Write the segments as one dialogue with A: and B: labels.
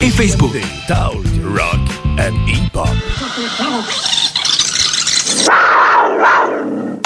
A: Et Facebook. Talk, rock and hip-hop.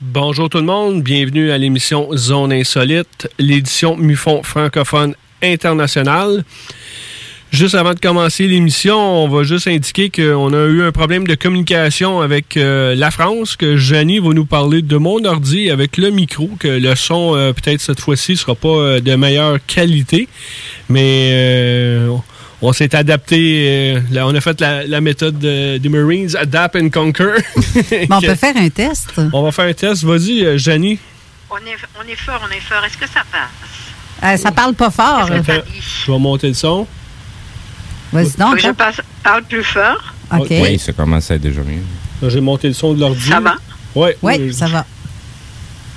B: Bonjour tout le monde, bienvenue à l'émission Zone Insolite, l'édition MUFON francophone internationale. Juste avant de commencer l'émission, on va juste indiquer qu'on a eu un problème de communication avec euh, la France, que Janie va nous parler de mon ordi avec le micro, que le son, euh, peut-être cette fois-ci, sera pas euh, de meilleure qualité, mais on s'est adapté, euh, là, on a fait la, la méthode de- des Marines, Adapt and Conquer.
C: Mais on peut faire un test.
B: On va faire un test. Vas-y, euh, Janie.
D: On est, on est fort, on est fort. Est-ce que ça passe?
C: Euh, ça parle pas fort.
B: Attends,
D: dit
B: Je vais monter le son.
C: Vas-y donc.
D: je passe, parle plus fort.
C: OK.
E: Oui, ça commence à être déjà mieux.
B: Là, J'ai monté le son de l'ordi.
D: Ça va?
B: Ouais.
C: Oui,
B: euh,
C: ça va.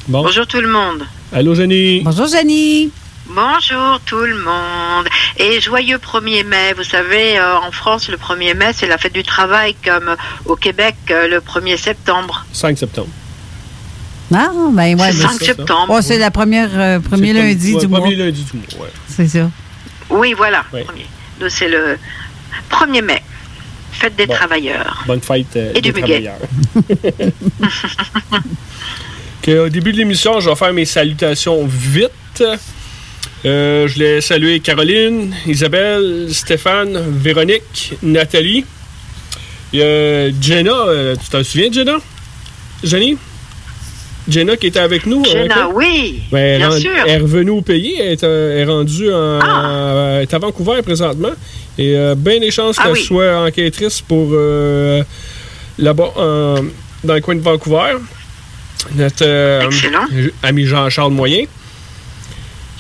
B: Bon.
D: Bonjour tout le monde.
B: Allô, Janie.
C: Bonjour, Jenny.
D: Bonjour tout le monde. Et joyeux 1er mai. Vous savez, euh, en France, le 1er mai, c'est la fête du travail, comme au Québec, euh, le 1er septembre.
B: 5 septembre.
C: Ah, ben ouais.
D: c'est
C: ben
D: 5
B: ça,
D: septembre.
C: Oh, c'est la première, euh, premier lundi
B: ouais,
C: du
B: premier
C: mois.
B: lundi du mois, ouais.
C: C'est ça.
D: Oui, voilà.
B: Oui.
D: premier. Donc, c'est le 1er mai. Fête des
B: Bon.
D: travailleurs.
B: Bonne fête euh,
D: Et
B: des
D: du muguet.
B: travailleurs. Que, au début de l'émission, je vais faire mes salutations vite. Euh, je voulais saluer Caroline, Isabelle, Stéphane, Véronique, Nathalie. Il y a Jenna. euh, tu t'en souviens, Jenna? Jenny? Jenna qui était avec nous. euh,
D: Jenna, oui,
B: Ben,
D: bien sûr.
B: elle est revenue au pays. Elle est, euh, elle est rendue en,
D: Ah.
B: elle est à Vancouver présentement. Et euh, bien des chances
D: Ah
B: qu'elle
D: oui.
B: soit enquêtrice pour euh, là-bas, dans le coin de Vancouver. Notre euh, ami Jean-Charles Moyen.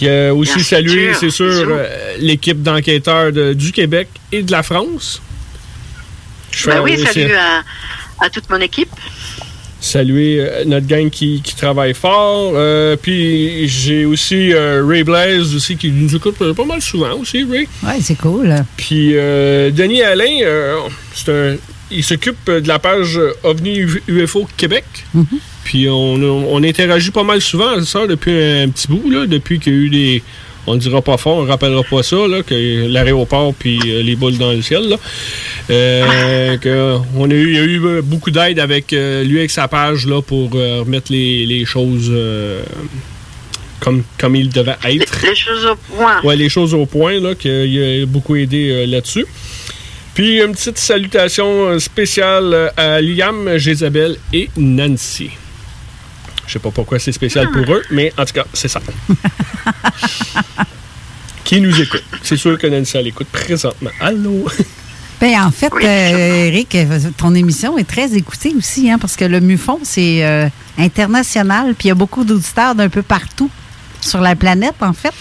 B: Il a aussi
D: Bien
B: salué,
D: sûr.
B: c'est sûr, euh, l'équipe d'enquêteurs de- du Québec et de la France. Je
D: Ben
B: fais
D: oui,
B: aussi
D: salut à, à toute mon équipe.
B: saluer euh, notre gang qui, qui travaille fort. Euh, puis j'ai aussi euh, Ray Blaze aussi qui nous écoute euh, pas mal souvent aussi, Ray.
C: Ouais, c'est cool.
B: Puis euh, Denis Alain, euh, c'est un- il s'occupe de la page OVNI UFO Québec.
C: Mhm.
B: Puis on, on interagit pas mal souvent ça depuis un petit bout, là, depuis qu'il y a eu des... On ne dira pas fort, on ne rappellera pas ça, là, que l'aéroport puis euh, les boules dans le ciel. Là. Euh, que on a eu, il y a eu euh, beaucoup d'aide avec euh, lui avec sa page là, pour euh, remettre les, les choses euh, comme, comme il devait être.
D: Les, les choses au point.
B: Ouais, les choses au point, là, qu'il a beaucoup aidé euh, là-dessus. Puis une petite salutation euh, spéciale euh, à Liam, Jézabel et Nancy. Je sais pas pourquoi c'est spécial pour eux, mais en tout cas, c'est ça. Qui nous écoute? C'est sûr que Nancy, elle écoute présentement. Allô?
C: Ben, en fait, euh, Eric, ton émission est très écoutée aussi, hein, parce que le MUFON, c'est euh, international, puis il y a beaucoup d'auditeurs d'un peu partout sur la planète, en fait.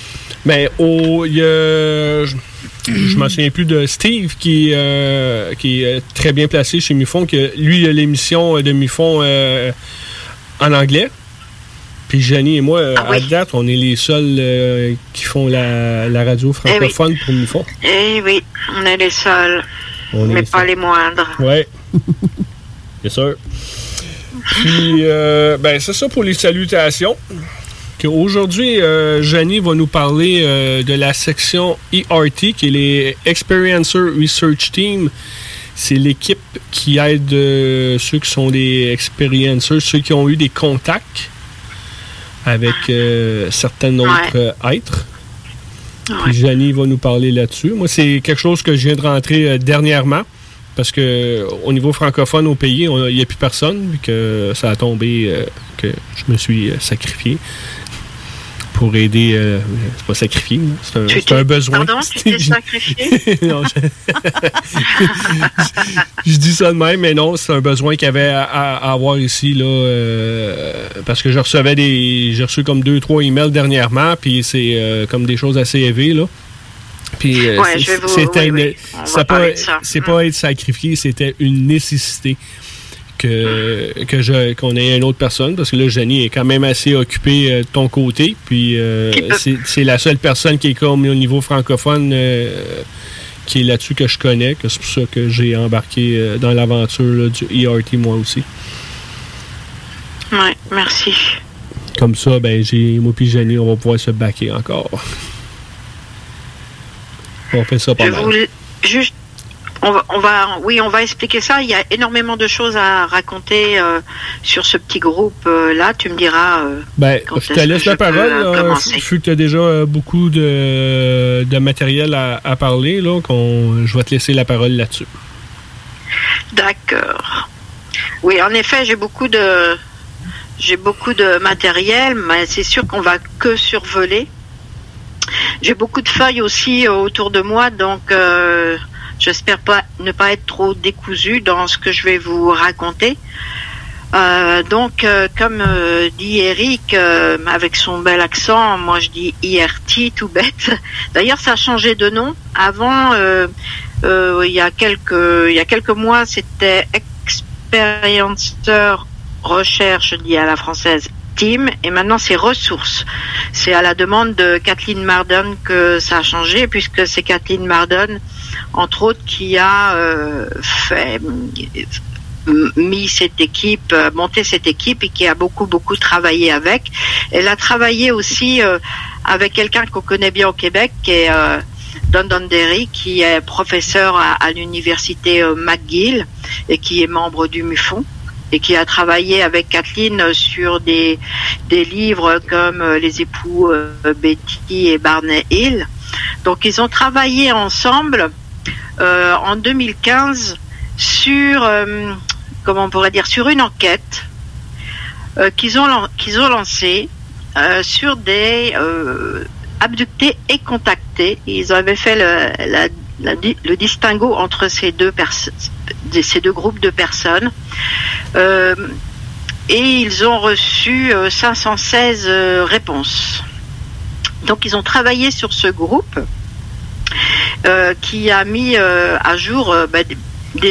B: Mais au, il y a. Je, m'en souviens plus de Steve qui, euh, qui est très bien placé chez Mufon, que lui, il a l'émission de Mufon euh, en anglais. Puis Jenny et moi, euh, à date, on est les seuls euh, qui font la, la radio francophone pour Mufon.
D: Eh oui, on est les seuls,
B: On
D: mais
B: les
D: pas les moindres.
B: Ouais. Bien sûr. Puis, ben, c'est ça pour les salutations. Aujourd'hui, euh, Janie va nous parler euh, de la section ERT, qui est les Experiencer Research Team. C'est l'équipe qui aide euh, ceux qui sont des experiencers, ceux qui ont eu des contacts avec euh, certains autres êtres. Puis Janie va nous parler là-dessus. Moi, c'est quelque chose que je viens de rentrer dernièrement. Parce que au niveau francophone au pays, il n'y a plus personne, puis que ça a tombé euh, que je me suis sacrifié pour aider. euh, c'est pas sacrifié, là, c'est un, c'est un besoin.
D: Pardon, tu t'es sacrifié?
B: Non, je... je dis ça de même, mais non, c'est un besoin qu'il y avait à, avoir ici, là, euh, parce que je recevais des. J'ai reçu comme deux, trois emails dernièrement, puis c'est euh, comme des choses assez élevées, là. Puis
D: Ouais,
B: c'est-
D: vous- oui, oui,
B: c'est pas,
D: ça. Mm.
B: pas être sacrifié, c'était une nécessité que, que je, qu'on ait une autre personne, parce que là, Jenny est quand même assez occupée euh, de ton côté, puis euh, c'est, c'est la seule personne qui est comme au niveau francophone euh, qui est là-dessus que je connais, que c'est pour ça que j'ai embarqué dans l'aventure là, du ERT moi aussi.
D: Ouais, merci.
B: Comme ça, ben j'ai moi puis Jenny, on va pouvoir se baquer encore. On fait ça pas
D: Je
B: mal.
D: voulais juste. On va, on va- oui, on va expliquer ça. Il y a énormément de choses à raconter euh, sur ce petit groupe euh, là. Tu me diras. euh,
B: Ben,
D: quand
B: je te laisse
D: je
B: la parole. vu que tu as déjà beaucoup de, de matériel à, à parler, là, je vais te laisser la parole là-dessus.
D: D'accord. Oui, en effet, j'ai beaucoup de j'ai beaucoup de matériel, mais c'est sûr qu'on va que survoler. J'ai beaucoup de feuilles aussi autour de moi, donc euh, j'espère pas ne pas être trop décousu dans ce que je vais vous raconter. Euh, donc, euh, comme euh, dit Eric, euh, avec son bel accent, moi je dis IRT, tout bête. D'ailleurs, ça a changé de nom. Avant, euh, euh, il y a quelques, il y a quelques mois, c'était Experiencer Recherche, dit à la française, Team, et maintenant c'est Ressources. C'est à la demande de Kathleen Marden que ça a changé, puisque c'est Kathleen Marden, entre autres, qui a euh, fait m- mis cette équipe, euh, monté cette équipe et qui a beaucoup beaucoup travaillé avec. Elle a travaillé aussi euh, avec quelqu'un qu'on connaît bien au Québec, qui est euh, Don Derry, qui est professeur à, à l'université euh, McGill et qui est membre du MUFON et qui a travaillé avec Kathleen sur des, des livres comme euh, Les époux euh, Betty et Barney Hill. Donc ils ont travaillé ensemble euh, en 2015 sur, euh, comment pourrait dire, sur une enquête euh, qu'ils ont, ont lancée sur des abductés et contactés. Ils avaient fait le, le distinguo entre ces deux, ces deux groupes de personnes. Et ils ont reçu euh, 516 euh, réponses. Donc ils ont travaillé sur ce groupe qui a mis euh, à jour euh, bah, des-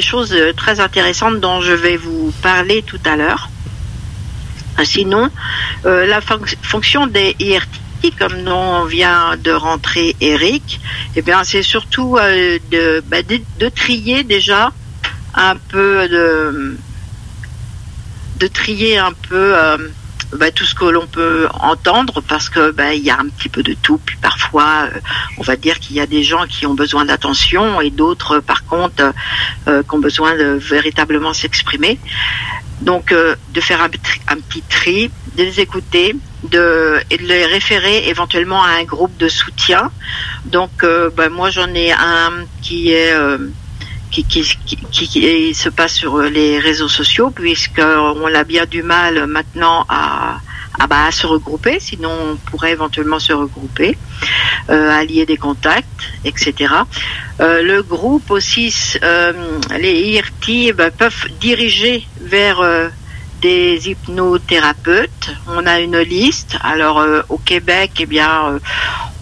D: choses euh, très intéressantes dont je vais vous parler tout à l'heure. Euh, Sinon, euh, la fonc- fonction des IRT, comme dont vient de rentrer Eric, eh c'est surtout euh, de, bah, de, trier déjà un peu de, de trier un peu euh, bah, tout ce que l'on peut entendre parce que bah, il y a un petit peu de tout. Puis parfois, euh, on va dire qu'il y a des gens qui ont besoin d'attention et d'autres, par contre, euh, qui ont besoin de véritablement s'exprimer. Donc, euh, de faire un, petit- tri, de les écouter, de, et de les référer éventuellement à un groupe de soutien. Donc, euh, ben, moi, j'en ai un qui est euh, qui, qui, qui, qui se passe sur les réseaux sociaux, puisqu'on a bien du mal maintenant à, à, bah, à se regrouper, sinon on pourrait éventuellement se regrouper, euh, allier des contacts, etc. Euh, le groupe aussi, euh, les IRT bah, peuvent diriger vers euh, des hypnothérapeutes. On a une liste. Alors euh, au Québec, eh bien, euh,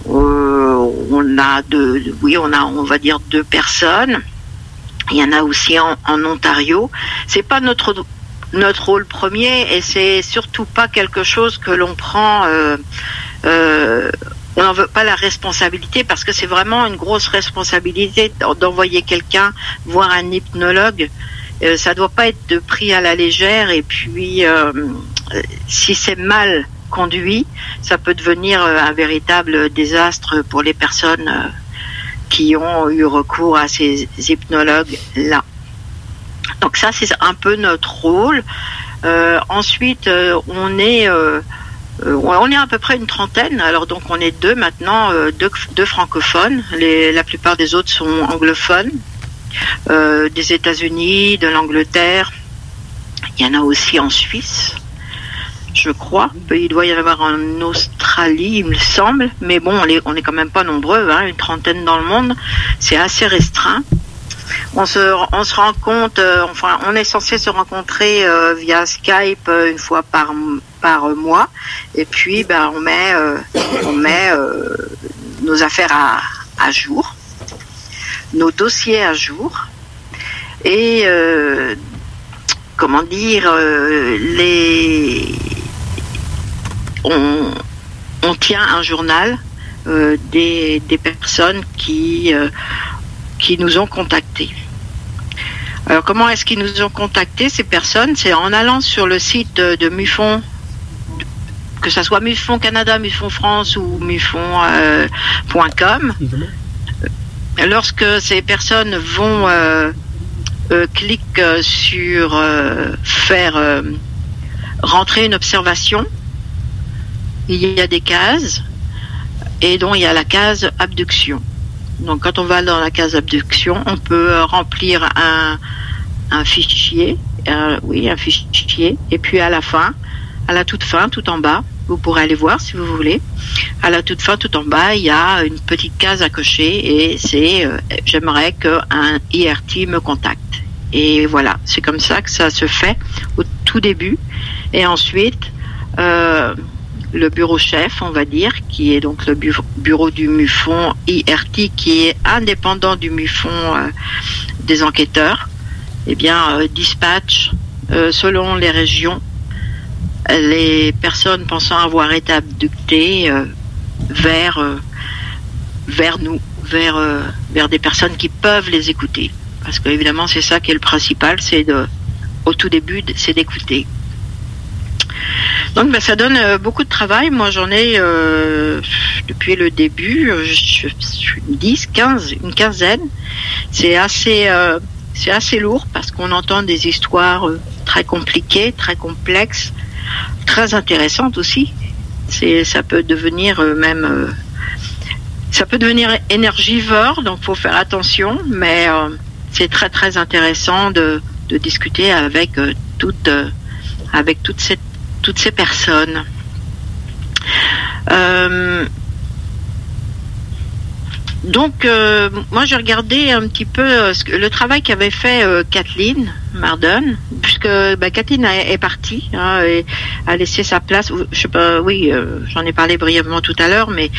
D: euh, on a deux, oui, on a, on va dire deux personnes. Il y en a aussi en, en Ontario. C'est pas notre notre rôle premier et c'est surtout pas quelque chose que l'on prend. Euh, euh, on n'en veut pas la responsabilité parce que c'est vraiment une grosse responsabilité d'envoyer quelqu'un voir un hypnologue. Euh, ça doit pas être pris à la légère et puis euh, si c'est mal conduit, ça peut devenir euh, un véritable désastre pour les personnes euh, qui ont eu recours à ces hypnologues-là. Donc ça, c'est un peu notre rôle. Euh, ensuite, euh, on est euh, on est à peu près une trentaine. Alors donc on est deux maintenant, deux, francophones. La plupart des autres sont anglophones, des États-Unis, de l'Angleterre. Il y en a aussi en Suisse, je crois. Il doit y en avoir en Australie, il me semble. Mais bon, on est, on est quand même pas nombreux, hein, une trentaine dans le monde. C'est assez restreint. On se, on se rend compte, euh, enfin, on est censé se rencontrer euh, via Skype euh, une fois par, par mois, et puis ben, on met, on met nos affaires à, à jour, nos dossiers à jour, et comment dire, les, on, tient un journal euh, des, personnes qui euh, qui nous ont contactés. Alors comment est-ce qu'ils nous ont contactés ces personnes? C'est en allant sur le site de, de MUFON, que ce soit MUFON Canada, MUFON France ou MUFON.com. Lorsque ces personnes vont euh, euh, euh, sur euh, faire euh, rentrer une observation, il y a des cases et dont il y a la case abduction. Donc quand on va dans la case abduction, on peut euh, remplir un, un fichier, euh, oui, un fichier, et puis à la fin, à la toute fin, tout en bas, vous pourrez aller voir si vous voulez. À la toute fin, tout en bas, il y a une petite case à cocher et c'est euh, j'aimerais qu'un IRT me contacte. Et voilà, c'est comme ça que ça se fait au tout début. Et ensuite, euh, le bureau chef, on va dire, qui est donc le bureau, du MUFON IRT, qui est indépendant du MUFON euh, des enquêteurs, eh bien, euh, dispatche euh, selon les régions les personnes pensant avoir été abductées euh, vers vers nous, vers vers des personnes qui peuvent les écouter, parce que évidemment c'est ça qui est le principal, c'est au tout début, c'est d'écouter. Donc ben, ça donne euh, beaucoup de travail. Moi j'en ai euh, depuis le début, je, suis 10, 15, une quinzaine. C'est assez, euh, assez lourd parce qu'on entend des histoires très compliquées, très complexes, très intéressantes aussi. Ça peut devenir même, ça peut devenir énergivore, donc faut faire attention. Mais c'est très très intéressant de, de discuter avec euh, avec toutes ces, toutes ces personnes. Euh, donc, euh, moi, j'ai regardé un petit peu euh, le travail qu'avait fait Kathleen Marden, puisque bah, Kathleen est partie hein, et a laissé sa place. Je sais pas, oui, j'en ai parlé brièvement tout à l'heure, mais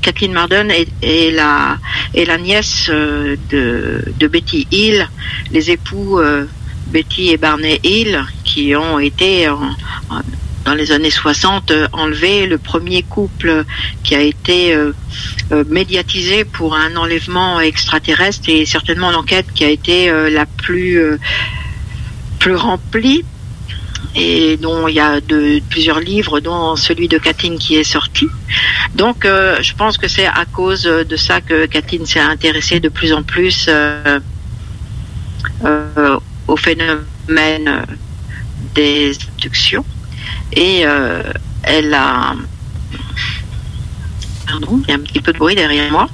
D: Kathleen, Marden est, la nièce de, Betty Hill, les époux Betty et Barney Hill, qui ont été en- dans les années 60 euh, enlevés, le premier couple qui a été euh, euh, médiatisé pour un enlèvement extraterrestre et certainement l'enquête qui a été euh, la plus euh, plus remplie et dont il y a de, plusieurs livres, dont celui de Kathleen qui est sorti. Donc, euh, je pense que c'est à cause de ça que Kathleen s'est intéressée de plus en plus euh, euh, au phénomène euh, des abductions. Et euh, elle a. Pardon, il y a un petit peu de bruit derrière moi.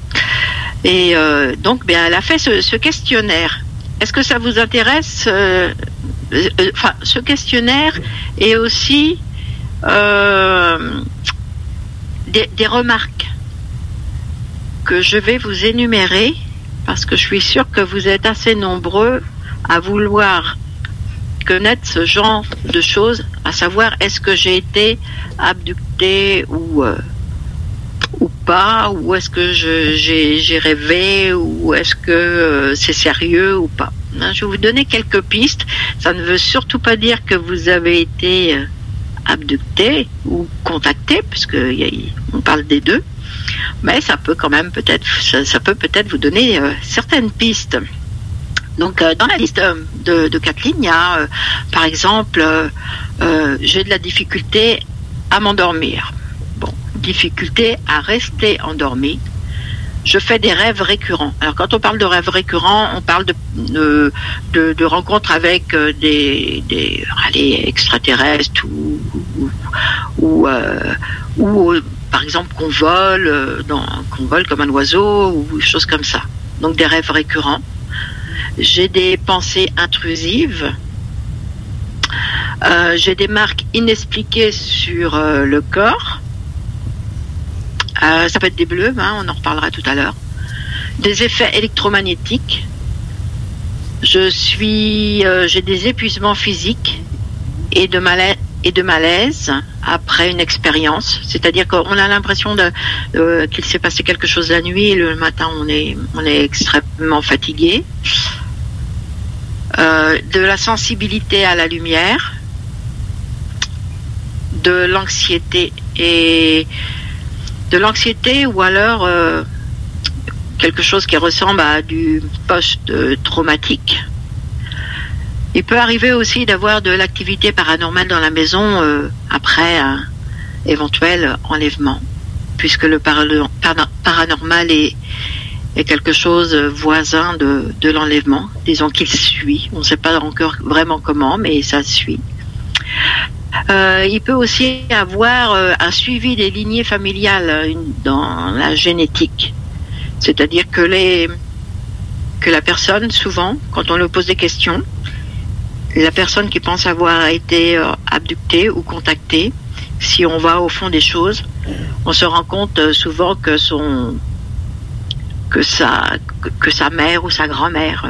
D: Et euh, donc, bien, elle a fait ce, questionnaire. Est-ce que ça vous intéresse Enfin, ce questionnaire est aussi des remarques que je vais vous énumérer parce que je suis sûre que vous êtes assez nombreux à vouloir connaître ce genre de choses, à savoir est-ce que j'ai été abducté ou euh, ou pas, ou est-ce que j'ai rêvé, ou est-ce que euh, c'est sérieux ou pas. Hein, je vais vous donner quelques pistes. Ça ne veut surtout pas dire que vous avez été euh, abducté ou contacté, a- on parle des deux. Mais ça peut quand même peut-être, ça, peut peut-être vous donner certaines pistes. Donc euh, dans la liste euh, de, de Kathleen, il y a euh, par exemple, j'ai de la difficulté à m'endormir. Bon, difficulté à rester endormi. Je fais des rêves récurrents. Alors quand on parle de rêves récurrents, on parle de, de, de- rencontres avec des, des allez, extraterrestres ou, ou, ou, par exemple qu'on vole, qu'on vole comme un oiseau ou choses comme ça. Donc des rêves récurrents. J'ai des pensées intrusives. Euh, J'ai des marques inexpliquées sur euh, le corps. Euh, ça peut être des bleus, hein, on en reparlera tout à l'heure. Des effets électromagnétiques. Je suis, j'ai des épuisements physiques et de malaise et de malaise après une expérience. C'est-à-dire qu'on a l'impression euh, qu'il s'est passé quelque chose la nuit et le matin on est, on est extrêmement fatigué. Euh, de la sensibilité à la lumière, de l'anxiété et de l'anxiété ou alors euh, quelque chose qui ressemble à du post-traumatique. Il peut arriver aussi d'avoir de l'activité paranormale dans la maison euh, après un éventuel enlèvement, puisque le parano- para- paranormal est, quelque chose voisin de, l'enlèvement. Disons qu'il suit. On ne sait pas encore vraiment comment, mais ça suit. Euh, il peut aussi avoir euh, un suivi des lignées familiales dans la génétique. C'est-à-dire que que la personne, souvent, quand on lui pose des questions, la personne qui pense avoir été euh, abductée ou contactée, si on va au fond des choses, on se rend compte euh, souvent que son que sa que, sa mère ou sa grand-mère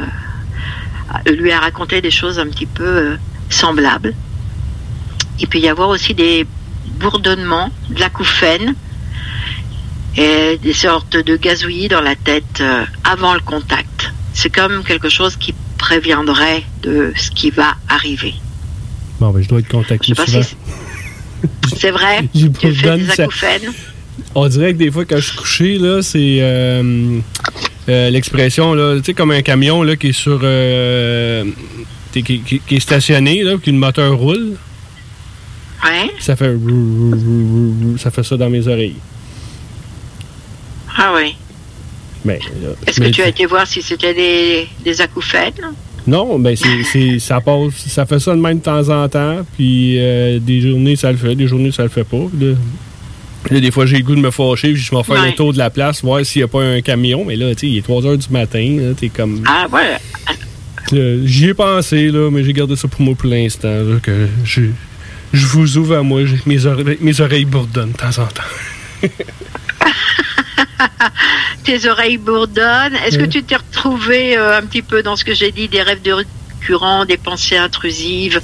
D: euh, lui a raconté des choses un petit peu semblables. Il peut y avoir aussi des bourdonnements, de l'acouphène et des sortes de gazouillis dans la tête avant le contact. C'est comme quelque chose qui préviendrait de ce qui va arriver.
B: Bon, ben, je dois être contacté souvent.
D: si C'est vrai Tu fais des
B: ça.
D: acouphènes
B: On dirait que des fois, quand je suis couché, là, c'est euh, euh, l'expression, là, tu sais, comme un camion là, qui est sur. euh, qui, qui- qui est stationné, là, puis le moteur roule.
D: Ouais.
B: Ça fait. Ça fait ça dans mes oreilles.
D: Ah oui.
B: Là,
D: Est-ce que tu as été voir si c'était des, des acouphènes?
B: Non, ben c'est, ça passe, ça fait ça de même de temps en temps, puis euh, des journées ça le fait, des journées ça le fait pas. Là, Là, des fois j'ai le goût de me fâcher, puis je vais faire
D: Ouais.
B: le tour de la place, voir s'il n'y a pas un camion, mais là, tu sais, il est 3 heures du matin, t'es comme...
D: Ah ouais.
B: J'y ai pensé, là, mais j'ai gardé ça pour moi pour l'instant, que je, je vous ouvre à moi, mes oreilles, mes oreilles bourdonnent de temps en temps.
D: Tes oreilles bourdonnent. Est-ce que tu t'es retrouvé euh, un petit peu dans ce que j'ai dit, des rêves de récurrents, des pensées intrusives,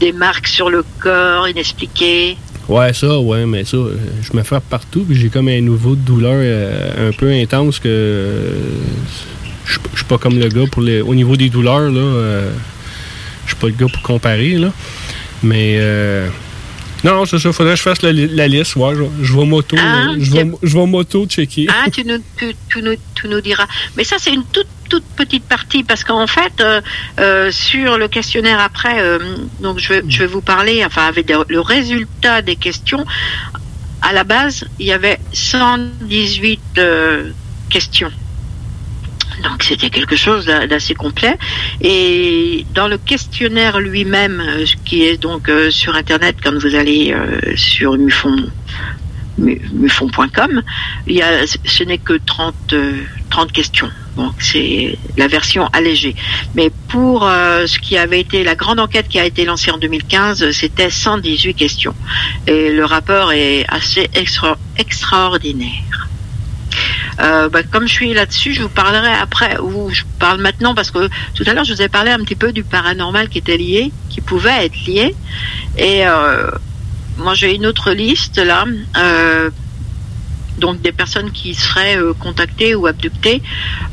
D: des marques sur le corps inexpliquées?
B: Ouais, ça, ouais, mais ça, je me frappe partout, puis j'ai comme un nouveau douleur euh, un peu intense que euh, je suis pas comme le gars pour les, au niveau des douleurs, là. je suis pas le gars pour comparer, là. Mais non, c'est ça, faudrait que je fasse la, la liste, ouais, je, je vais moto,
D: Ah,
B: euh, je vais, je vais moto checker.
D: Ah, tu nous, tu, tu nous, tu nous diras. Mais ça, c'est une toute, toute petite partie parce qu'en fait, euh, euh, sur le questionnaire après, euh, donc je vais, je vais vous parler, enfin, avec le- le résultat des questions. À la base, il y avait 118 euh, questions. Donc c'était quelque chose d'assez complet. Et dans le questionnaire lui-même, euh, qui est donc euh, sur Internet quand vous allez euh, sur Mufon, il y a, ce n'est que 30, 30 questions. Donc c'est la version allégée. Mais pour ce qui avait été la grande enquête qui a été lancée en 2015, c'était 118 questions. Et le rapport est assez extra, extraordinaire. Euh, bah, comme je suis là-dessus, je vous parlerai après, ou je parle maintenant parce que tout à l'heure je vous ai parlé un petit peu du paranormal qui était lié, qui pouvait être lié. Et euh, moi j'ai une autre liste là. Euh, donc des personnes qui seraient contactées ou abductées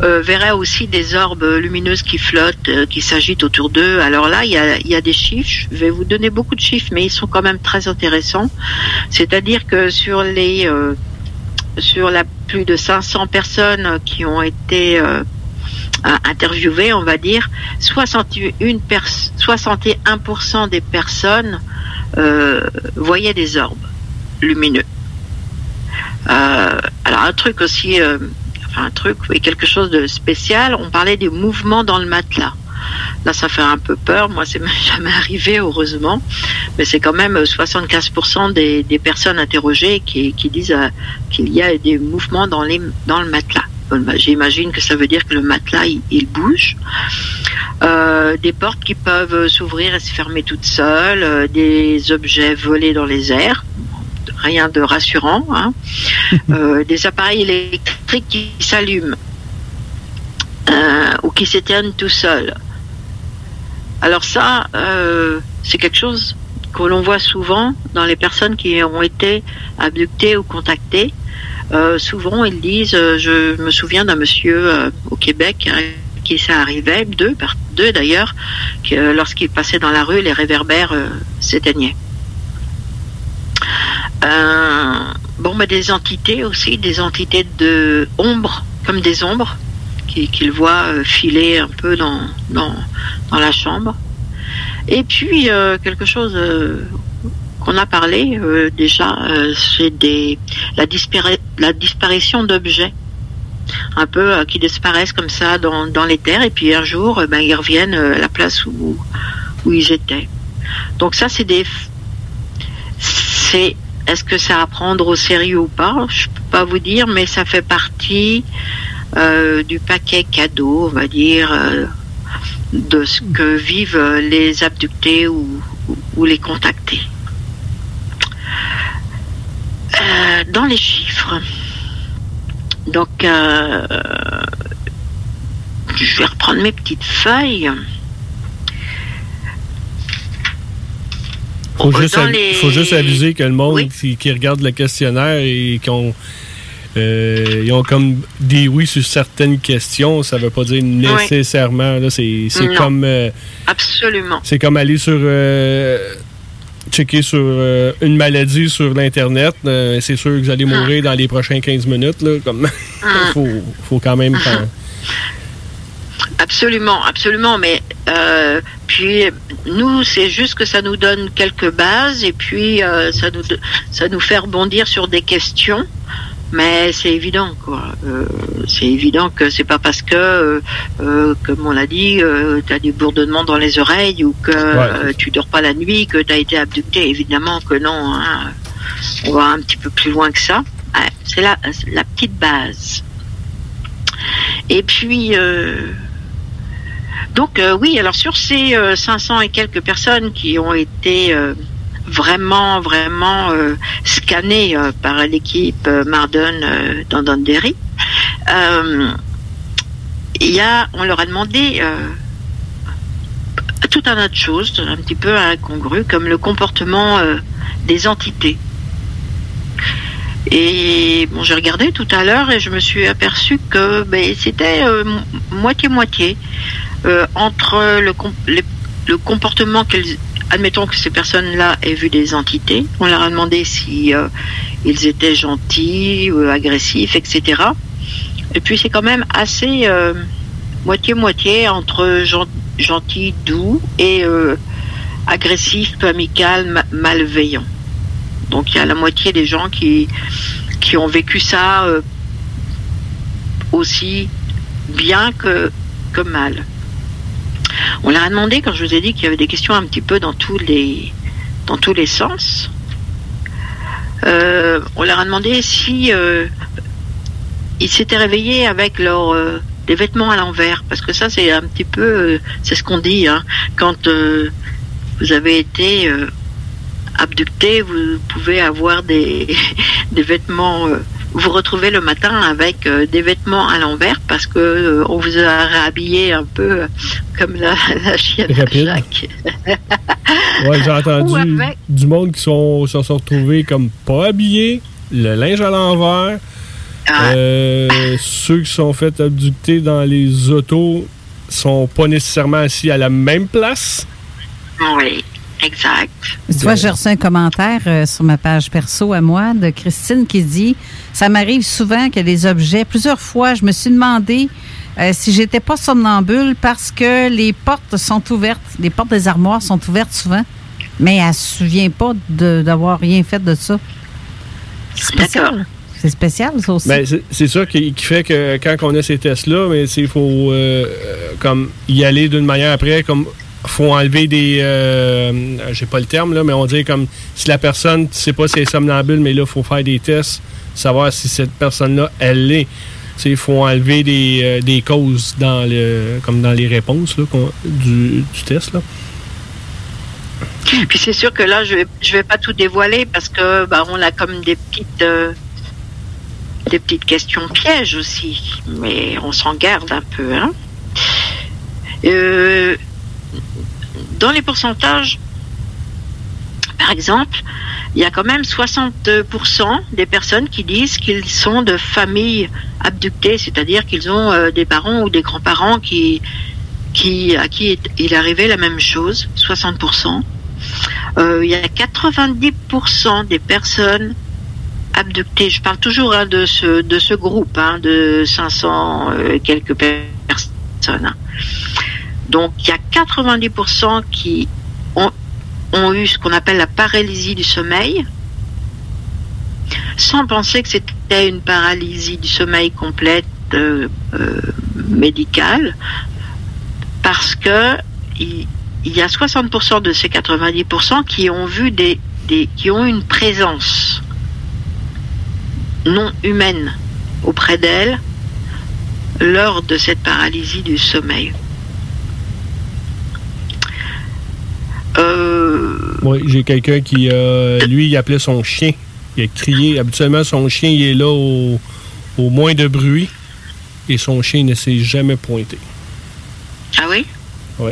D: verraient aussi des orbes lumineuses qui flottent, qui s'agitent autour d'eux. Alors là, il y a, y a, des chiffres. Je vais vous donner beaucoup de chiffres, mais ils sont quand même très intéressants. C'est-à-dire que sur les sur la plus de 500 personnes qui ont été euh, interviewées, on va dire, 61 61% des personnes euh, voyaient des orbes lumineux. Euh, alors un truc aussi, enfin un truc, oui, quelque chose de spécial. On parlait des mouvements dans le matelas. Là, ça fait un peu peur. Moi, c'est jamais arrivé, heureusement. Mais c'est quand même 75% des, des, personnes interrogées qui, qui disent euh, qu'il y a des mouvements dans, les, dans le matelas. Bah, j'imagine que ça veut dire que le matelas, il, bouge. Euh, des portes qui peuvent s'ouvrir et se fermer toutes seules, euh, des objets volés dans les airs, rien de rassurant, hein. euh, des appareils électriques qui s'allument euh, ou qui s'éteignent tout seuls. Alors ça, euh, c'est quelque chose que l'on voit souvent dans les personnes qui ont été abductées ou contactées. Euh, souvent, ils disent, euh, je me souviens d'un monsieur au Québec qui ça arrivait, deux, deux d'ailleurs, que lorsqu'il passait dans la rue, les réverbères s'éteignaient. bon, des entités aussi, des entités de ombre, comme des ombres, qu'il voit euh, filer un peu dans, dans, dans la chambre. Et puis, euh, quelque chose euh, qu'on a parlé déjà, c'est la, la disparition d'objets un peu qui disparaissent comme ça dans, dans les terres et puis un jour ben, ils reviennent à la place où, où ils étaient. Donc ça c'est des est-ce que c'est à prendre au sérieux ou pas? Je peux pas vous dire mais ça fait partie euh, du paquet cadeau, on va dire, euh, de ce que vivent les abductés ou, les contactés. Euh, dans les chiffres, donc je vais reprendre mes petites feuilles.
B: Il faut, juste aviser que le monde qui, qui, regarde le questionnaire et qui ont euh, ils ont comme dit oui sur certaines questions. Ça ne veut pas dire nécessairement. C'est comme. Euh,
D: Absolument.
B: C'est comme aller sur. Euh, checker sur une maladie sur l'Internet. c'est sûr que vous allez mourir ah. dans les prochains 15 minutes. Là, comme ah. faut, faut quand même.
D: Absolument, absolument. Mais puis nous, c'est juste que ça nous donne quelques bases et puis ça nous ça nous fait rebondir sur des questions. Mais c'est évident, quoi. Euh, c'est évident que c'est pas parce que, euh, euh comme on l'a dit, euh, tu as du bourdonnement dans les oreilles ou que euh, tu dors pas la nuit, que tu as été abducté. Évidemment que non. Hein. On va un petit peu plus loin que ça. c'est la, la petite base. Et puis, donc oui, alors sur ces 500 et quelques personnes qui ont été vraiment, vraiment euh, scanné euh, par l'équipe euh, Mardon dans Danderry. Y a, on leur a demandé tout un tas de choses, un petit peu incongrues, comme le comportement des entités. Et bon, j'ai regardé tout à l'heure et je me suis aperçu que ben, c'était moitié-moitié entre le, le comportement qu'elles admettons que ces personnes-là aient vu des entités. On leur a demandé si euh, ils étaient gentils, agressifs, etc. Et puis c'est quand même assez euh, moitié-moitié entre gentil, doux et euh, agressif, peu amical, malveillant. Donc il y a la moitié des gens qui, qui ont vécu ça aussi bien que mal. On leur a demandé, quand je vous ai dit qu'il y avait des questions un petit peu dans tous les, dans tous les sens, euh, on leur a demandé si euh, ils s'étaient réveillés avec leur, euh, des vêtements à l'envers, parce que ça c'est un petit peu, c'est ce qu'on dit, hein, quand vous avez été abducté, vous pouvez avoir des, des vêtements, vous retrouvez le matin avec euh, des vêtements à l'envers parce que euh, on vous a réhabillé un peu euh, comme la, la chienne
B: Rapide.
D: Jacques.
B: Ouais, j'ai entendu
D: avec-
B: du monde qui sont, se sont retrouvés comme pas habillés, le linge à l'envers.
D: Ah.
B: Euh, ceux qui sont fait abducter dans les autos sont pas nécessairement assis à la même place.
D: Oui, exact.
C: Tu vois, j'ai reçu un commentaire euh, sur ma page perso à moi de Christine qui dit Ça m'arrive souvent que les objets, plusieurs fois, je me suis demandé euh, si j'étais pas somnambule parce que les portes sont ouvertes, les portes des armoires sont ouvertes souvent, mais elle se souvient pas de- d'avoir rien fait de ça. C'est spécial. C'est spécial, ça aussi.
B: Ben, c'est- ça qui, qui fait que quand on a ces tests-là, mais il faut euh, euh, comme y aller d'une manière après, comme faut enlever des euh, j'ai pas le terme là, mais on dit comme si la personne tu sais pas si elle est somnambule, mais là, il faut faire des tests, savoir si cette personne-là, elle l'est. Il faut enlever des, euh, des causes dans le comme dans les réponses là, du, du test. Là.
D: Puis c'est sûr que là, je vais, je vais pas tout dévoiler parce que bah, on a comme des petites, euh, des petites questions pièges aussi, mais on s'en garde un peu. Hein. Euh, dans les pourcentages, par exemple, il y a quand même 60% des personnes qui disent qu'ils sont de familles abductées, c'est-à-dire qu'ils ont euh, des parents ou des grands-parents qui, qui, à qui est- il arrivé la même chose, 60%. Euh, il y a 90% des personnes abductées. Je parle toujours hein, de ce de ce groupe hein, de 500 euh, quelques per- personnes. Donc il y a 90% qui ont, eu ce qu'on appelle la paralysie du sommeil, sans penser que c'était une paralysie du sommeil complète euh, euh, médicale, parce que il, y a 60% de ces 90% qui ont vu des, des qui ont une présence non humaine auprès d'elles lors de cette paralysie du sommeil. Euh,
B: Oui, j'ai quelqu'un qui, euh, lui, il appelait son chien. Il a crié. Habituellement, son chien, il est là au, au moins de bruit. Et son chien ne s'est jamais pointé.
D: ah oui?
B: Oui.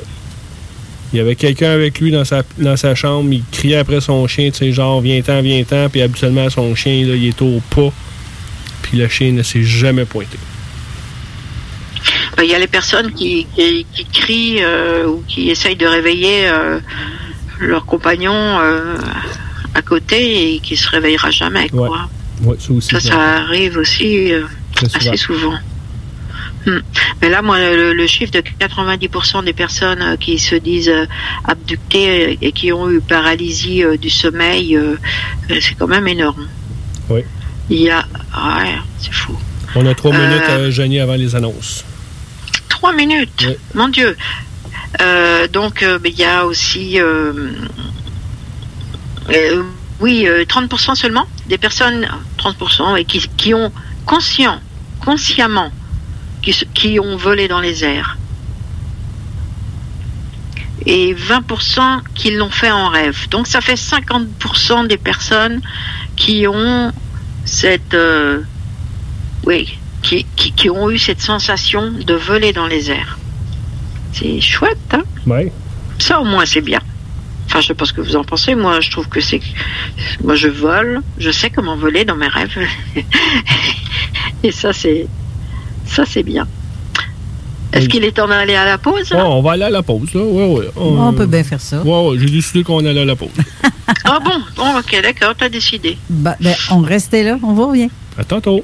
B: Il y avait quelqu'un avec lui dans sa, dans sa chambre. Il criait après son chien, tu sais, genre, viens-t'en, viens-t'en. Puis habituellement, son chien, là, il est au pas. Puis le chien ne s'est jamais pointé.
D: Ben, Il y a les personnes qui, qui, qui crient euh, ou qui essayent de réveiller euh, leur compagnon euh, à côté et qui se réveillera jamais. Quoi.
B: Ouais, ça aussi.
D: Ça, ça arrive aussi euh, assez souvent. Hmm. Mais là, moi, le, le chiffre de 90% des personnes qui se disent abductées et qui ont eu paralysie du sommeil, c'est quand même énorme.
B: Oui.
D: Il y a... Ouais, c'est fou.
B: On a trois minutes à avant les annonces.
D: Trois minutes, mon Dieu. Euh, donc, euh, il y a aussi, euh, oui, euh, 30% seulement des personnes, 30%, et qui, qui ont conscient, consciemment, qui, ont volé dans les airs. Et 20% qui l'ont fait en rêve. Donc, ça fait 50% des personnes qui ont cette, oui, qui, qui, qui ont eu cette sensation de voler dans les airs. C'est chouette, hein?
B: Ouais.
D: Ça, au moins, c'est bien. Enfin, je sais pas ce que vous en pensez. Moi, je trouve que c'est. Moi, je vole. Je sais comment voler dans mes rêves. Et ça, c'est. Ça, c'est bien. Est-ce qu'il est temps d'aller à la pause
B: Oh, on va aller à la pause, là. Ouais, ouais.
C: On peut bien faire ça.
B: Ouais, ouais. J'ai décidé qu'on allait à la pause.
D: Ah bon? Bon, ok, d'accord, t'as décidé.
C: Ben, ben, on restait là, on va bien.
B: À tantôt.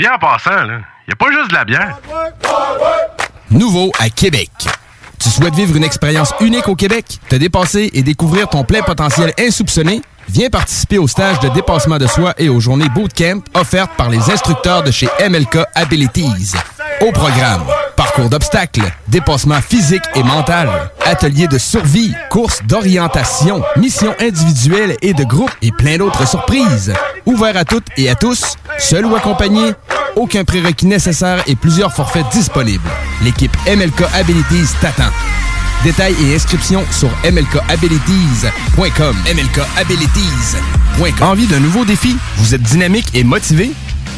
F: Bien en passant, là, y a pas juste de la bière.
G: Nouveau à Québec. Tu souhaites vivre une expérience unique au Québec, te dépasser et découvrir ton plein potentiel insoupçonné? Viens participer au stage de dépassement de soi et aux journées bootcamp offertes par les instructeurs de chez MLK Abilities. Au programme, parcours d'obstacles, dépassement physique et mental, ateliers de survie, courses d'orientation, missions individuelles et de groupe et plein d'autres surprises. Ouvert à toutes et à tous, seul ou accompagné, aucun prérequis nécessaire et plusieurs forfaits disponibles. L'équipe MLK Abilities t'attend. Détails et inscriptions sur mlkabilities.com. mlkabilities.com. Envie d'un nouveau défi? Vous êtes dynamique et motivé?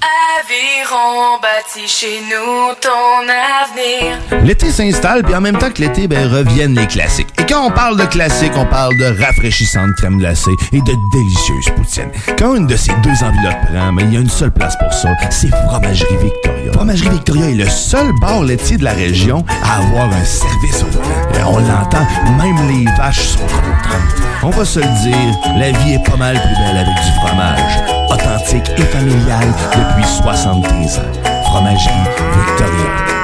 H: Aviron bâti chez nous ton avenir.
I: L'été s'installe, puis en même temps que l'été, ben, reviennent les classiques. Et quand on parle de classiques, on parle de rafraîchissantes crème glacée et de délicieuses poutines. Quand une de ces deux enveloppes prend, mais il y a une seule place pour ça, c'est Fromagerie Fromagerie Victoria est le seul bar laitier de la région à avoir un service au temps. Et on l'entend, même les vaches sont contentes. On va se le dire, la vie est pas mal plus belle avec du fromage. Authentique et familial depuis 73 ans. Fromagerie Victoria.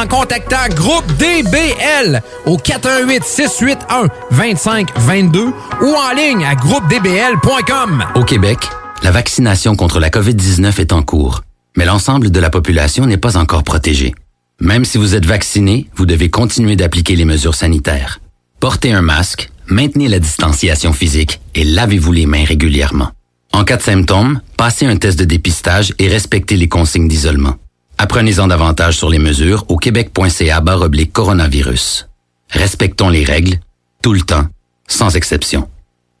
J: en contactant Groupe DBL au 418 681 2522 ou en ligne à groupedbl.com.
K: Au Québec, la vaccination contre la COVID-19 est en cours, mais l'ensemble de la population n'est pas encore protégée. Même si vous êtes vacciné, vous devez continuer d'appliquer les mesures sanitaires. Portez un masque, maintenez la distanciation physique et lavez-vous les mains régulièrement. En cas de symptômes, passez un test de dépistage et respectez les consignes d'isolement. Apprenez-en davantage sur les mesures au québec.ca coronavirus. Respectons les règles, tout le temps, sans exception.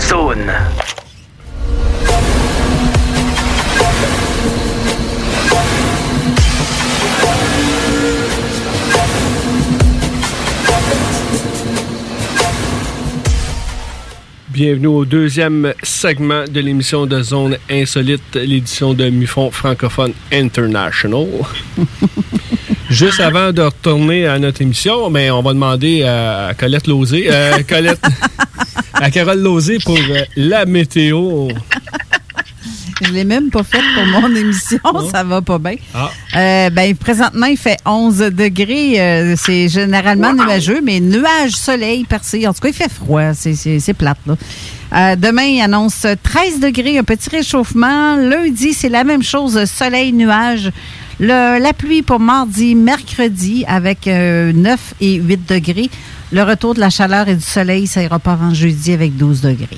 L: zone.
B: Bienvenue au deuxième segment de l'émission de Zone Insolite, l'édition de Mufon francophone International. Juste avant de retourner à notre émission, mais on va demander à Colette Lozé, euh, Colette, à Carole Lozé pour euh, la météo.
C: Je l'ai même pas faite pour mon émission, ça va pas bien.
B: Ah.
C: Euh, ben, présentement, il fait 11 degrés. euh, c'est généralement nuageux, mais nuage, soleil, percé. En tout cas, il fait froid. C'est- plate, là. Euh, demain, il annonce 13 degrés, un petit réchauffement. Lundi, c'est la même chose, soleil, nuage. Le- la pluie pour mardi, mercredi, avec euh, 9 et 8 degrés. Le retour de la chaleur et du soleil, ça ira pas avant jeudi avec 12 degrés.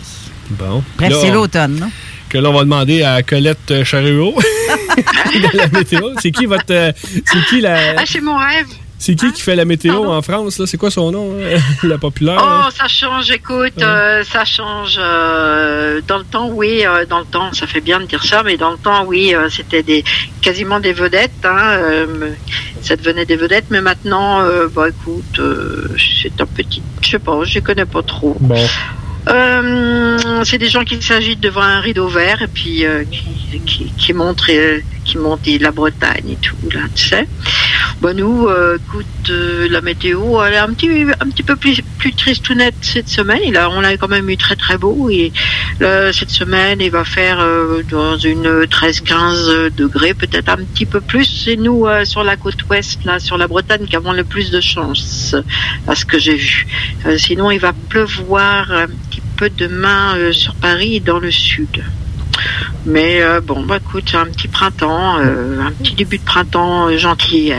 B: Bon.
C: Bref, c'est l'automne. non?
B: Que là, on va demander à Colette Charruot de la météo. C'est qui votre. euh, c'est qui la.
D: Ah, c'est mon rêve.
B: C'est qui qui fait la météo en France? là? C'est quoi son nom? euh, la populaire?
D: Oh, ça change, écoute, euh, ça change. euh, dans le temps, oui, euh, dans le temps, ça fait bien de dire ça, mais dans le temps, oui, c'était des quasiment des vedettes. Hein, ça devenait des vedettes, mais maintenant, bah écoute, c'est un petit, je sais pas, je connais pas trop.
B: Bon.
D: C'est des gens qui s'agitent devant un rideau vert et puis qui, qui, qui montrent qui montrent la Bretagne et tout là, tu sais. Bon nous, euh, écoute, euh, la météo, elle est un petit un petit peu plus plus tristounette cette semaine. A, on a quand même eu très très beau et là, cette semaine il va faire euh, dans une 13-15 degrés, peut-être un petit peu plus. C'est nous sur la côte ouest là, sur la Bretagne, qui avons le plus de chance à ce que j'ai vu. Sinon il va pleuvoir un petit peu demain sur Paris et dans le sud. Mais euh, bon, bah écoute, c'est un petit printemps, euh, un petit début de printemps euh, gentil.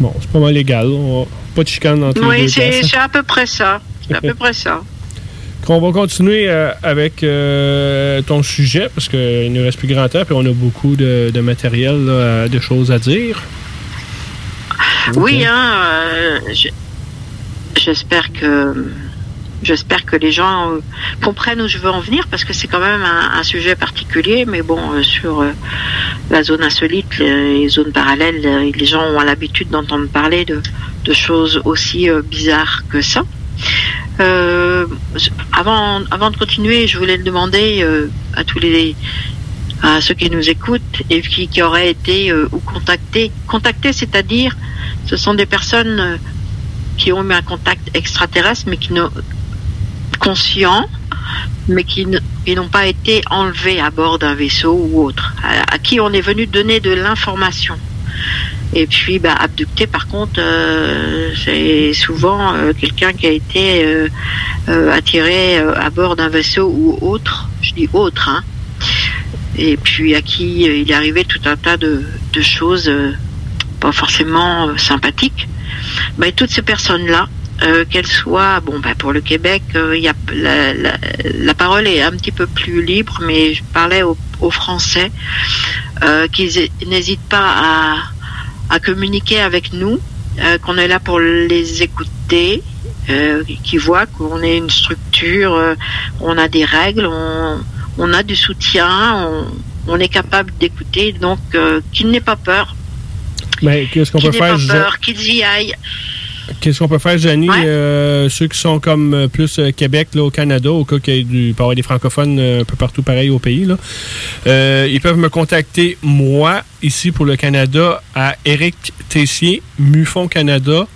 B: Bon, c'est pas mal légal. On Pas de chicane entre les
D: Oui,
B: deux
D: c'est
B: places.
D: c'est à peu près ça. C'est à peu près ça.
B: On va continuer euh, avec euh, ton sujet parce qu'il ne reste plus grand temps puis on a beaucoup de, de matériel, là, de choses à dire.
D: Oui, hein, euh, je- j'espère que j'espère que les gens euh, comprennent où je veux en venir parce que c'est quand même un, sujet particulier. Mais bon, euh, sur euh, la zone insolite, les, zones parallèles, les gens ont l'habitude d'entendre parler de, choses aussi bizarres que ça. Avant, avant de continuer, je voulais le demander à tous les à ceux qui nous écoutent et qui, qui auraient été ou contactés. Contactés, c'est-à-dire, ce sont des personnes qui ont eu un contact extraterrestre, mais qui n'ont conscient, mais qui n'ont pas été enlevés à bord d'un vaisseau ou autre, à, qui on est venu donner de l'information. Et puis, bah, abducté, par contre, euh, c'est souvent euh, quelqu'un qui a été euh, attiré à bord d'un vaisseau ou autre. Je dis autre, hein. Et puis à qui il est arrivé tout un tas de, choses pas forcément sympathiques. Mais toutes ces personnes-là, euh, qu'elles soient, bon, bah, pour le Québec, euh, y a, la, la, la parole est un petit peu plus libre, mais je parlais aux, aux Français euh, qu'ils hé- n'hésitent pas à, à communiquer avec nous, euh, qu'on est là pour les écouter, euh, qui voient qu'on est une structure, euh, on a des règles, on, on a du soutien, on, on est capable d'écouter, donc qu'ils n'aient pas peur,
B: Mais qu'est-ce qu'on
D: qu'ils
B: peut faire,
D: pas peur, qu'ils y aillent.
B: Qu'est-ce qu'on peut faire, Janie, euh, ceux qui sont comme euh, plus euh, Québec, là, au Canada, au cas qu'il y ait du, avoir des francophones un peu partout pareil au pays, là, euh, ils peuvent me contacter, moi, ici pour le Canada, à Eric Tessier, Mufon Canada,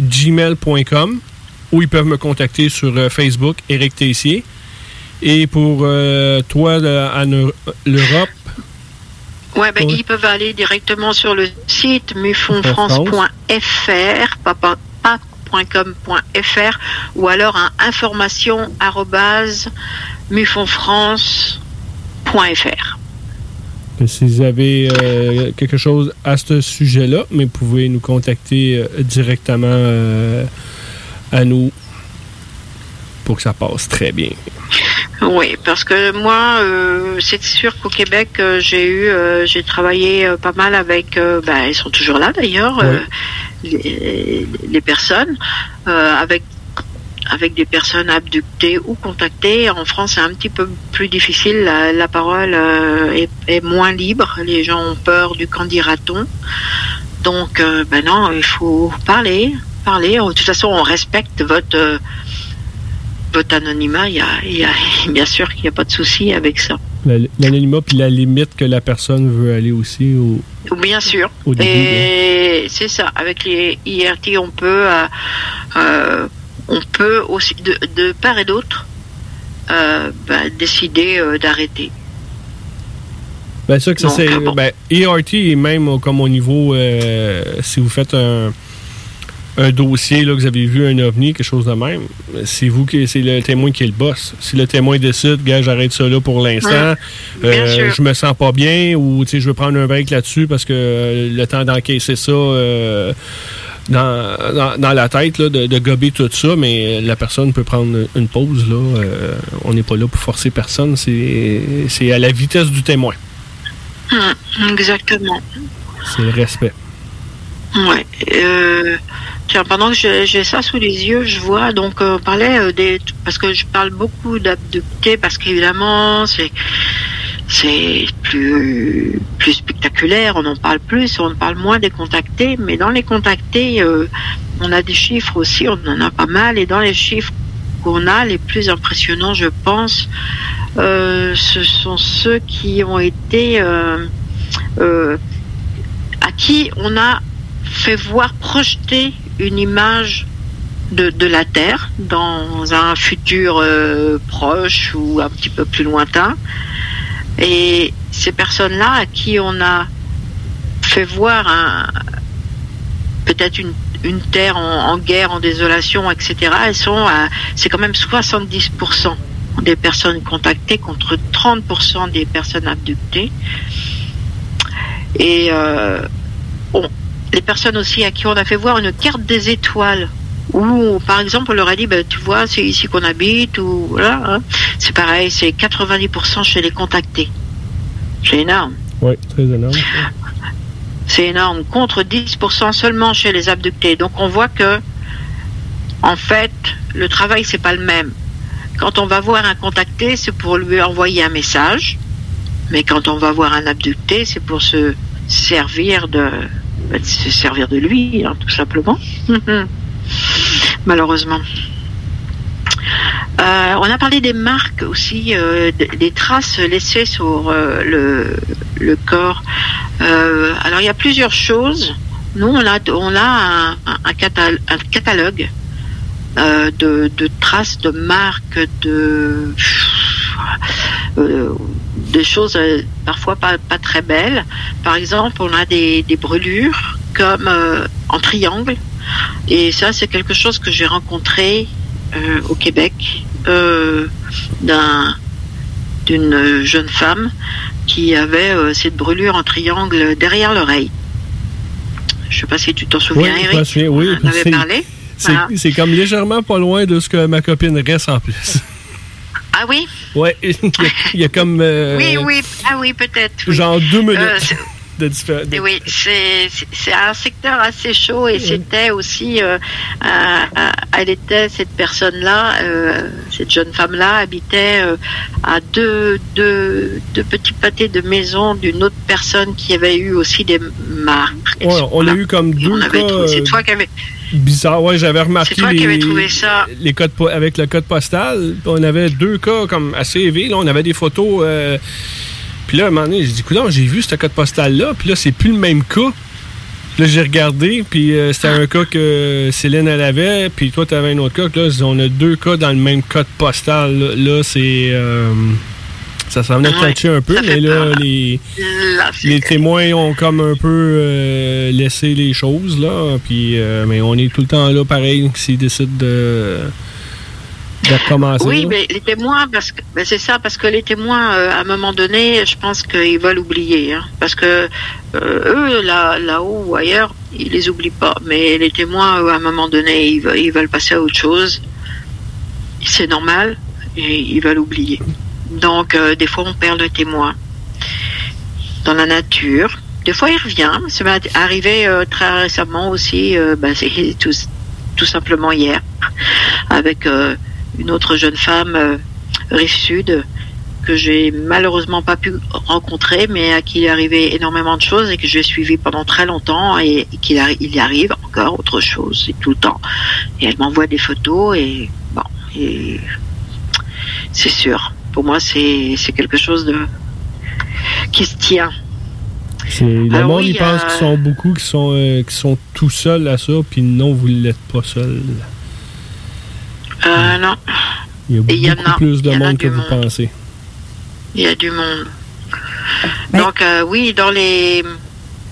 B: gmail.com, ou ils peuvent me contacter sur Facebook, Eric Tessier. Et pour euh, toi, en Eu- l'Europe,
D: Ouais, ben,
B: Ouais.
D: ils peuvent aller directement sur le site mufonfrance.fr, pas, pas, pas .com.fr, ou alors à information arobase mufonfrance.fr.
B: que si vous avez euh, quelque chose à ce sujet-là, mais vous pouvez nous contacter euh, directement euh, à nous pour que ça passe très bien.
D: Oui, parce que moi, euh, c'est sûr qu'au Québec, euh, j'ai eu, euh, j'ai travaillé euh, pas mal avec, euh, ben, ils sont toujours là d'ailleurs, euh, les, les personnes, euh, avec avec des personnes abductées ou contactées. En France, c'est un petit peu plus difficile. La, la parole euh, est, est moins libre. Les gens ont peur du qu'en dira-t-on. Donc, ben non, il faut parler, parler. De toute façon, on respecte votre euh, votre anonymat. Il y a, il y a- bien sûr qu'il n'y a pas de souci avec ça.
B: La- L'anonymat puis la limite que la personne veut aller aussi au,
D: Bien sûr.
B: Au début,
D: Et c'est ça. Avec les IRT, on peut, euh, euh, on peut aussi, de, de part et d'autre, euh, ben, décider d'arrêter.
B: Ben, ça, que ça, c'est.
D: bon.
B: Ben, ERT est même comme au niveau. si vous faites un. Un dossier, là, que vous avez vu un ovni, quelque chose de même, c'est vous qui, c'est le témoin qui est le boss. Si le témoin décide, gars, j'arrête ça là pour l'instant,
D: Ouais,
B: euh, je me sens pas bien, ou tu sais, je veux prendre un break là-dessus parce que euh, le temps d'encaisser ça euh, dans, dans, dans la tête, là, de, de gober tout ça, mais la personne peut prendre une pause. Là, Euh, on n'est pas là pour forcer personne, c'est, c'est à la vitesse du témoin.
D: Hum, exactement.
B: C'est le respect.
D: Euh, tiens, pendant que j'ai ça sous les yeux, je vois donc euh, on parlait euh, des parce que je parle beaucoup d'abductés parce qu'évidemment c'est c'est plus plus spectaculaire, on en parle plus, on parle moins des contactés, mais dans les contactés, euh, on a des chiffres aussi, on en a pas mal, et dans les chiffres qu'on a, les plus impressionnants, je pense, ce sont ceux qui ont été à qui on a fait voir projeter une image de, la Terre dans un futur euh, proche ou un petit peu plus lointain. Et ces personnes-là à qui on a fait voir peut-être une, Terre en, guerre, en désolation, etc., c'est quand même 70% des personnes contactées contre 30% des personnes abductées. Et euh, les personnes aussi à qui on a fait voir une carte des étoiles, où par exemple on leur a dit, ben, tu vois, c'est ici qu'on habite, ou voilà, hein. c'est pareil, c'est 90% chez les contactés. C'est énorme.
B: Oui, très énorme.
D: C'est énorme. Contre 10% seulement chez les abductés. Donc on voit que, en fait, le travail c'est pas le même. Quand on va voir un contacté, c'est pour lui envoyer un message. Mais quand on va voir un abducté, c'est pour se servir de, bah, de se servir de lui, hein, tout simplement. Malheureusement. Euh, on a parlé des marques aussi, euh, des traces laissées sur euh, le, le corps. Alors il y a plusieurs choses. Nous, on a, on a un, un- un catal- un catalogue de, de traces, de marques, de des choses euh, parfois pas, pas très belles. Par exemple, on a des, des brûlures comme euh, en triangle. Et ça, c'est quelque chose que j'ai rencontré euh, au Québec euh, d'un d'une jeune femme qui avait cette brûlure en triangle derrière l'oreille. Je sais pas si tu t'en souviens,
B: Oui, je
D: Eric.
B: souviens, oui.
D: On en avait parlé.
B: C'est
D: Voilà.
B: c'est comme légèrement pas loin de ce que ma copine reste en plus.
D: Ah oui?
B: Ouais, il y a, il y a comme. euh,
D: Oui, oui. Ah oui, peut-être. oui.
B: Genre deux minutes
D: Euh,
B: de différence.
D: Et oui, c'est un secteur assez chaud et c'était aussi, euh, elle était cette personne-là, cette jeune femme-là habitait à deux, deux, deux petits pâtés de maison d'une autre personne qui avait eu aussi des marques.
B: Ouais, on a eu comme deux
D: On avait
B: cas
D: trouvé- C'est toi qui avais.
B: Bizarres. Ouais, j'avais remarqué
D: C'est toi qui avais
B: les,
D: trouvé ça.
B: les codes avec le code postal. Puis On avait deux cas comme assez élevés. Là, on avait des photos. euh, puis là, à un moment donné, j'ai dit, Coudonc, j'ai vu ce code postal-là. Puis là, c'est plus le même cas. Là, j'ai regardé, puis euh, c'était un cas que Céline, elle avait, puis toi, tu avais un autre cas. que Là, on a deux cas dans le même code postal. Là, Là, c'est... euh, ça s'en venait toucher un peu, mais là, les, témoins ont comme un peu euh, laissé les choses, là. Puis, euh, mais on est tout le temps là, pareil, s'ils décident de, de recommencer.
D: Oui,
B: là.
D: mais les témoins, parce que c'est ça, parce que les témoins, euh, à un moment donné, je pense qu'ils veulent oublier, hein, parce que eux, là, là-haut ou ailleurs, ils les oublient pas. Mais les témoins, à un moment donné, ils veulent, ils veulent passer à autre chose. C'est normal, et ils veulent oublier. Donc, euh, des fois, on perd le témoin dans la nature. Des fois, il revient. Ça m'est arrivé euh, très récemment aussi. euh, ben, c'est tout, tout simplement hier, avec euh, une autre jeune femme euh, rive sud que j'ai malheureusement pas pu rencontrer, mais à qui il est arrivé énormément de choses et que j'ai suivi pendant très longtemps et, et qu'il il y arrive encore autre chose, c'est tout le temps. Et elle m'envoie des photos et bon, et c'est sûr. Pour moi, c'est c'est quelque chose de qui se tient.
B: C'est- le
D: Alors
B: monde,
D: oui,
B: il pense
D: euh,
B: qu'ils sont beaucoup, qui sont, euh, qui sont tout seuls à ça, puis non, vous ne l'êtes pas seul.
D: Euh, non,
B: Il y a
D: y
B: beaucoup
D: a-
B: plus de monde que vous
D: monde.
B: pensez.
D: il y a du monde. Donc euh, oui, dans les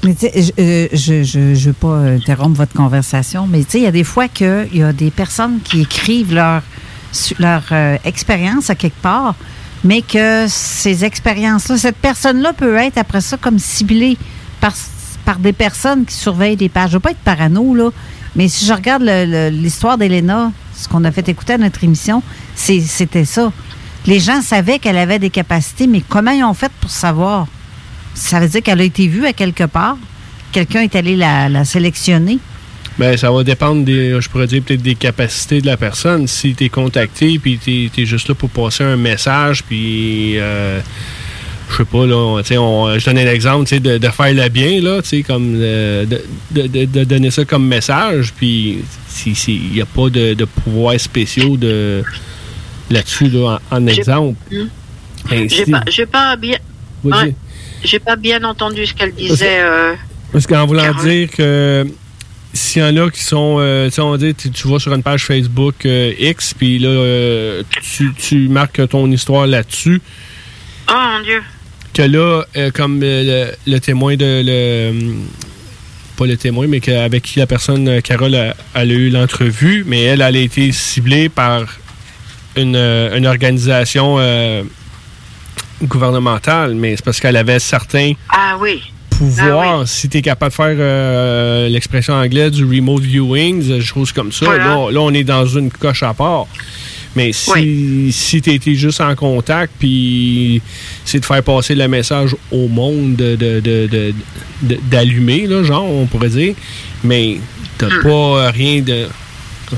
C: Mais tu sais, je je, je, je veux pas interrompre votre conversation, mais tu sais, il y a des fois qu'il y a des personnes qui écrivent leur, leur euh, expérience à quelque part, mais que ces expériences-là, cette personne-là peut être après ça comme ciblée par, par des personnes qui surveillent des pages. Je veux pas être parano, là, mais si je regarde l'histoire d'Elena, ce qu'on a fait écouter à notre émission, c'était ça. Les gens savaient qu'elle avait des capacités, mais comment ils ont fait pour savoir? Ça veut dire qu'elle a été vue à quelque part. Quelqu'un est allé la, la sélectionner.
B: Ben, ça va dépendre des, je pourrais dire peut-être des capacités de la personne. Si tu es contacté, puis tu es, juste là pour passer un message, puis euh, je sais pas, là, tu sais, on- je donne un exemple, tu sais, de, de faire le bien, là, tu sais, comme euh, de, de- de- donner ça comme message, puis il n'y a pas de, de pouvoirs spéciaux de là-dessus, là, en, exemple. Ben,
D: J'ai pas, j'ai pas bien. Ouais. J'ai pas bien entendu ce qu'elle disait. euh,
B: Parce qu'en voulant dire que s'il y en a qui sont, euh, tu sais, on dit, tu, tu vas sur une page Facebook euh, X, puis là, euh, tu, tu marques ton histoire là-dessus,
D: Oh mon Dieu.
B: que là, euh, comme euh, le, le témoin de... Le, pas le témoin, mais que- avec qui la personne, Carole, a, elle a eu l'entrevue, mais elle, elle a été ciblée par une, une organisation gouvernementale, mais c'est parce qu'elle avait certains
D: Ah oui.
B: Pouvoir, si tu es capable de faire euh, l'expression anglaise du remote viewing, des choses comme ça,
D: Voilà.
B: là, là, on est dans une coche à part. Mais si, si tu étais juste en contact, puis c'est de faire passer le message au monde de- de- de- de- d'allumer, là, genre, on pourrait dire, mais t'as
D: Hmm.
B: pas rien de,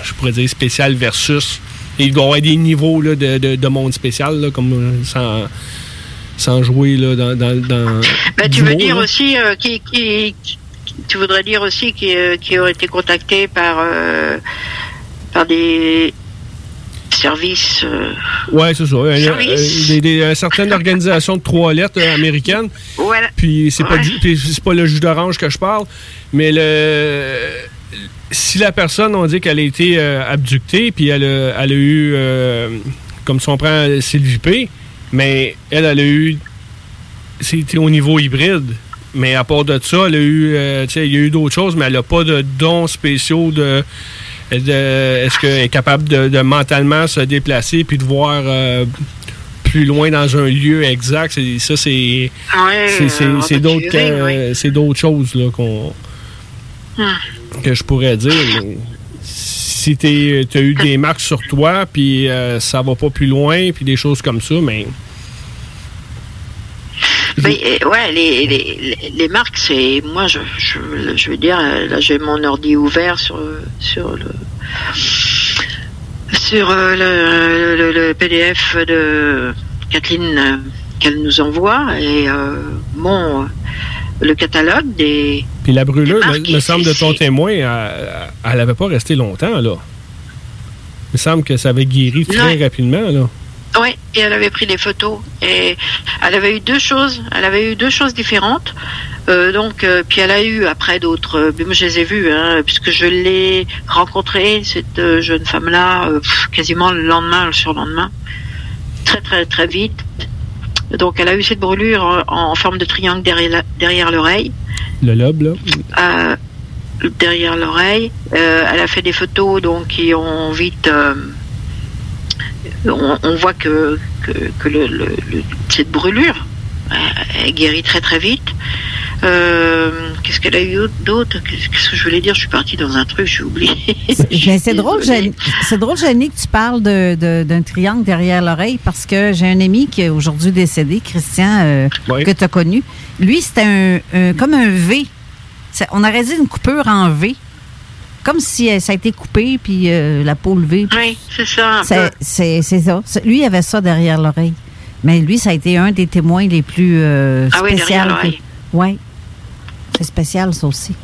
B: je pourrais dire, spécial versus. Il doit y avoir des niveaux là, de, de- de monde spécial, là, comme euh, sans, sans jouer là, dans, dans, dans
D: Ben, tu veux
B: mot,
D: dire
B: là.
D: aussi euh, qui, qui, tu voudrais dire aussi qui, euh, qui aurait été contacté par euh, par des services. euh,
B: Ouais, c'est ça.
D: Service.
B: des, des- certaines organisations de trois lettres américaines.
D: Voilà.
B: Puis c'est pas,
D: Ouais.
B: puis c'est pas le jus d'orange que je parle, mais le si la personne, on dit qu'elle a été euh, abductée, puis elle a, elle a eu, euh, comme si on prend Sylvie P, mais elle, elle a eu, c'était au niveau hybride. Mais à part de ça, elle a eu, euh, tu sais, il y a eu d'autres choses, mais elle n'a pas de dons spéciaux de, de- est-ce qu'elle est capable de, de mentalement se déplacer puis de voir euh, plus loin dans un lieu exact? C'est- Ça, c'est
D: Ouais,
B: c'est- d'autres euh, c'est d'autres choses là, qu'on
D: Hmm.
B: que je pourrais dire. mais si tu as eu des marques sur toi, puis euh, ça va pas plus loin, puis des choses comme ça, mais
D: Ben, euh, ouais, les, marques, c'est. Moi, je, veux dire, euh, là, j'ai mon ordi ouvert sur, le. Sur euh, le, PDF de Kathleen euh, qu'elle nous envoie. Et euh, euh, le catalogue des.
B: Puis la
D: marques,
B: me, me semble de ton témoin, elle, elle avait pas resté longtemps là. Il me semble que ça avait guéri très rapidement là.
D: Oui, et elle avait pris des photos. Et elle avait eu deux choses. Elle avait eu deux choses différentes. Euh, donc, euh, puis elle a eu après d'autres. euh, je les ai vues, hein, puisque je l'ai rencontrée cette euh, jeune femme-là quasiment le lendemain, le surlendemain, très très très vite. Donc, elle a eu cette brûlure en, en forme de triangle derrière l'oreille.
B: Le lobe là.
D: Derrière l'oreille. Euh, elle a fait des photos donc qui ont vite. euh, on, voit que, que, le, cette brûlure elle guérit très très vite. Euh, Qu'est-ce qu'elle a eu d'autre? Qu'est-ce que je voulais dire? Je suis partie dans un truc, j'ai oublié.
C: Mais c'est drôle, c'est drôle, Janie, que tu parles de- de- d'un triangle derrière l'oreille parce que j'ai un ami qui est aujourd'hui décédé, Christian, euh, que tu as connu. Lui, c'était un, un- comme un V. C'est- On aurait dit une coupure en V. Comme si euh, ça a été coupé, puis euh, la peau levée.
D: Oui, c'est ça.
C: C'est
D: peu.
C: c'est- c'est ça. Lui, il avait ça derrière l'oreille. Mais lui, ça a été un des témoins les plus euh,
D: Ah oui,
C: spéciaux. C'est spécial, ça aussi.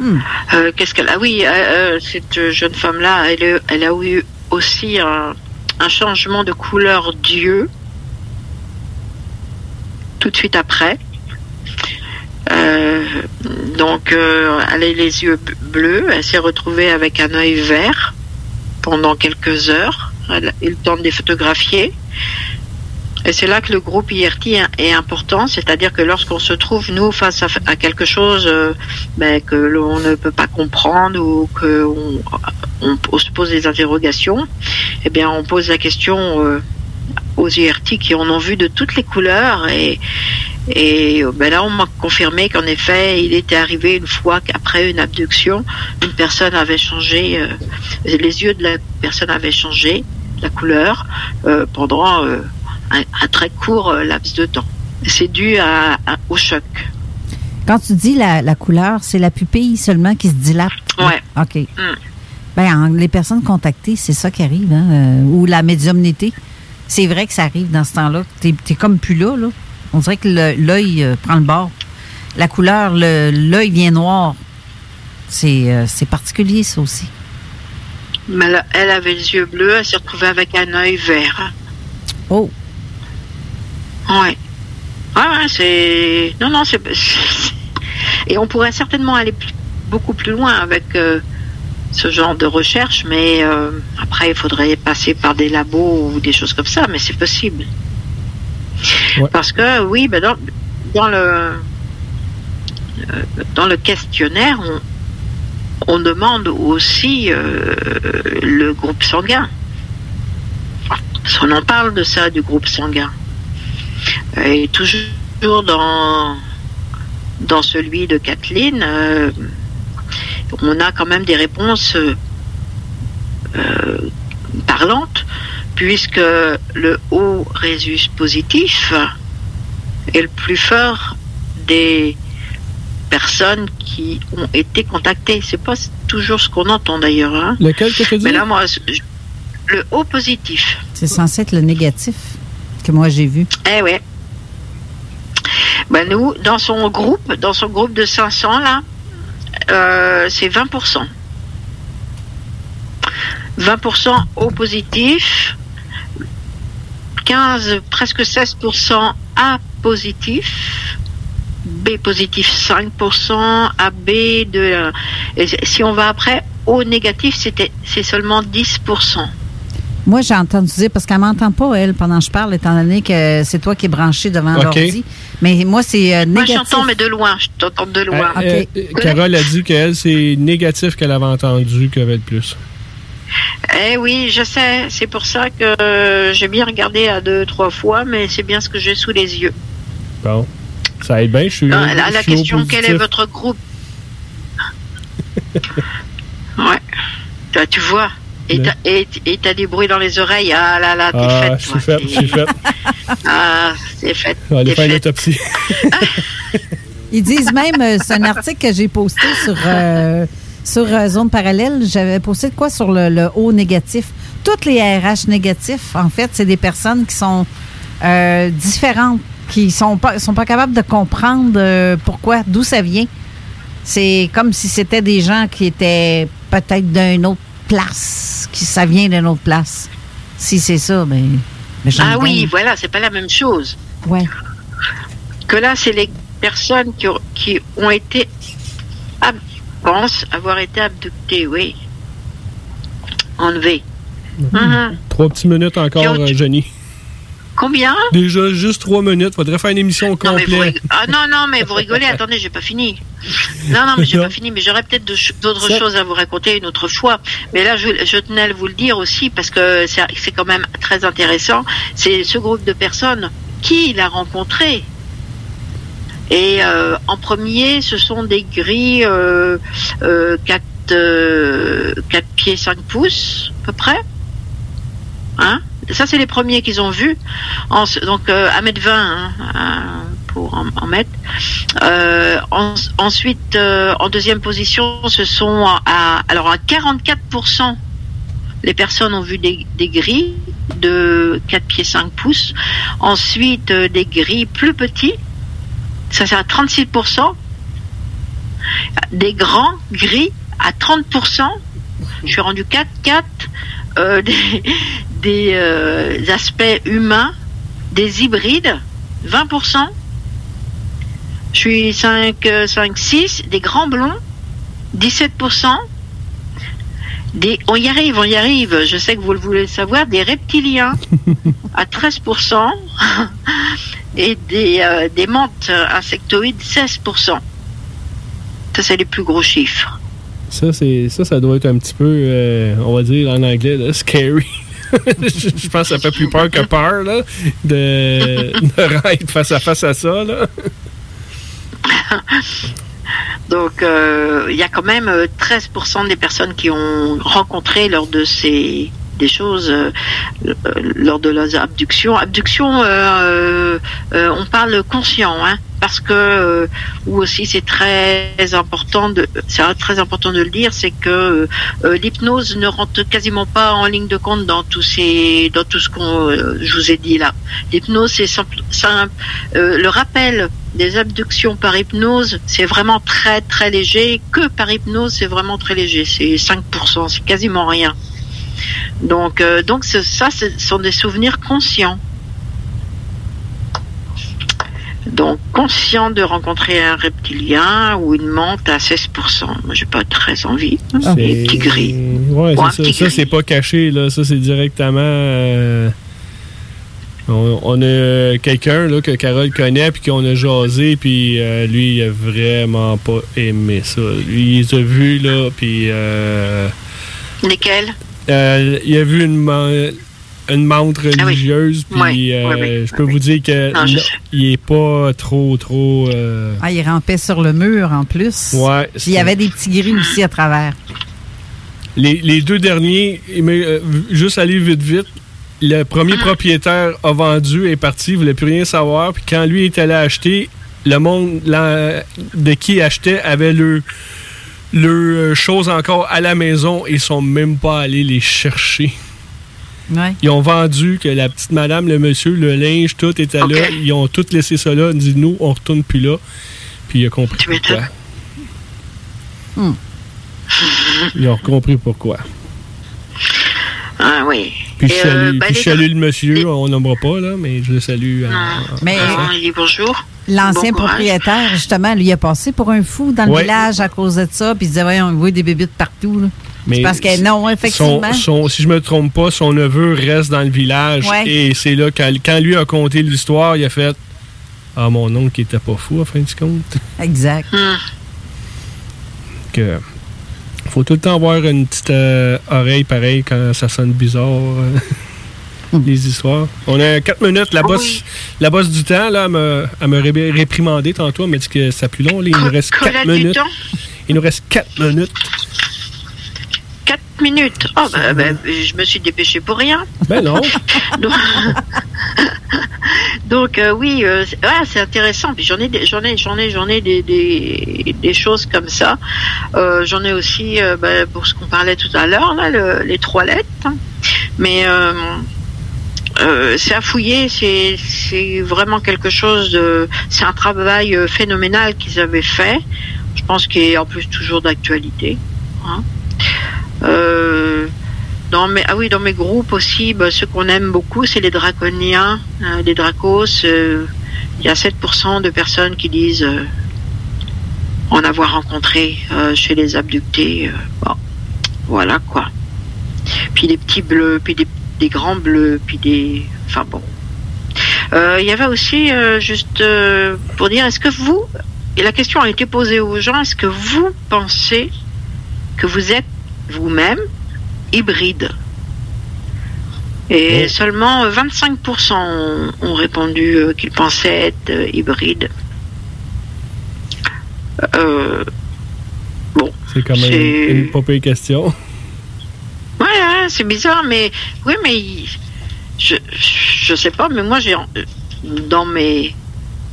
C: Hmm.
D: Euh, Qu'est-ce qu'elle a Oui, euh, euh, cette jeune femme-là, elle, a eu aussi un, un changement de couleur d'yeux tout de suite après. Euh, donc, elle a eu les yeux bleus. Elle s'est retrouvée avec un œil vert pendant quelques heures. Elle le temps de les photographier. Et c'est là que le groupe IRT est important, c'est-à-dire que lorsqu'on se trouve, nous, face à, quelque chose euh, ben, que l'on ne peut pas comprendre ou qu'on on, on se pose des interrogations, eh bien, on pose la question euh, aux IRT qui en ont vu de toutes les couleurs et, et ben là, on m'a confirmé qu'en effet, il était arrivé une fois qu'après une abduction, une personne avait changé, euh, les yeux de la personne avaient changé, la couleur, euh, pendant euh, un, un très court euh, laps de temps. C'est dû à, à- au choc.
C: Quand tu dis la, la couleur, c'est la pupille seulement qui se dilate?
D: Ouais.
C: OK.
D: Mm.
C: Ben, en- les personnes contactées, c'est ça qui arrive, hein, euh, ou la médiumnité. C'est vrai que ça arrive dans ce temps-là. T'es es comme plus là, là. On dirait que l'œil euh, prend le bord. La couleur, le- l'œil vient noir. C'est euh, c'est particulier, ça aussi.
D: Mais elle, avait les yeux bleus, elle s'est retrouvée avec un œil vert.
C: Oh.
D: Ouais. Ouais, c'est. Non, non, c'est. c'est- Et on pourrait certainement aller plus- beaucoup plus loin avec euh, ce genre de recherche, mais euh, après, il faudrait passer par des labos ou des choses comme ça, mais c'est possible. Parce que, oui, ben dans, dans le. euh, Dans le questionnaire, on, on demande aussi euh, le groupe sanguin. Qu'on en parle de ça, du groupe sanguin. Et toujours dans, celui de Kathleen, euh, on a quand même des réponses euh, parlantes, puisque le haut résus positif est le plus fort des personnes qui ont été contactées. C'est pas toujours ce qu'on entend d'ailleurs. Hein.
B: Lequel que tu dis?
D: Mais là, moi, je- le haut positif.
C: C'est censé être le négatif que moi j'ai vu.
D: Eh ouais. Ben nous, dans son groupe, dans son groupe de 500 là, euh, c'est 20%. 20% au positif, 15, presque 16% A positif, B positif 5%, AB de, et si on va après au négatif, c'était c'est seulement 10%.
C: Moi, j'ai entendu dire, parce qu'elle m'entend pas, elle, pendant que je parle, étant donné que c'est toi qui es branché devant
B: OK.
C: l'ordi. Mais moi, c'est euh,
D: Moi,
C: négatif.
D: j'entends, mais de loin. Je t'entends de loin.
B: Euh, euh, Carole a dit qu'elle, c'est négatif qu'elle avait entendu qu'il y avait le plus.
D: Eh oui, je sais. C'est pour ça que euh, j'ai bien regardé à deux, trois fois, mais c'est bien ce que j'ai sous les yeux.
B: Bon. Ça aide bien, je suis.
D: Non, la, question, quel est votre groupe? Ouais. Toi, tu vois. Et t'as- Et et t'as des bruits dans les oreilles? Ah là là, t'es
B: Ah,
D: faite.
B: je
D: toi.
B: suis fait, je suis fait.
D: Ah, c'est fait.
B: On va aller faire une
D: faite.
B: autopsie.
C: Ils disent même, euh, c'est un article que j'ai posté sur, euh, sur euh, Zone Parallèle. J'avais posté de quoi sur le, le haut négatif. Toutes les RH négatifs, en fait, c'est des personnes qui sont euh, différentes, qui sont pas, sont pas capables de comprendre euh, pourquoi, d'où ça vient. C'est comme si c'était des gens qui étaient peut-être d'une autre place, qui ça vient d'une autre place. Si c'est ça, ben. j'en
D: Ah oui, voilà, c'est pas la même chose.
C: Ouais.
D: Que là, c'est les personnes qui ont, qui ont été, ab- pensent avoir été abductées, oui. Enlevées. Mhm.
B: Trois petites minutes encore, euh, Jenny.
D: Combien?
B: Déjà, juste trois minutes. Faudrait faire une émission complète.
D: Ah non, non, mais vous rigolez, attendez, j'ai pas fini. Non, non, mais j'ai pas fini, mais j'aurais peut-être d'autres choses à vous raconter une autre fois. Mais là, je, je tenais à vous le dire aussi, parce que c'est quand même très intéressant. C'est ce groupe de personnes qui il a rencontré. Et euh, en premier, ce sont des grilles euh, euh, 4, euh, 4 pieds 5 pouces, à peu près. Hein? Ça, c'est les premiers qu'ils ont vus. Donc, euh, 1m20 hein, euh, pour en, en mettre. Euh, en- ensuite, euh, en deuxième position, ce sont à, alors à 44%, les personnes ont vu des, des grilles de 4 pieds 5 pouces. Ensuite, des grilles plus petits. Ça, c'est à 36%. Des grands gris à 30%. Je suis rendu 4, 4. Euh, des des euh, aspects humains, des hybrides, 20%. Je suis 5, euh, 5, 6, des grands blonds, 17%. Des, on y arrive, on y arrive. Je sais que vous le voulez savoir. Des reptiliens à 13% et des, euh, des menthes insectoïdes 16%. Ça, c'est les plus gros chiffres.
B: Ça, c'est ça, ça doit être un petit peu, euh, on va dire en anglais, là, scary. je pense que ça fait plus peur que peur, là, de, de face à face à ça, là.
D: Donc, euh, il y a quand même euh, 13% des personnes qui ont rencontré lors de ces des choses euh, euh, lors de leurs abductions. Abduction, euh, on parle conscient, hein, parce que ou aussi c'est très important de c'est très important de le dire, c'est que l'hypnose ne rentre quasiment pas en ligne de compte dans tous ces dans tout ce qu'on je vous ai dit là. L'hypnose c'est simple, simple. Le rappel des abductions par hypnose, c'est vraiment très très léger. Que par hypnose, c'est vraiment très léger. C'est 5%, c'est quasiment rien. Donc, euh, donc ce- ça, ce sont des souvenirs conscients. Donc, conscient de rencontrer un reptilien ou une menthe à 16%. Moi, j'ai pas très envie. hein, Les petits gris.
B: Ouais, ça. Ça, c'est pas caché, là. Ça, c'est directement. euh, on, on a quelqu'un là, que Carole connaît, puis qu'on a jasé, puis euh, lui, il a vraiment pas aimé ça. Lui, il les a vus, là, puis. euh,
D: Lesquels?
B: Euh, il a vu une, une montre religieuse, puis
C: Ah Ouais,
B: euh, je peux vous dire que
C: Non, je
B: non,
C: sais.
B: il est pas trop, trop. euh,
C: Ah, il rampait sur le mur en plus.
B: Ouais,
C: Puis il y avait des petits gris aussi à travers.
B: Les, les deux derniers, mais, euh, juste aller vite, vite. Le premier propriétaire a vendu, est parti, il voulait plus rien savoir. Puis quand lui est allé acheter, le monde la- de qui il achetait avait le, le euh, chose encore à la maison et ils sont même pas allés les chercher.
C: Ouais.
B: Ils ont vendu que la petite madame, le monsieur, le linge, tout était là. Ils ont tout laissé ça là. Ils ont dit nous, on retourne plus là. Puis il a compris pourquoi.
C: Hmm.
B: Ils ont compris pourquoi.
D: Ah oui.
B: Puis je
D: Et,
B: salue,
D: euh, bah,
B: puis je
D: les-
B: salue le monsieur, on nommera pas, là, mais je le salue. en- en
C: Mais-
B: passant.
D: Ah, il dit bonjour.
C: L'ancien
D: Bon
C: propriétaire, justement, lui a passé pour un fou dans le
B: Ouais.
C: village à cause de ça. Puis il disait, voyons, on voit des bébites partout. là.
B: Mais
C: C'est parce que non, effectivement.
B: son- son- si je me trompe pas, son neveu reste dans le village.
C: Ouais.
B: Et c'est là, quand, quand lui a conté l'histoire, il a fait Ah, mon oncle qui était pas fou, à fin du compte.
C: Exact.
B: Que, faut tout le temps avoir une petite euh, oreille pareille quand ça sonne bizarre. Les histoires. On a 4 minutes. La bosse, la bosse du temps, là, elle me, elle me ré- réprimandé tantôt. Elle m'a dit que c'est plus long. là. Il nous reste 4
D: Colette du
B: minutes. Il nous reste 4 minutes.
D: 4 minutes? Oh, bah, je me suis dépêché pour rien.
B: Ben non.
D: Donc, Donc, euh, oui, euh, c'est ouais, c'est intéressant. Puis j'en ai, des- j'en ai, j'en ai, j'en ai des, des, des choses comme ça. Euh, j'en ai aussi bah, pour ce qu'on parlait tout à l'heure, là, le- les toilettes. hein. Mais euh, c'est à fouiller. C'est, vraiment quelque chose de. C'est un travail euh, phénoménal qu'ils avaient fait. Je pense qu'il est en plus toujours d'actualité. hein. Euh, dans mes, ah oui, dans mes groupes aussi, bah, ceux qu'on aime beaucoup, c'est les draconiens, les dracos. Il y a 7% de personnes qui disent en avoir rencontré chez les abductés. bon, voilà quoi. Puis des petits bleus, puis des, des grands bleus, puis des. Enfin bon. Euh, Il y avait aussi, euh, juste euh, pour dire, est-ce que vous, et la question a été posée aux gens, est-ce que vous pensez que vous êtes vous-même hybride? Et seulement euh, 25% ont, ont répondu qu'ils pensaient être euh, hybrides. Euh, bon,
B: C'est quand même une pas pire question.
D: Ouais, ouais, c'est bizarre, mais oui, mais je, je sais pas, mais moi j'ai dans mes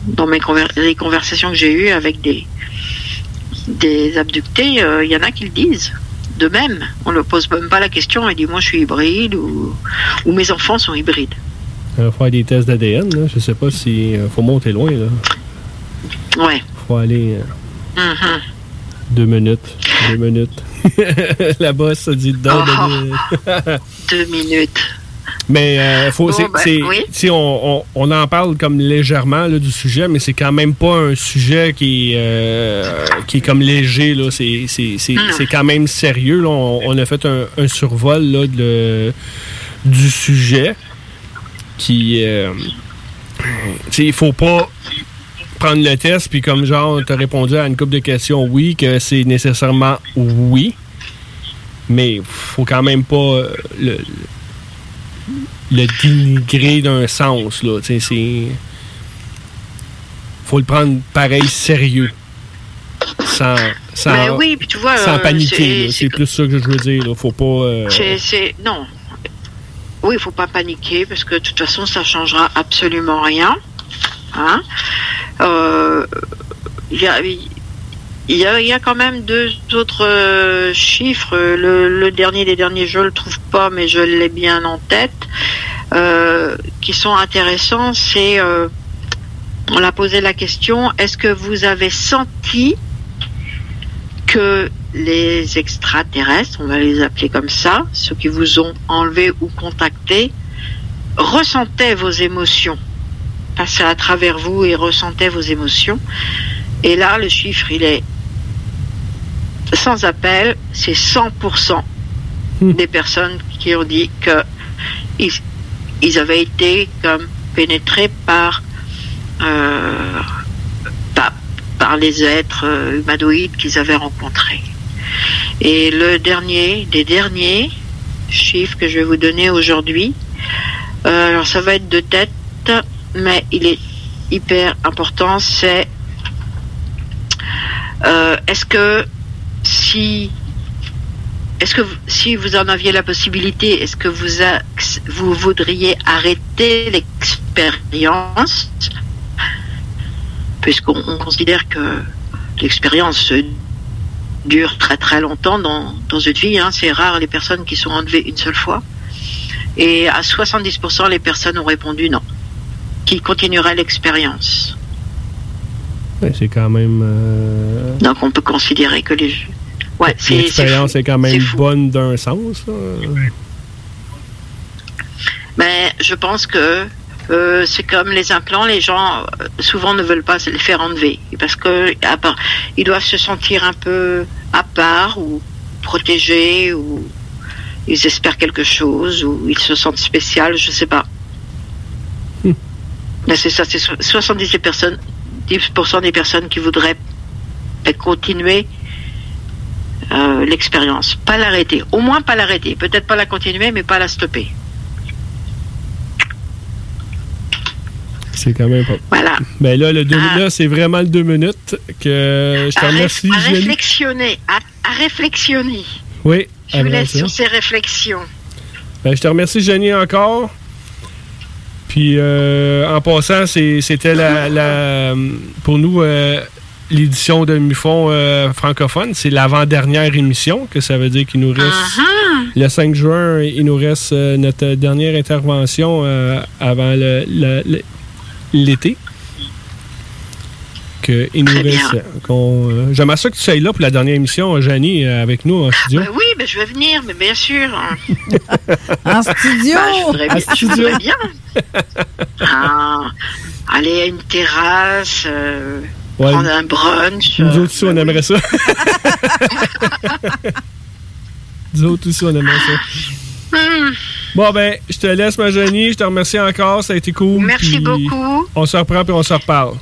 D: dans mes conver- les conversations que j'ai eues avec des des abductés, euh, il y en a qui le disent de même. On ne pose même pas la question. Il dit moi je suis hybride ou ou mes enfants sont hybrides.
B: Il va faire des tests d'ADN. Je sais pas si. euh, faut monter loin. Là.
D: Ouais.
B: faut aller euh,
D: Mhm.
B: deux minutes. Deux minutes. La bosse a dit dedans.
D: Oh.
B: de-
D: Deux minutes.
B: Mais euh, faut,
D: Bon, ben, oui.
B: on, on- on en parle comme légèrement là, du sujet, mais c'est quand même pas un sujet qui, est, euh, qui est comme léger. là. C'est c'est- c'est-
D: Non.
B: c'est quand même sérieux. là. On, on a fait un, un survol là, de- du sujet qui. euh, tu sais, il faut pas prendre le test, puis comme genre, tu as répondu à une couple de questions, oui, que c'est nécessairement oui, mais faut quand même pas euh, le, le dénigrer d'un sens, là. Tu sais, c'est. Faut le prendre pareil sérieux. Sans. sans
D: Ben oui, puis tu vois,
B: sans
D: euh,
B: paniquer,
D: c'est-
B: là. c'est plus ça que je veux dire. là. Faut pas. euh,
D: C'est, c'est- non. Oui, il faut pas paniquer parce que de toute façon, ça changera absolument rien. Hein? Euh, Il y, a, quand même deux autres euh, chiffres. Le, dernier des derniers, je le trouve pas, mais je l'ai bien en tête, euh, qui sont intéressants. C'est, on a posé la question est-ce que vous avez senti que les extraterrestres, on va les appeler comme ça, ceux qui vous ont enlevé ou contacté, ressentaient vos émotions, passaient à travers vous et ressentaient vos émotions. Et là, le chiffre, il est sans appel, c'est 100% des personnes qui ont dit que ils, ils avaient été comme pénétrés par euh, par, par les êtres euh, humanoïdes qu'ils avaient rencontrés. Et le dernier, des derniers chiffres que je vais vous donner aujourd'hui, euh, alors ça va être de tête, mais il est hyper important, c'est euh, est-ce que si est-ce que si vous en aviez la possibilité, est-ce que vous vous voudriez arrêter l'expérience? Puisqu'on on considère que l'expérience dure très très longtemps dans, dans une vie. hein. C'est rare les personnes qui sont enlevées une seule fois. Et à 70%, les personnes ont répondu non, qu'ils continueraient l'expérience.
B: ouais, c'est quand même. euh,
D: Donc on peut considérer que les... Ouais,
B: L'expérience est quand même bonne d'un sens. là.
D: Mais je pense que euh, c'est comme les implants, les gens euh, souvent ne veulent pas se les faire enlever parce que à part, ils doivent se sentir un peu à part ou protégés ou ils espèrent quelque chose ou ils se sentent spécial, je sais pas. Mais c'est ça, c'est so- 70 des personnes, 10% des personnes qui voudraient euh, continuer euh, l'expérience, pas l'arrêter, au moins pas l'arrêter, peut-être pas la continuer, mais pas la stopper.
B: C'est quand même pas.
D: Voilà.
B: Ben là, le deux,
D: Ah.
B: là, c'est vraiment le deux minutes que je te remercie,
D: à réflexionner, à, à réflexionner.
B: Oui,
D: Je vous laisse
B: ça.
D: sur ces réflexions.
B: Ben, je te remercie, Jenny, encore. Puis, euh, en passant, c'était la, la- pour nous euh, l'édition de Mufon euh, francophone. C'est l'avant-dernière émission, que ça veut dire qu'il nous reste.
D: Uh-huh.
B: Le 5 juin, il nous reste euh, notre dernière intervention euh, avant l'été. Que il nous reste. euh, J'aimerais ça que tu sois là pour la dernière émission, euh, avec nous en studio.
D: Ben oui, ben je vais venir, mais bien sûr.
C: En studio!
D: Bah, je voudrais
B: En
D: bien. je
B: studio.
D: voudrais bien. Ah, aller à une terrasse, euh,
B: Ouais.
D: prendre un brunch.
B: Nous
D: euh,
B: autres aussi, on aimerait ça. Nous autres aussi, on aimerait ça. Bon, ben, je te laisse, ma Jenny. Je te remercie encore. Ça a été cool.
D: Merci beaucoup.
B: On se reprend puis on se reparle.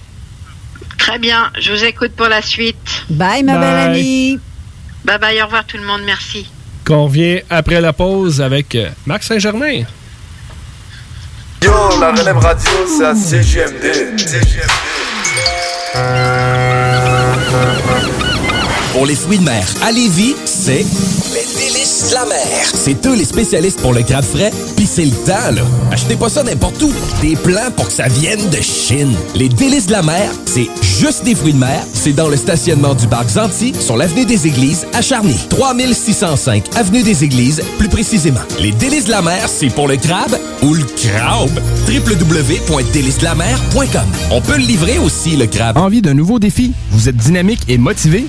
D: Très bien, je vous écoute pour la suite.
C: Bye, ma
B: Bye.
C: belle amie.
D: Bye bye, au revoir tout le monde, merci.
B: Qu'on revient après la pause avec euh, Max Saint-Germain.
M: Yo, la relève radio, c'est à CGMD.
N: Pour les fruits de mer à Lévis, c'est de la mer. C'est eux les spécialistes pour le crabe frais, puis c'est le temps, là. Achetez pas ça n'importe où. Des plans pour que ça vienne de Chine. Les délices de la mer, c'est juste des fruits de mer. C'est dans le stationnement du parc Zanti, sur l'avenue des Églises, à Charny. 3605 avenue des Églises, plus précisément. Les délices de la mer, c'est pour le crabe ou le crabe. www.délicesdelamer.com On peut le livrer aussi, le crabe.
G: Envie d'un nouveau défi? Vous êtes dynamique et motivé?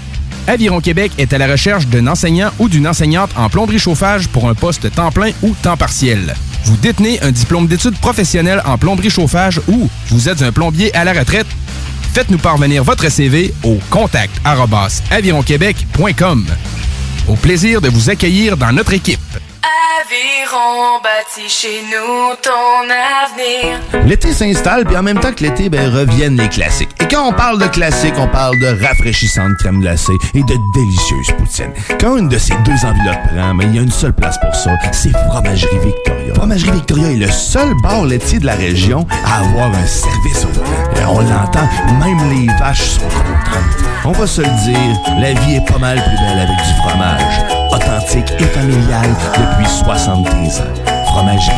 G: Aviron Québec est à la recherche d'un enseignant ou d'une enseignante en plomberie chauffage pour un poste temps plein ou temps partiel. Vous détenez un diplôme d'études professionnelles en plomberie chauffage ou vous êtes un plombier à la retraite? Faites-nous parvenir votre CV au contact avironquebec.com. Au plaisir de vous accueillir dans notre équipe.
H: Aviron bâti chez nous ton avenir.
I: L'été s'installe, puis en même temps que l'été, ben, reviennent les classiques. Et quand on parle de classiques, on parle de rafraîchissantes crème glacée et de délicieuses poutines. Quand une de ces deux enveloppes prend, mais il y a une seule place pour ça, c'est Fromagerie Victoria. Fromagerie Victoria est le seul bar laitier de la région à avoir un service au volant. Et on l'entend, même les vaches sont contentes. On va se le dire, la vie est pas mal plus belle avec du fromage. Authentique et familial depuis 73 ans. Fromagerie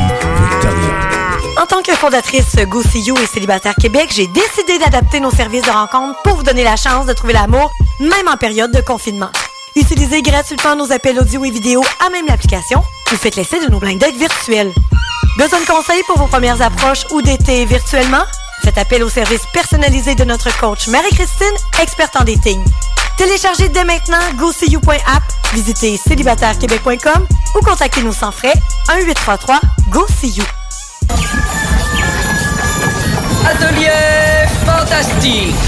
I: Victoria.
O: En tant que fondatrice Go See You et Célibataire Québec, j'ai décidé d'adapter nos services de rencontre pour vous donner la chance de trouver l'amour, même en période de confinement. Utilisez gratuitement nos appels audio et vidéo à même l'application. Vous faites l'essai de nos blind dates virtuels. Besoin de conseils pour vos premières approches ou d'été virtuellement? Faites appel au service personnalisé de notre coach Marie-Christine, experte en dating. Téléchargez dès maintenant GoSeeYou.app, visitez célibatairequebec.com ou contactez-nous sans frais 1-833-GO-SEE-YOU.
P: Atelier fantastique.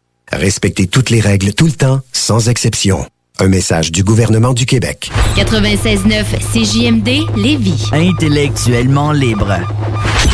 Q: Respectez toutes les règles tout le temps, sans exception. Un message du gouvernement du Québec.
R: 96.9 CJMD Lévis.
S: Intellectuellement libre.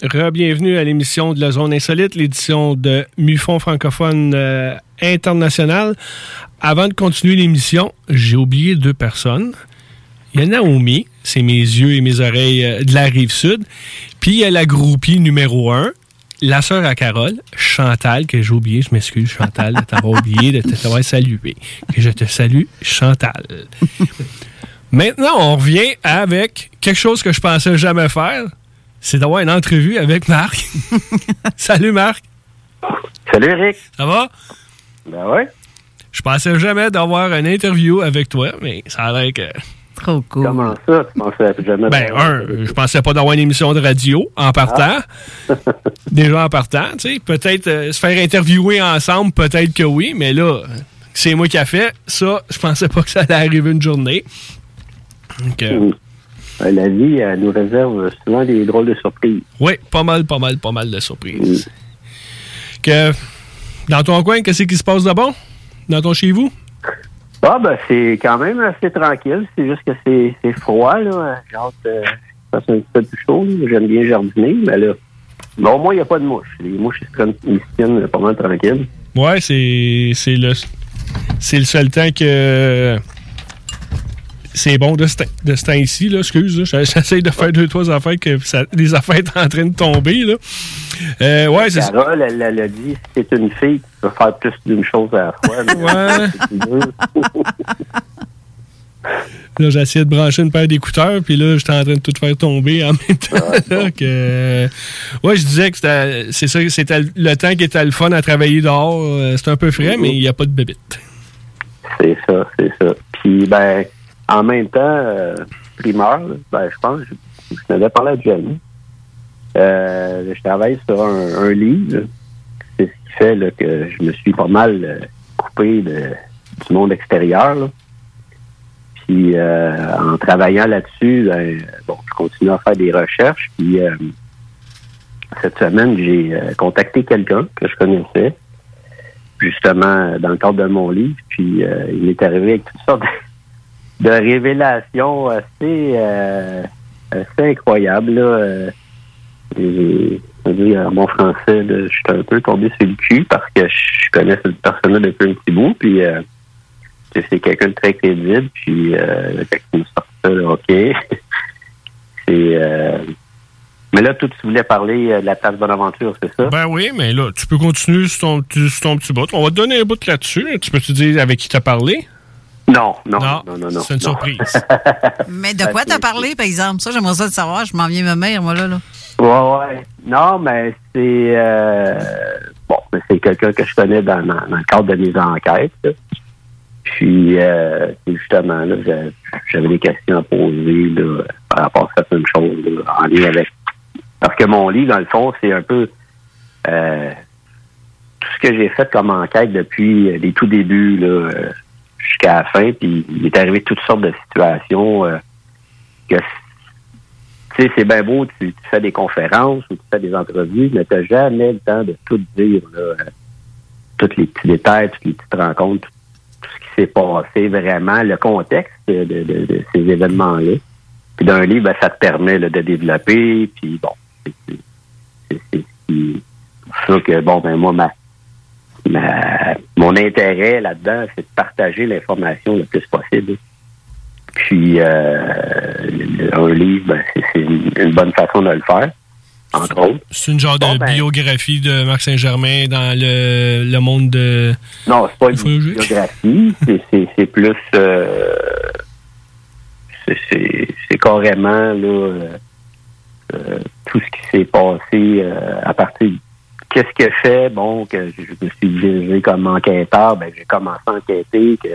B: Re-bienvenue à l'émission de la Zone Insolite, l'édition de MUFON francophone euh, international. Avant de continuer l'émission, j'ai oublié deux personnes. Il y a Naomi, c'est mes yeux et mes oreilles euh, de la rive sud. Puis il y a la groupie numéro un, la sœur à Carole, Chantal, que j'ai oublié, je m'excuse Chantal de t'avoir oublié, de t'avoir salué. Que je te salue, Chantal. Maintenant, on revient avec quelque chose que je pensais jamais faire c'est d'avoir une entrevue avec Marc. Salut Marc.
T: Salut Eric.
B: Ça va?
T: Ben ouais.
B: Je pensais jamais d'avoir une interview avec toi, mais ça a l'air que.
C: Trop cool.
T: Comment ça? Tu pensais jamais
B: Ben, un, je pensais pas d'avoir une émission de radio en partant. Déjà en partant, tu sais. Peut-être euh, se faire interviewer ensemble, peut-être que oui, mais là, c'est moi qui a fait. Ça, je pensais pas que ça allait arriver une journée. Donc, euh,
T: Euh, La vie elle nous réserve souvent des drôles de surprises.
B: Oui, pas mal, pas mal, pas mal de surprises. Que, dans ton coin, qu'est-ce qui se passe de bon? Dans ton chez vous?
T: Ah, ben, c'est quand même assez tranquille. C'est juste que c'est froid, là. J'ai hâte euh, que ça fasse un petit peu plus chaud. J'aime bien jardiner, mais là, bon, au moins, il n'y a pas de mouches. Les mouches, ils se tiennent pas mal tranquilles.
B: Ouais, c'est c'est le c'est le seul temps que c'est bon de ce, de ce temps-ci, là, excuse, là, j'essaie de faire deux, trois affaires que ça- les affaires sont en train de tomber, là. Euh, ouais, c'est.
T: Carole, elle, elle a dit, si c'est une fille, tu peux faire plus d'une chose à la fois. mais
B: Ouais. Là, essayé de brancher une paire d'écouteurs, puis là, j'étais en train de tout faire tomber en même temps. là, que... Ouais, je disais que c'est ça, c'était le temps qui était le fun à travailler dehors. Euh, C'était un peu frais, mais il n'y a pas de bébite.
T: C'est ça, c'est ça. Puis, ben, en même temps, euh, primeur, ben, je pense, je, je n'avais parlé à Jenny. Euh, je travaille sur un, un livre. C'est ce qui fait là, que je me suis pas mal euh, coupé de- du monde extérieur. là. Puis, euh, en travaillant là-dessus, ben, bon, je continue à faire des recherches. Puis, euh, cette semaine, j'ai euh, contacté quelqu'un que je connaissais justement dans le cadre de mon livre. Puis il m'est arrivé avec toutes sortes de, de révélations assez, euh, assez incroyables. Là. Euh, et, en mon français, je suis un peu tombé sur le cul parce que je connais cette personne-là depuis un petit bout. Puis euh, c'est quelqu'un de très crédible. Puis euh, quand me sort là, OK. euh, mais là, tout, tu voulais parler euh, de la place Bonaventure, c'est ça?
B: Ben oui, mais là, tu peux continuer sur ton, sur ton petit bout. On va te donner un bout là-dessus. Tu peux te dire avec qui t'as parlé?
T: Non, non, non, non, non.
B: C'est une
T: non.
B: surprise.
C: Mais de quoi t'as parlé, par exemple? Ça, j'aimerais ça le savoir. Je m'en viens me mère, moi, là. là.
T: Ouais, ouais. Non, mais c'est euh, bon, mais c'est quelqu'un que je connais dans, dans, dans le cadre de mes enquêtes. là. Puis euh, c'est justement là, j'a- j'avais des questions à poser là, par rapport à certaines choses là, en lien avec. Parce que mon livre, dans le fond, c'est un peu euh, tout ce que j'ai fait comme enquête depuis les tout débuts là, euh, jusqu'à la fin. Puis il est arrivé toutes sortes de situations euh, que tu sais, c'est bien beau, tu, fais des conférences ou tu fais des entrevues, mais tu n'as jamais le temps de tout dire, là, euh, tous les petits détails, toutes les petites rencontres, tout, ce qui s'est passé vraiment, le contexte de, ces événements-là. Puis d'un livre, ben, ça te permet de développer, puis bon, c'est ça que, bon, ben moi, ma, ma- mon intérêt là-dedans, c'est de partager l'information le plus possible. Puis euh, un livre, ben, c'est une, une bonne façon de le faire, entre autres.
B: C'est une genre de
T: ben-
B: biographie de Marc Saint-Germain dans le, le monde de.
T: Non, c'est pas une biographie, c'est- c'est c'est plus euh, c'est- carrément là euh, euh, tout ce qui s'est passé à partir qu'est-ce que fait, bon, que je, me suis dirigé comme enquêteur, ben j'ai commencé à enquêter que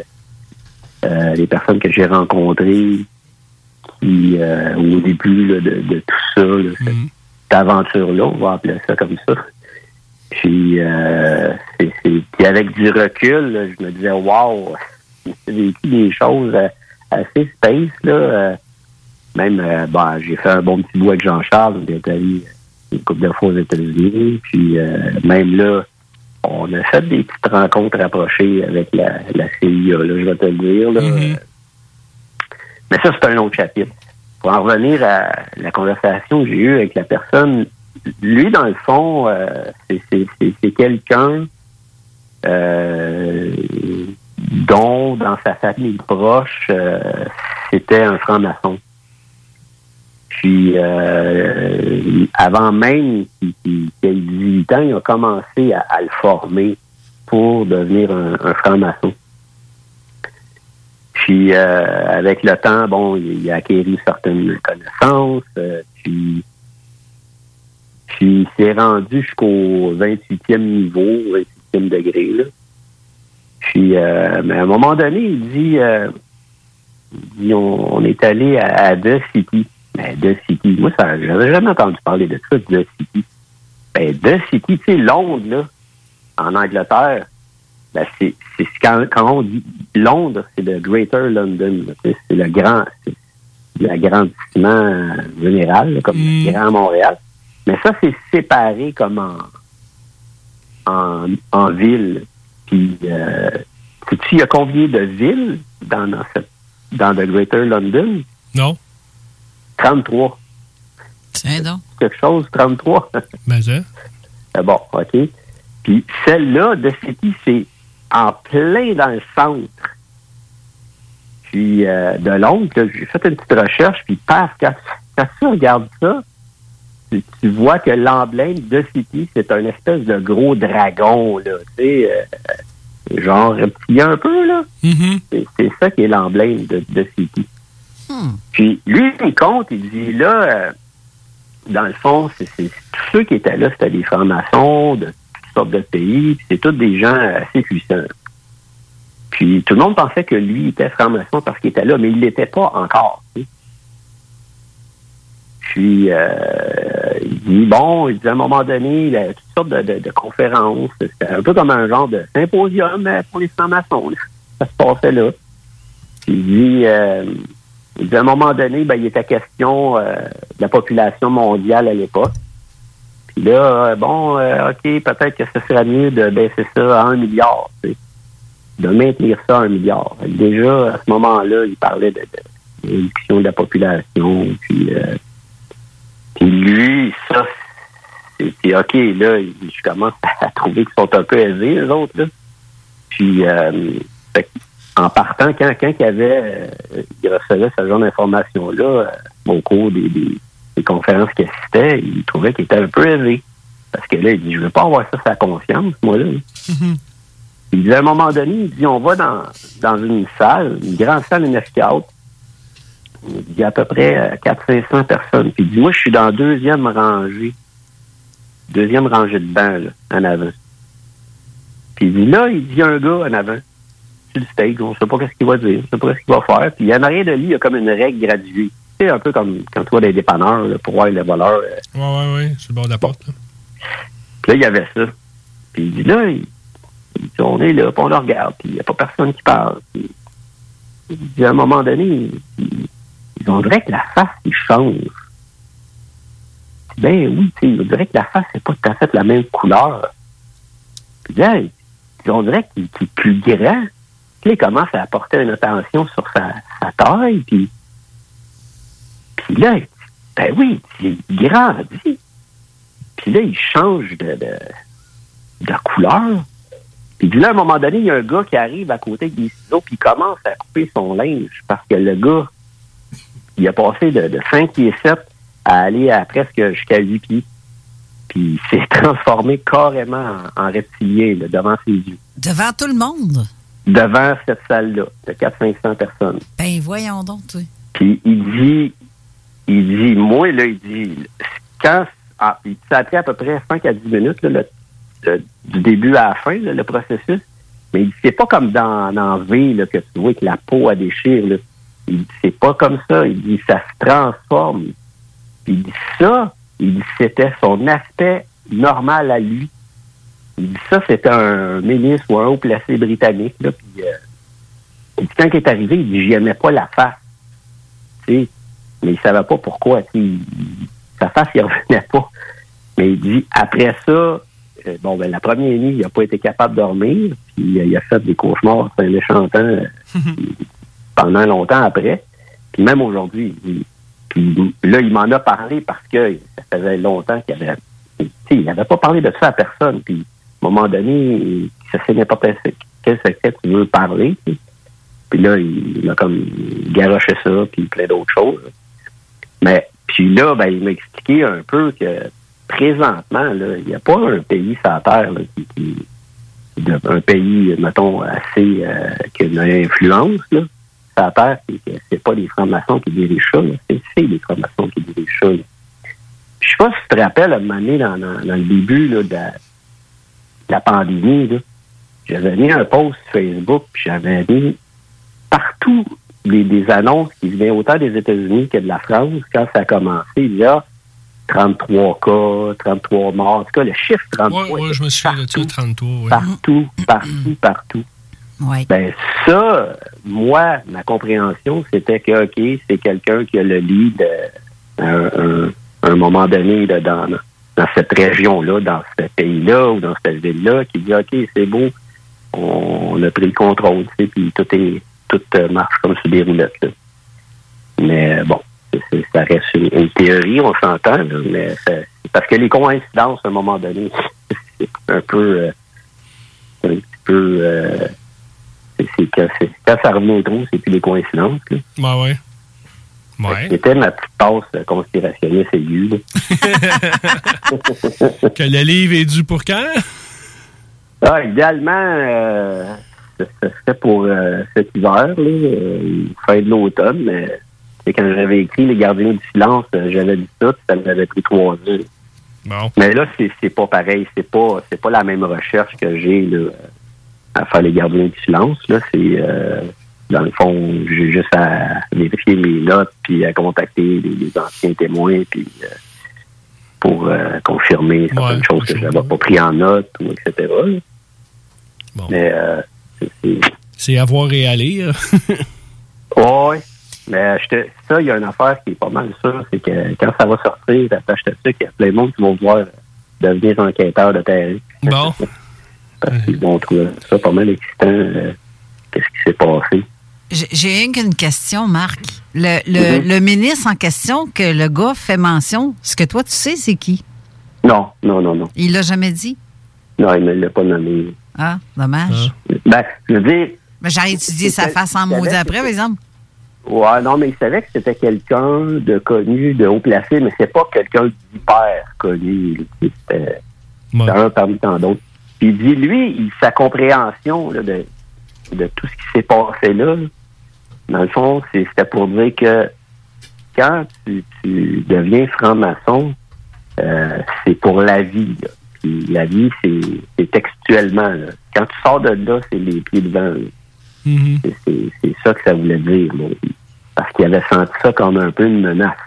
T: euh, les personnes que j'ai rencontrées qui euh, au début là, de, de tout ça, là, cette, cette aventure-là, on va appeler ça comme ça. Puis, euh, c'est, c'est- puis avec du recul, là, je me disais, wow, j'ai vécu des choses euh, assez space, là. euh, même, ben, j'ai fait un bon petit bout avec Jean-Charles, on est allé une couple de fois aux États-Unis, puis euh, même là, on a fait des petites rencontres rapprochées avec la, la CIA, là, je vais te le dire. Là. Mais ça, c'est un autre chapitre. Pour en revenir à la conversation que j'ai eue avec la personne, lui, dans le fond, euh, c'est- quelqu'un euh, dont, dans sa famille proche, euh, c'était un franc-maçon. Puis, euh, avant même qu'il ait 18 ans, il a commencé à, le former pour devenir un, franc-maçon. Puis, euh, avec le temps, bon, il, a acquéri certaines connaissances, euh, puis, puis il s'est rendu jusqu'au 28e niveau, 28e degré, là. Puis, euh, mais à un moment donné, il dit, on est allé à, à The City. Ben, The City, moi, ça, j'avais jamais entendu parler de ça, The City. Ben, The City, tu sais, Londres, là, en Angleterre, ben, c'est, c'est quand, quand on dit Londres, c'est le Greater London, là, sais, c'est le grand, c'est l'agrandissement général, là, comme le Grand Montréal. Mais ça, c'est séparé comme en, en, en ville. Puis, euh, sais-tu, il y a combien de villes dans, dans, cette, dans le Greater London?
B: Non.
T: 33.
C: Tiens donc.
T: Quelque chose, 33.
B: Ben, ça.
T: Ah bon, OK. Puis celle-là de City, c'est en plein dans le centre. Puis euh, de l'oncle, là, j'ai fait une petite recherche, puis paf, quand, quand tu regardes ça, tu, tu vois que l'emblème de City, c'est un espèce de gros dragon, là, tu sais, euh, genre reptilien un peu, là. C'est- C'est ça qui est l'emblème de, de City. Puis lui, il compte, il dit là, euh, dans le fond, c'est tous ceux qui étaient là, c'était des francs-maçons de toutes sortes de pays, c'est tous des gens assez puissants. Puis tout le monde pensait que lui était franc-maçon parce qu'il était là, mais il l'était pas encore. Puis euh, il dit bon, il dit à un moment donné, il a toutes sortes de, conférences. C'était un peu comme un genre de symposium mais pour les francs-maçons. Ça se passait là. Puis euh, il dit à un moment donné, ben, il était question euh, de la population mondiale à l'époque. Puis là, euh, bon, euh, OK, peut-être que ce serait mieux de baisser ça à un milliard, tu sais, de maintenir ça à un milliard. Déjà, à ce moment-là, il parlait de, de, de réduction de la population, puis, euh, puis lui, ça, c'est OK, là, je commence à trouver qu'ils sont un peu aisés, les autres, là. Puis, euh, fait en partant, quand, quand il, avait, euh, il recevait ce genre d'informations-là euh, au cours des, des, des conférences qu'il assistait, il trouvait qu'il était un peu élevé. Parce que là, il dit, je veux pas avoir ça sur la conscience, moi, là. Il dit, à un moment donné, il dit, on va dans, dans une salle, une grande salle UNESCO. Il y a à peu près 400-500 personnes. Puis il dit, moi, je suis dans la deuxième rangée. Deuxième rangée de bancs, là, en avant. Puis il dit, là, il dit, il y a un gars en avant sur le stage, on sait pas qu'est-ce qu'il va dire, on sait pas qu'est-ce qu'il va faire. Puis en arrière de lui, il y a comme une règle graduée. C'est un peu comme quand tu vois des dépanneurs, là, pour voir les voleurs.
B: Ouais, ouais, ouais, sur le bord de la porte. là.
T: puis là, il y avait ça. Puis il dit là, il, il dit, on est là, puis on le regarde, puis il n'y a pas personne qui parle. Puis, il dit à un moment donné, il, il- on dirait que la face, il change. Ben oui, on dirait que la face, c'est pas tout à fait la même couleur. Puis là, on dirait qu'il qu'il est plus grand. Il commence à apporter une attention sur sa, taille, puis, puis là, ben oui, il grandit. Puis là, il change de, de, couleur. Puis là, à un moment donné, il y a un gars qui arrive à côté des ciseaux, puis il commence à couper son linge parce que le gars, il a passé de, de 5 pieds 7 à aller à presque jusqu'à 8 pieds. Puis il s'est transformé carrément en, en reptilien devant ses yeux.
C: Devant tout le monde.
T: Devant cette salle-là, de 400-500 personnes.
C: Ben, voyons donc, toi.
T: Puis il dit, il dit, moi, là, il dit, quand, ah, ça a pris à peu près 5 à 10 minutes, là, le- le- du début à la fin, là, le processus. Mais il dit, c'est pas comme dans, dans V, là, que tu vois que la peau a déchire, là. Il dit, c'est pas comme ça. Il dit, ça se transforme. Puis il dit, ça, il dit, c'était son aspect normal à lui. Il dit, ça, c'était un ministre ou un haut placé britannique, là, puis, euh, il dit, quand il est arrivé, il dit, j'y aimais pas la face tu sais, mais il savait pas pourquoi. il- sa face, il revenait pas. Mais il dit, après ça, euh, bon, ben, la première nuit, il n'a pas été capable de dormir, puis euh, il a fait des cauchemars, c'est un méchant temps, euh, pendant longtemps après. Puis même aujourd'hui, il- puis là, il m'en a parlé parce que ça faisait longtemps qu'il avait, tu sais, il n'avait pas parlé de ça à personne. Puis à un moment donné, ça fait n'importe quel secret tu veux parler. Puis là, il, il m'a comme garoché ça, puis plein d'autres choses. Mais puis là, ben, il m'a expliqué un peu que présentement, il n'y a pas un pays sur la qui, un pays, mettons, assez euh, qui a une influence là, sur la Terre, c'est c'est pas les francs-maçons qui dirigent ça, c'est c'est les francs-maçons qui dirigent ça. Je sais pas si tu te rappelles, à un moment donné, dans le début là, de, la, pandémie, là, j'avais mis un post sur Facebook, puis j'avais mis partout des, des annonces qui venaient autant des États-Unis que de la France quand ça a commencé. Il y a 33 cas, 33 morts. En tout cas, le chiffre 33
B: Ouais, ouais, je me souviens de ça, 33, ouais.
T: partout, partout, partout. Ben, ça, moi, ma compréhension, c'était que, OK, c'est quelqu'un qui a le lead euh, à un, un- moment donné là, dans, cette région-là, dans ce pays-là ou dans cette ville-là, qui dit, OK, c'est beau, on, a pris le contrôle, tu sais, puis tout est tout euh, marche comme sur des roulettes. là. Mais bon, ça reste une, théorie, on s'entend, mais parce que les coïncidences, à un moment donné, c'est un peu, euh, un petit peu, euh, c'est c'est- quand ça revenait trop, c'est plus des coïncidences.
B: ouais. Ouais.
T: C'était ma petite passe euh, conspirationniste aiguë.
B: que le livre est dû pour quand?
T: Ah, idéalement, euh, ce serait pour euh, cet hiver, là, euh, fin de l'automne, mais quand j'avais écrit Les Gardiens du silence, euh, j'avais dit ça, puis ça m'avait pris trois ans.
B: Bon.
T: Mais là, c'est pas pareil, c'est pas c'est pas la même recherche que j'ai à faire Les Gardiens du silence. Là, c'est dans le fond, j'ai juste à vérifier mes notes puis à contacter les, les anciens témoins puis euh, pour euh, confirmer certaines choses que je n'avais pas pris en note ou etc. Mais euh, c'est- c'est
B: C'est à voir et à lire.
T: Ouais, mais je te, ça, il y a une affaire qui est pas mal sûre, c'est que quand ça va sortir, attache ça, qu'il y a plein de monde qui vont vouloir devenir enquêteur de terrain.
B: Bon.
T: Parce qu'ils vont trouver ça pas mal excitant. euh, Qu'est-ce qui s'est passé?
C: J'ai- J'ai qu'une question, Marc. Le, le,
T: Mhm.
C: le ministre en question que le gars fait mention, ce que toi tu sais, c'est qui?
T: Non, non, non, non.
C: Il l'a jamais dit?
T: Non, il ne l'a pas nommé.
C: Ah, dommage.
T: Ben, je veux dire,
C: Mais J'aurais étudié sa face en maudit après, par exemple.
T: ouais, non, mais il savait que c'était quelqu'un de connu, de haut placé, mais c'est pas quelqu'un d'hyper connu. C'était un parmi tant d'autres. Puis il dit, lui, sa compréhension là, de, de tout ce qui s'est passé là, dans le fond, c'était pour dire que quand tu, tu deviens franc-maçon, euh, c'est pour la vie. là. Puis la vie, c'est textuellement. là. Quand tu sors de là, c'est les pieds devant. là. C'est- C'est ça que ça voulait dire. là. Parce qu'il avait senti ça comme un peu une menace.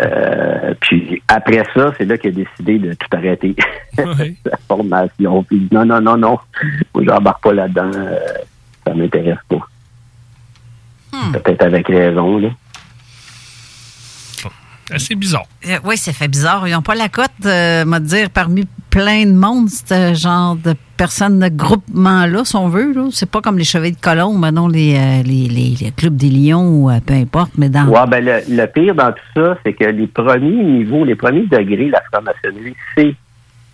T: Euh, puis après ça, c'est là qu'il a décidé de tout arrêter. Sa formation. Puis il dit, non, non, non, non. Moi, j'embarque pas là-dedans. euh, ça m'intéresse pas. Peut-être avec raison, là.
B: Assez bizarre.
C: Euh, oui, ça fait bizarre. Ils n'ont pas la cote, euh, m'a dire, parmi plein de monde, ce genre de personnes de groupement-là, si on veut. Là. C'est pas comme les Chevaliers de Colombe, non, les, euh, les, les, les clubs des Lions ou euh, peu importe, mais dans.
T: Ouais, ben le, le pire dans tout ça, c'est que les premiers niveaux, les premiers degrés de la franc-maçonnerie, c'est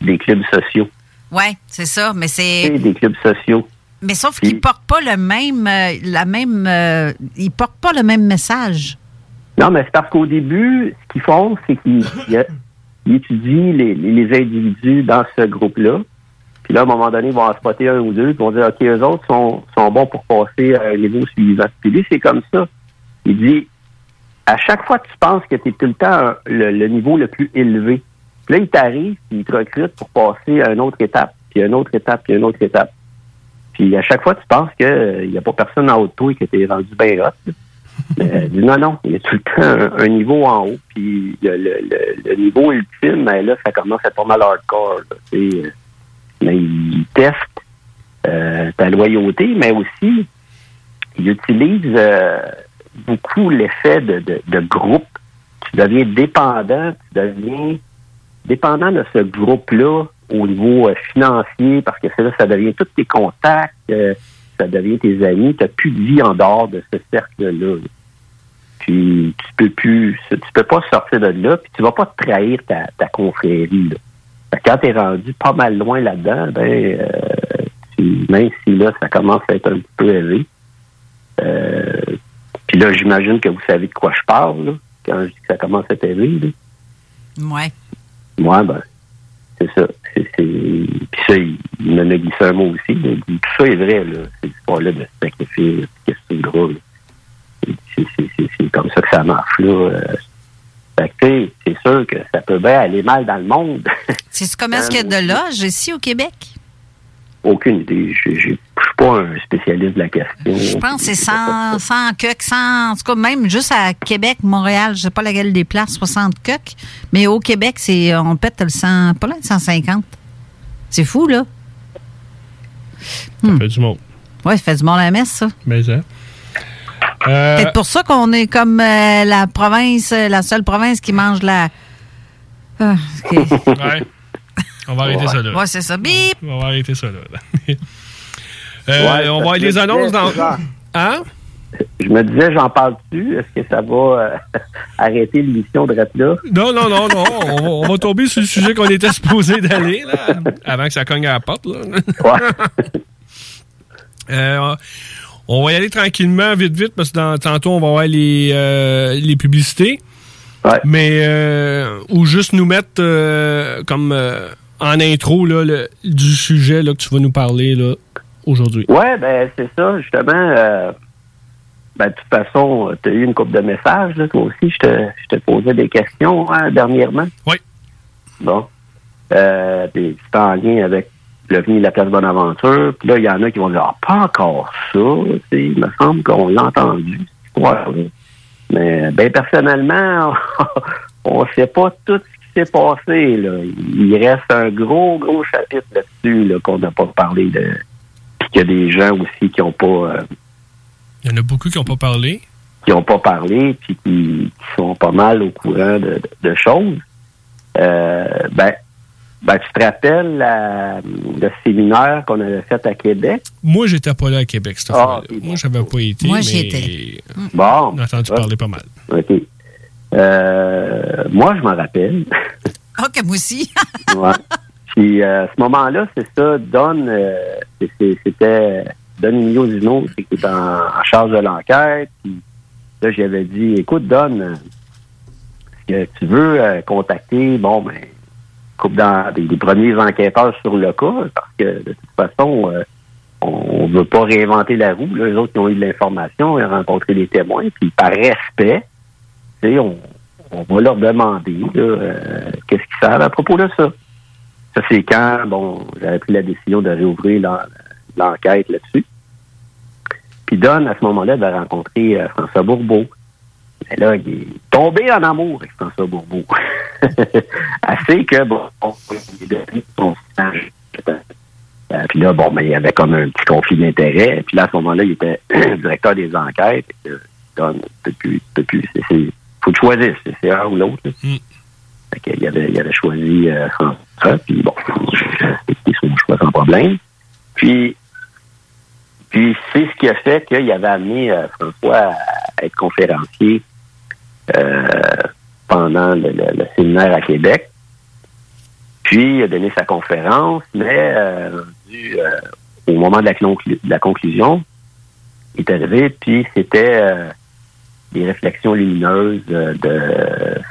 T: des clubs sociaux.
C: Ouais, c'est ça, mais c'est.
T: C'est des clubs sociaux.
C: Mais sauf qu'ils portent pas le même, euh, la même, euh, ils portent pas le même message.
T: Non, mais c'est parce qu'au début, ce qu'ils font, c'est qu'ils ils- ils étudient les, les individus dans ce groupe-là. Puis là, à un moment donné, ils vont en spotter un ou deux, puis ils vont dire, OK, eux autres sont, sont bons pour passer à un niveau suivant. Puis lui, c'est comme ça. Il dit, à chaque fois que tu penses que tu es tout le temps le niveau le plus élevé, puis là, il t'arrive, puis il te recrute pour passer à une autre étape, puis une autre étape, puis une autre étape. Puis à chaque fois, tu penses qu'il n'y a pas personne en haut de toi et que tu es rendu bien hot. dit, non, non, il y a tout le temps un, niveau en haut. Puis le, niveau ultime, ben là, ça commence à être pas mal hardcore. là. Tu sais, euh, mais il teste euh, ta loyauté, mais aussi, il utilise euh, beaucoup l'effet de groupe. Tu deviens dépendant, tu deviens dépendant de ce groupe-là au niveau euh, financier, parce que là, ça devient tous tes contacts, euh, ça devient tes amis, tu n'as plus de vie en dehors de ce cercle-là. là. Puis tu peux plus, tu peux pas sortir de là, puis tu vas pas trahir ta, confrérie. Là. Quand tu es rendu pas mal loin là-dedans, ben euh, même si là, ça commence à être un peu élevé. Puis là, j'imagine que vous savez de quoi je parle, quand je dis que ça commence à être élevé. Là. Moi, ben, c'est ça. C'est. Puis ça, il, il m'en a glissé un mot aussi. là. Il dit, tout ça est vrai, là. Cette histoire-là de sacrifice, qu'est-ce que c'est gros. C'est, comme ça que ça marche, là. Euh, Fait que, tu sais, c'est sûr que ça peut bien aller mal dans le monde.
C: C'est comment est-ce qu'il y a de loges ici au Québec?
T: Aucune idée. Je je suis pas un spécialiste de la question.
C: Je pense que c'est 100, 100 cucs, 100, en tout cas, même juste à Québec, Montréal, je sais pas laquelle des places, 60 cucs, mais au Québec, c'est, on pète le 100, pas loin de 150. C'est fou, là.
B: Ça fait du monde.
C: Ouais, ça fait du monde à la messe, ça.
B: Mais ça. Euh,
C: Peut-être pour ça qu'on est comme euh, la province, euh, la seule province qui mange la. Ah,
B: ouais. On va arrêter ça là.
C: Ouais, c'est ça. Bip!
B: On va arrêter ça là. Euh,
T: Ouais,
B: on
T: ça
B: va avoir les annonces dans. Hein?
T: Je me disais, j'en parle-tu? Est-ce que ça va euh, arrêter l'émission de là?
B: Non, non, non, non. On va, on va tomber sur le sujet qu'on était supposé d'aller, là, avant que ça cogne à la porte, là. Euh, on va y aller tranquillement, vite, vite, parce que dans, tantôt, on va voir les, euh, les publicités. Mais, euh, ou juste nous mettre euh, comme euh, en intro là, le- du sujet là, que tu vas nous parler aujourd'hui.
T: Ouais, ben c'est ça, justement. euh, ben, de toute façon, tu as eu une couple de messages, là, toi aussi. Je te, je te posais des questions hein, dernièrement.
B: Oui.
T: Bon. Euh, puis c'est en lien avec l'avenir de la place Bonaventure. Puis là, il y en a qui vont dire Ah, pas encore ça. Il me semble qu'on l'a entendu, cette histoire-là. Mais ben personnellement, on ne sait pas tout ce qui s'est passé. Là. Il reste un gros, gros chapitre là-dessus là, qu'on n'a pas parlé de. Puis qu'il y a des gens aussi qui n'ont pas euh,
B: Il y en a beaucoup qui n'ont pas parlé.
T: qui ont pas parlé puis qui, qui sont pas mal au courant de, de- de choses. Euh, ben, ben, tu te rappelles la- le séminaire qu'on avait fait à Québec?
B: Moi, j'étais pas là à Québec cette
T: Ah,
B: fois-là. Moi, j'avais pas été.
T: Moi,
B: mais
T: j'y étais. Bon.
B: On a entendu
T: Ouais.
B: parler pas mal.
T: OK. Euh, moi, je m'en rappelle.
C: OK, moi aussi.
T: Ouais. Puis euh, à ce moment-là, c'est ça, Don, euh, c'était Don Emilio Dino qui est en, en charge de l'enquête. Puis là, j'avais dit, écoute, Don, est-ce que tu veux contacter, bon, ben, coupe dans des, des premiers enquêteurs sur le cas, parce que de toute façon, on ne veut pas réinventer la roue. Là. Les autres qui ont eu de l'information, ils ont rencontré des témoins, puis par respect, on, va leur demander euh, qu'est-ce qu'ils savent à propos de ça. Ça, c'est quand, bon, j'avais pris la décision de réouvrir l'en- l'enquête là-dessus. Puis Don, à ce moment-là, avait rencontré euh, François Bourbeau. Mais là, il est tombé en amour avec François Bourbeau. Assez que, bon, il est devenu son. Euh, puis là, bon, ben, il y avait comme un petit conflit d'intérêt. Puis là, à ce moment-là, il était directeur des enquêtes. Don, depuis, depuis, c'est- faut tu choisisses, c'est, un ou l'autre. que, il, avait, il avait choisi euh, François, puis bon, c'était son choix sans problème. Puis, puis c'est ce qui a fait qu'il avait amené euh, François à être conférencier euh, pendant le, le- le séminaire à Québec. Puis, il a donné sa conférence, mais euh, rendu, au moment de la, conclu- de la conclusion, il est arrivé, puis c'était des réflexions lumineuses euh, de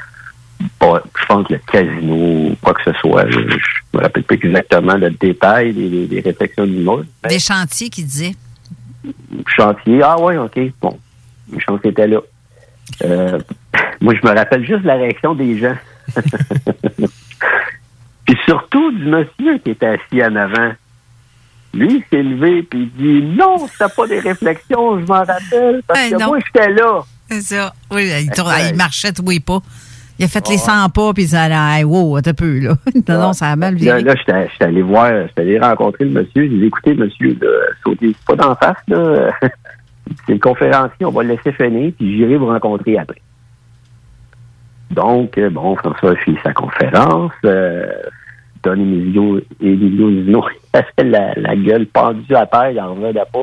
T: je pense le casino ou quoi que ce soit. Je, je me rappelle pas exactement le détail des, réflexions lumineuses.
C: Des chantiers qui disaient.
T: Chantier, ah ouais, ok, bon. Le chantier était là. Euh, moi, je me rappelle juste la réaction des gens. puis surtout du monsieur qui était assis en avant. Lui, il s'est levé puis il dit Non, c'était pas des réflexions, je m'en rappelle, parce
C: Ben
T: que
C: non.
T: moi, j'étais là.
C: C'est ça. Oui, il, marchait tous les pas. Il a fait les
T: Ouais.
C: 100 pas, puis il a dit, wow, attends un peu, là. non, non, ça a mal viré.
T: là j'étais j'étais allé voir, j'étais allé rencontrer le monsieur. J'ai dit, écoutez, monsieur, là, sautez pas d'en face, là. C'est le conférencier, on va le laisser finir, puis j'irai vous rencontrer après. Donc, euh, bon, François a fait sa conférence. Euh, Don Emilio, Emilio Zino, il avait la, la gueule pendue à terre, il en revenait pas.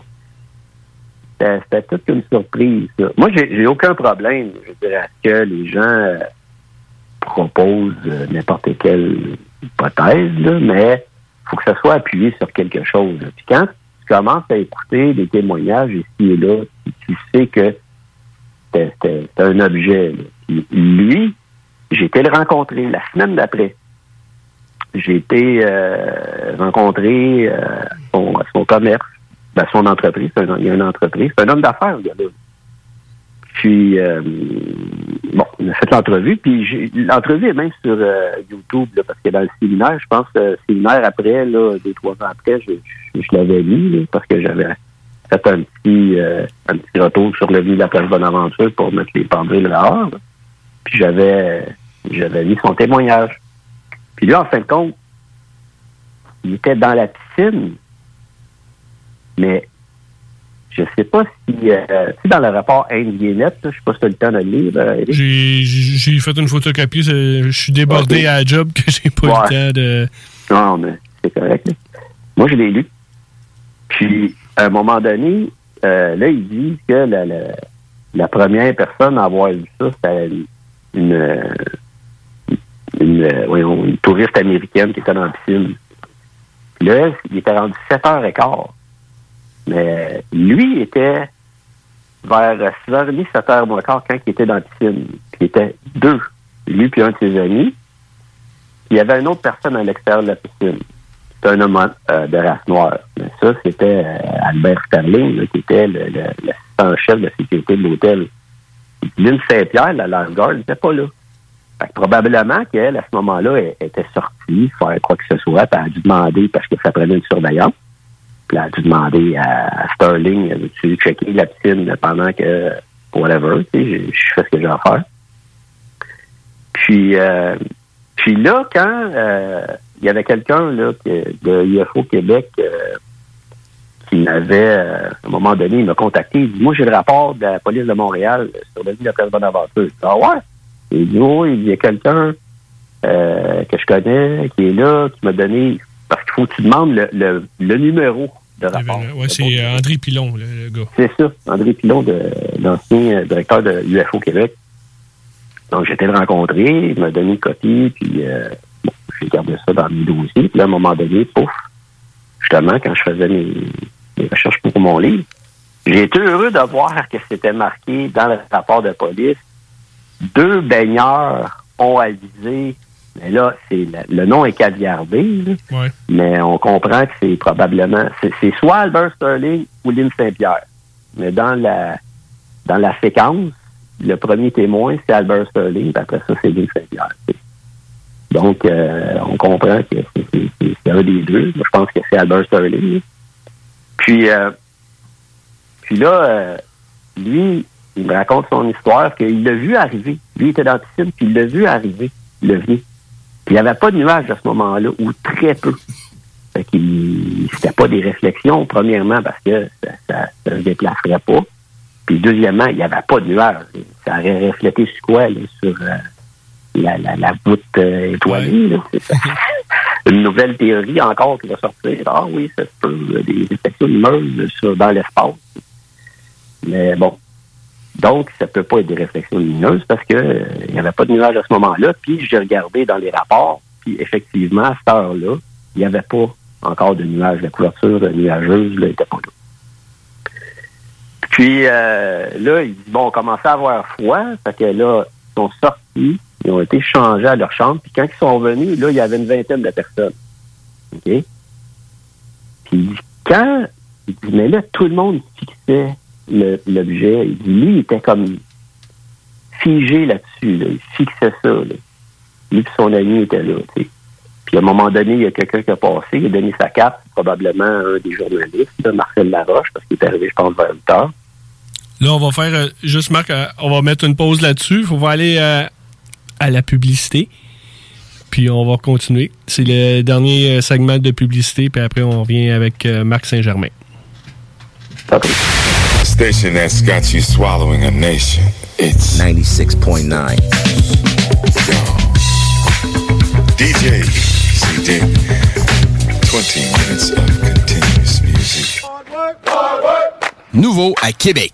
T: C'était toute une surprise. Moi, j'ai aucun problème, je dirais, à ce que les gens euh, proposent euh, n'importe quelle hypothèse, mais il faut que ça soit appuyé sur quelque chose. Puis quand tu commences à écouter des témoignages ici et là, tu, sais que c'est un objet. lui, j'ai été le rencontrer la semaine d'après. J'ai été euh, rencontrer euh, son, à son commerce, ben, son entreprise. Il y a une entreprise. C'est un homme d'affaires, le gars-là. Puis, euh, bon, on a fait l'entrevue, puis l'entrevue est même sur euh, YouTube, là, parce que dans le séminaire, je pense le séminaire après, là, deux, trois ans après, je, je, l'avais mis, là, parce que j'avais fait un petit, euh, un petit retour sur le vie de la place Bonaventure pour mettre les pendules dehors. là. Puis j'avais j'avais mis son témoignage. Puis lui, en fin de compte, il était dans la piscine, mais je sais pas si, euh, sais, dans le rapport Inde-Guénette, je sais pas si tu as le temps de le lire, euh.
B: J'ai fait une photocopie. Je suis débordé à la job que j'ai pas
T: Ouais.
B: le temps de.
T: Non, mais c'est correct. là. Moi, je l'ai lu. Puis, à un moment donné, euh, là, il dit que la, la, la première personne à avoir vu ça, c'était une, une, une, voyons, une touriste américaine qui était dans la piscine. Puis là, il était rendu 7h15. Mais lui était vers 6h30, 7h moins quart quand il était dans la piscine. Puis il était deux, lui puis un de ses amis. Il y avait une autre personne à l'extérieur de la piscine. C'était un homme euh, de race noire. Mais ça, c'était euh, Albert Sterling, là, qui était le- le- l'assistant chef de sécurité de l'hôtel. Lynn Saint-Pierre, la lifeguard, n'était pas là. Fait que probablement qu'elle, à ce moment-là, était sortie faire quoi que ce soit, puis elle a dû demander, parce que ça prenait une surveillance, puis elle a dû demander à, Sterling, veux-tu checker la piscine pendant que, whatever, tu sais, je, fais ce que j'ai à faire. Puis, euh, puis là, quand euh, il y avait quelqu'un de UFO Québec euh, qui m'avait, euh, à un moment donné, il m'a contacté. Il dit, moi, j'ai le rapport de la police de Montréal sur le vie de la place Bonaventure. Je ah ouais? Il dit, oui, il y a quelqu'un que je connais qui est là, qui m'a donné, parce qu'il faut que tu demandes le, le numéro
B: c'est euh, André Pilon, le, le gars.
T: C'est ça, André Pilon, de, l'ancien euh, directeur de UFO Québec. Donc, été le rencontrer, il m'a donné une copie, puis euh, bon, j'ai gardé ça dans mes dossiers. Puis là, à un moment donné, pouf, justement, quand je faisais mes, mes recherches pour mon livre, j'ai été heureux de voir que c'était marqué dans le rapport de police. Deux baigneurs ont avisé, mais là, c'est le, nom est caviardé, là.
B: Ouais.
T: mais on comprend que c'est probablement c'est, soit Albert Sterling ou Lynn Saint-Pierre. Mais dans la dans la séquence, le premier témoin, c'est Albert Sterling, puis après ça, c'est Lynn Saint-Pierre. Donc, euh, on comprend que c'est, un des deux. Moi, je pense que c'est Albert Sterling. là. Puis, euh, puis là, euh, lui, il me raconte son histoire qu'il l'a vu arriver. Lui, il était dans la piscine, puis il l'a vu arriver, le venu. Il n'y avait pas de nuages à ce moment-là, ou très peu. Fait qu'il c'était pas des réflexions, premièrement, parce que ça, ça se déplacerait pas. Puis deuxièmement, il n'y avait pas de nuages. Ça aurait reflété sur quoi, là, sur euh, la, la, la voûte euh, étoilée. là, ça. Une nouvelle théorie encore qui va sortir. Ah oui, ça se peut, euh, des réflexions lumineuses sur, dans l'espace. Mais bon. Donc, ça peut pas être des réflexions lumineuses parce que euh, il n'y avait pas de nuages à ce moment-là. Puis, j'ai regardé dans les rapports, puis effectivement, à cette heure-là, il n'y avait pas encore de nuages. La couverture nuageuse n'était pas là. Puis euh, là, ils bon, on commençait à avoir froid. Fait que là, ils sont sortis, ils ont été changés à leur chambre. Puis quand ils sont revenus, là, il y avait une vingtaine de personnes. OK? Puis quand, mais là, tout le monde fixait l'objet. Lui, il était comme figé là-dessus. Là. Il fixait ça. Là. Lui et son ami étaient là. Puis à un moment donné, il y a quelqu'un qui a passé, il a donné sa carte, probablement un des journalistes, là, Marcel Laroche, parce qu'il est arrivé, je pense, vers 8 heures.
B: Là, on va faire euh, juste, Marc, euh, on va mettre une pause là-dessus. Il faut aller euh, à la publicité. Puis on va continuer. C'est le dernier segment de publicité. Puis après, on revient avec Marc Saint-Germain.
U: Station that's got you swallowing a nation. It's 96.9. DJ CD. 20 minutes of continuous music.
G: Nouveau à Québec.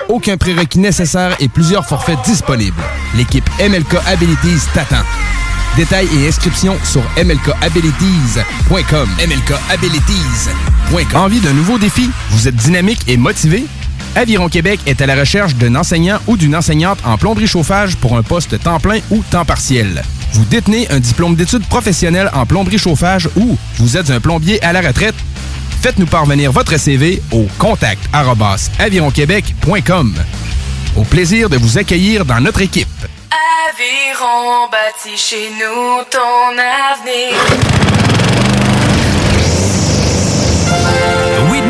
G: aucun prérequis nécessaire et plusieurs forfaits disponibles. L'équipe MLK Abilities t'attend. Détails et inscriptions sur mlkabilities.com. mlkabilities.com. Envie d'un nouveau défi? Vous êtes dynamique et motivé? Aviron Québec est à la recherche d'un enseignant ou d'une enseignante en plomberie chauffage pour un poste temps plein ou temps partiel. Vous détenez un diplôme d'études professionnelles en plomberie chauffage ou vous êtes un plombier à la retraite? Faites-nous parvenir votre CV au contact avironquebec.com. Au plaisir de vous accueillir dans notre équipe.
H: Aviron bâti chez nous ton avenir.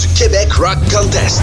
V: du Québec Rock Contest.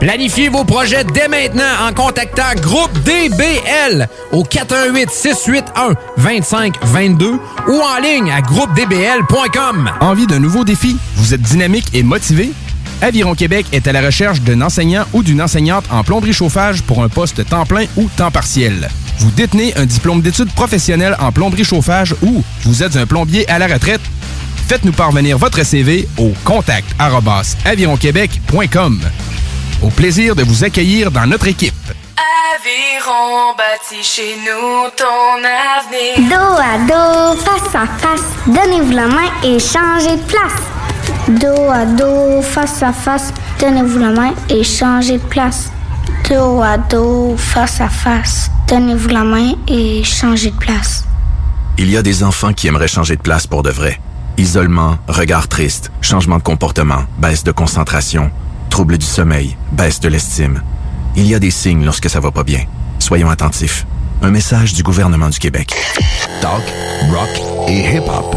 J: Planifiez vos projets dès maintenant en contactant Groupe DBL au 418 681 2522 ou en ligne à groupedbl.com.
G: Envie d'un nouveau défi? Vous êtes dynamique et motivé? Aviron Québec est à la recherche d'un enseignant ou d'une enseignante en plomberie chauffage pour un poste temps plein ou temps partiel. Vous détenez un diplôme d'études professionnelles en plomberie chauffage ou vous êtes un plombier à la retraite? Faites-nous parvenir votre CV au contact avironquebec.com. Au plaisir de vous accueillir dans notre équipe.
H: Aviron bâti chez nous ton avenir.
W: Dos à dos, face à face, donnez-vous la main et changez de place. Dos à dos, face à face, donnez-vous la main et changez de place. Dos à dos, face à face, donnez-vous la main et changez de place.
X: Il y a des enfants qui aimeraient changer de place pour de vrai. Isolement, regard triste, changement de comportement, baisse de concentration, trouble du sommeil, baisse de l'estime. Il y a des signes lorsque ça va pas bien. Soyons attentifs. Un message du gouvernement du Québec.
V: Talk, rock et hip-hop.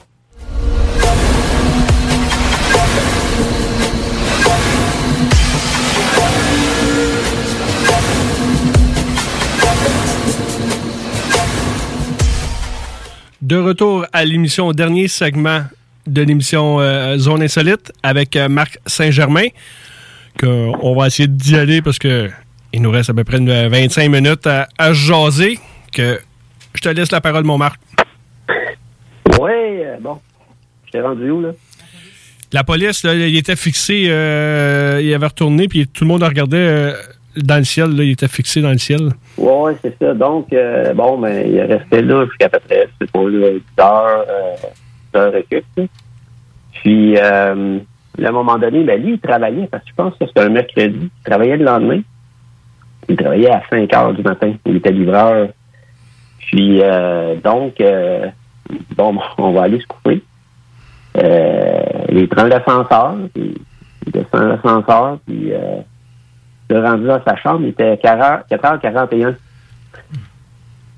B: De retour à l'émission, au dernier segment de l'émission euh, Zone Insolite avec euh, Marc Saint-Germain. On va essayer d'y aller parce que il nous reste à peu près une 25 minutes à, à jaser. Que je te laisse la parole, mon Marc.
T: Oui, euh, bon. Je t'ai rendu où, là?
B: La police, là, il était fixé, euh, il avait retourné, puis tout le monde regardait euh, dans le ciel, là, il était fixé dans le ciel.
T: Oui, c'est ça. Donc, euh, bon, ben, il est resté là jusqu'à peu près, c'est pas, là, 10 heures, euh, 10 heures et quelques, là. Puis, euh, à un moment donné, ben, lui, il travaillait, parce que je pense que c'était un mercredi. Il travaillait le lendemain. Il travaillait à 5 heures du matin. Il était livreur. Puis, euh, donc, euh, bon, on va aller se couper. Euh, il prend l'ascenseur, puis il descend l'ascenseur, puis euh, est rendu dans sa chambre, il était 40 4h41.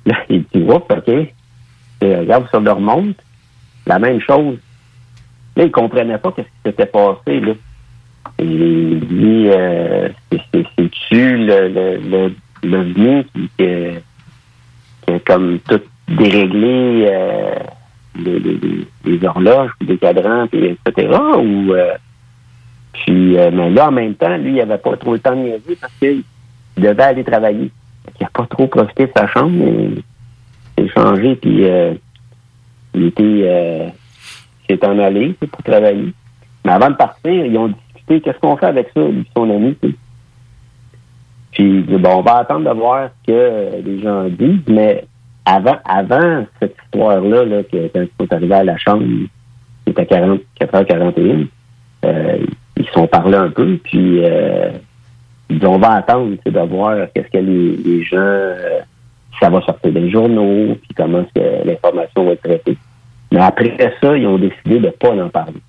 T: Là, il dit, oups, OK. Et, regarde, ça le remonte. La même chose. Là, il comprenait pas ce qui s'était passé, il dit, euh, c'est- c'est- c'est-tu le, le, le, qui, a comme tout dérégler euh, les, les- les- horloges, les cadrans, etc. Ou, euh, puis, euh, mais là, en même temps, lui, il avait pas trop le temps de niaiser parce qu'il devait aller travailler. Il n'a pas trop profité de sa chambre, mais il s'est changé, puis euh, il était, euh, il s'est en allé pour travailler. Mais avant de partir, ils ont discuté qu'est-ce qu'on fait avec ça, lui son ami. tu sais. Puis il bon, on va attendre de voir ce que euh, les gens disent, mais avant, avant cette histoire-là, là, que quand ils sont arrivés à la chambre, il était 40, 4h41, euh, ils se sont parlé un peu, puis euh, ils on va attendre de voir qu'est-ce que les, gens, euh, ça va sortir des journaux, puis comment est-ce que l'information va être traitée. Mais après ça, ils ont décidé de ne pas en parler.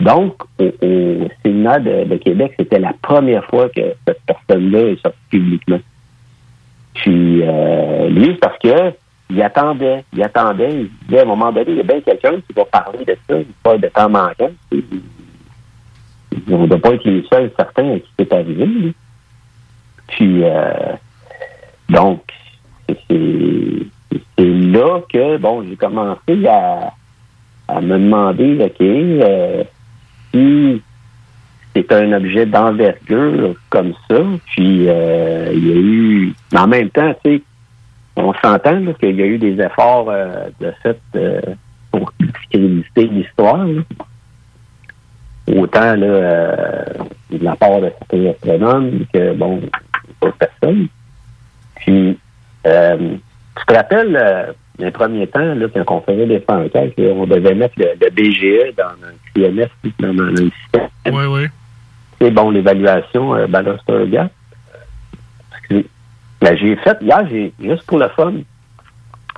T: Donc, au, Sénat de, Québec, c'était la première fois que cette personne-là est sortie publiquement. Puis, euh, lui, parce que il attendait, il attendait, il disait, à un moment donné, il y a bien quelqu'un qui va parler de ça, pas de temps manquant. On ne doit pas être les seuls certains à qui c'est arrivé. Puis, euh, donc, c'est là que, bon, j'ai commencé à, me demander, OK, euh, si c'est un objet d'envergure comme ça, puis euh, il y a eu... Mais en même temps, tu sais, on s'entend qu'il y a eu des efforts euh, de fait euh, pour discréditer l'histoire. Là. Autant là, euh, de la part de certains astronomes que, bon, d'autres personnes. Puis, euh, tu te rappelles, euh, les premiers temps, là, quand on faisait des enquêtes, là, on devait mettre le, le BGE dans un CMS, dans, un système.
B: Oui, oui.
T: C'est bon, l'évaluation euh, Gap. Excusez. Ben, j'ai fait, hier, j'ai, juste pour le fun,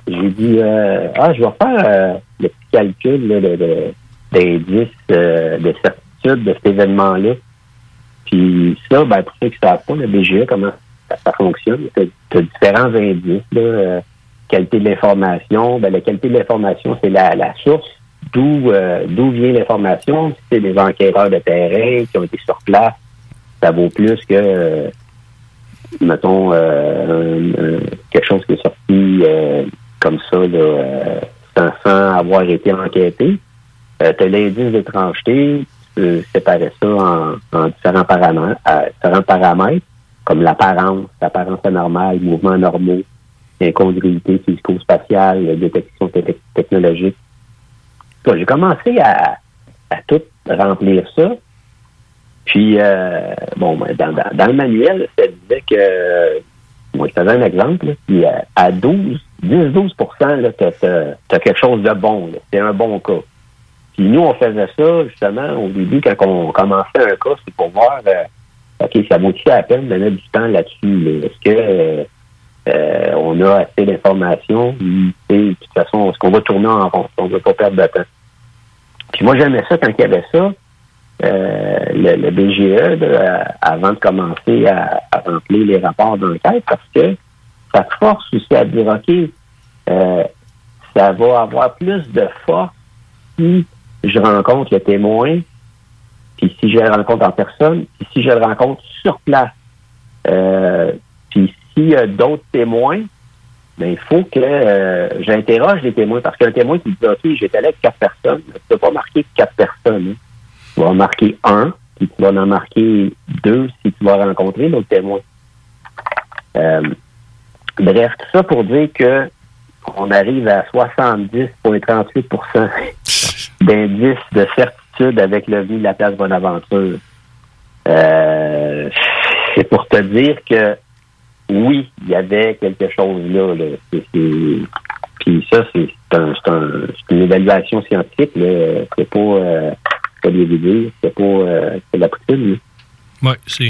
T: j'ai dit, euh, ah, je vais faire euh, le petit calcul là, de, de- d'indice euh, de certitude de cet événement-là. Puis ça, ben, pour ceux qui ne savent pas, le BGE, comment ça, fonctionne, tu différents indices. Là, euh, qualité de l'information, ben, la qualité de l'information, c'est la, la source d'où euh, d'où vient l'information. Si c'est des enquêteurs de terrain qui ont été sur place, ça vaut plus que, euh, mettons, euh, quelque chose qui est sorti euh, comme ça, là, sans avoir été enquêté. Euh, tu as l'indice d'étrangeté, tu peux séparer ça en, en différents, paramètres, euh, différents paramètres, comme l'apparence, l'apparence anormale, mouvements normaux, incongruité physico-spatiale, détection te- technologique. J'ai commencé à, tout remplir ça. Puis, euh, bon, ben, dans, le manuel, ça disait que, moi, je te donne un exemple, puis à, à 12, 10-12 tu as, quelque chose de bon. C'est un bon cas. Puis nous, on faisait ça, justement, au début, quand on commençait un cas, c'est pour voir, euh, OK, ça vaut-il la peine de mettre du temps là-dessus? là? Est-ce que euh, euh, on a assez d'informations? De toute façon, est-ce qu'on va tourner en rond? On ne veut pas perdre de temps. Puis moi, j'aimais ça quand il y avait ça. le, BGE, là, avant de commencer à, à remplir les rapports d'enquête, parce que ça force aussi à dire, OK, ça va avoir plus de force si je rencontre le témoin, puis si je le rencontre en personne, puis si je le rencontre sur place. Euh, puis s'il y a d'autres témoins, ben, il faut que euh, j'interroge les témoins, parce qu'un témoin qui dit, OK, j'étais là avec quatre personnes, tu ne peux pas marquer quatre personnes. hein. Tu vas en marquer un, puis tu vas en marquer deux si tu vas rencontrer d'autres témoins. Euh, bref, tout ça pour dire que on arrive à 70,38 d'indices de certitude avec le vie de la place Bonaventure. Euh, c'est pour te dire que oui, il y avait quelque chose là. là. Puis ça, c'est un- une évaluation scientifique. C'est pas, euh, pas des vidéos, c'est pas euh, c'est de la poutine.
B: Oui, c'est.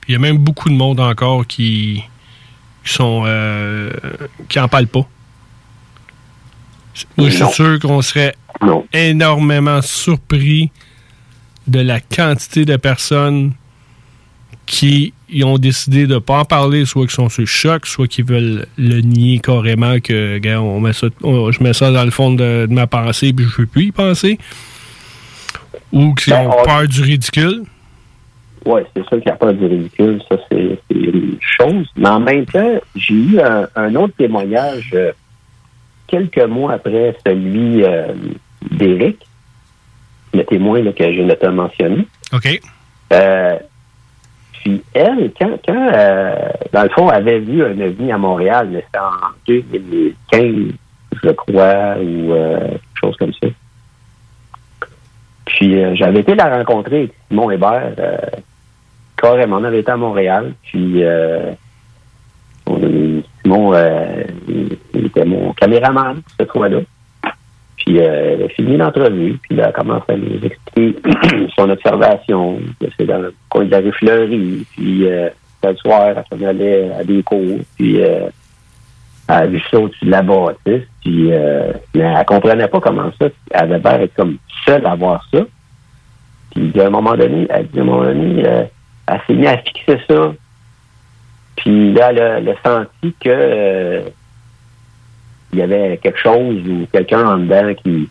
B: puis Il y a même beaucoup de monde encore qui, qui sont euh, qui en parlent pas. Moi, je suis sûr qu'on serait énormément surpris de la quantité de personnes qui ont décidé de pas en parler, soit qui sont sur le choc, soit qui veulent le nier carrément que, gars, on met ça, on- je mets ça dans le fond de, de ma pensée puis je veux plus y penser. Ou qui
T: Ben,
B: ont
T: on-
B: peur du ridicule.
T: Oui, c'est sûr qu'il n'y a pas de ridicule, ça c'est c'est une chose. Mais en même temps, j'ai eu un, un autre témoignage euh, quelques mois après celui euh, d'Éric, le témoin là, que je l'ai mentionné.
B: OK.
T: Euh, puis elle, quand, quand euh, dans le fond, avait vu un ovni à Montréal, mais c'était en 2015, je crois, ou euh, quelque chose comme ça. Puis euh, j'avais été la rencontrer avec Simon Hébert, carrément, on avait été à Montréal, puis euh, Simon, il, était mon caméraman cette fois-là. Puis euh, elle a fini l'entrevue, puis elle commence à nous expliquer son observation, que c'est dans le coin de la rue Fleury, puis euh, le soir, elle s'en allait à des cours, puis euh, elle a vu ça au-dessus de la bâtisse, puis euh, mais elle comprenait pas comment ça, elle avait l'air d'être comme seule à voir ça. Puis à un moment donné, elle dit à moment donné, euh, elle s'est mise à fixer ça. Puis là, elle a, elle a senti que euh, il y avait quelque chose ou quelqu'un en dedans qui,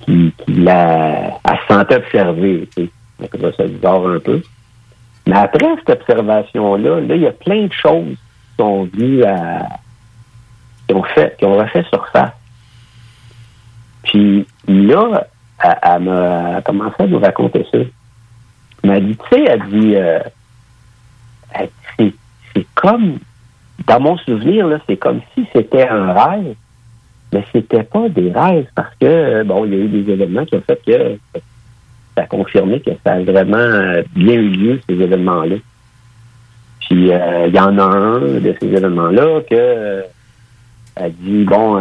T: qui, qui la, elle se sentait observée. Tu sais. Ça bizarre un peu. Mais après cette observation-là, là, il y a plein de choses qui sont venues à. qui ont fait, qui ont refait surface. Puis là, elle, elle m'a commencé à nous raconter ça. Elle m'a dit, tu sais, elle dit, euh, elle dit, c'est comme, dans mon souvenir, c'est comme si c'était un rêve, mais c'était pas des rêves parce que, euh, bon, il y a eu des événements qui ont fait que ça a confirmé que ça a vraiment euh, bien eu lieu, ces événements-là. Puis, euh, il y en a un de ces événements-là que, euh, elle dit, bon,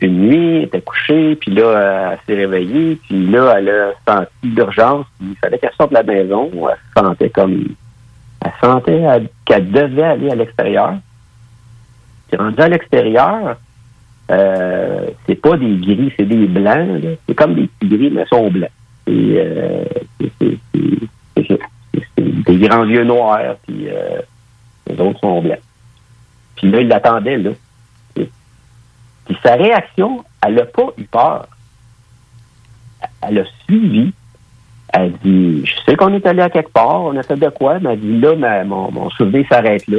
T: une nuit, elle était couchée, puis là, elle s'est réveillée, puis là, elle a senti d'urgence, il fallait qu'elle sorte de la maison. Elle se sentait comme... Elle sentait elle- qu'elle devait aller à l'extérieur. Puis rendue à l'extérieur, euh, c'est pas des gris, c'est des blancs. C'est comme des petits gris, mais sont blancs. Euh, c'est des grands yeux noirs, puis euh, les autres sont blancs. Puis là, il l'attendait, là. Puis sa réaction, elle n'a pas eu peur. Elle a suivi. Elle dit, je sais qu'on est allé à quelque part, on a fait de quoi, mais elle dit, là, mon souvenir s'arrête là.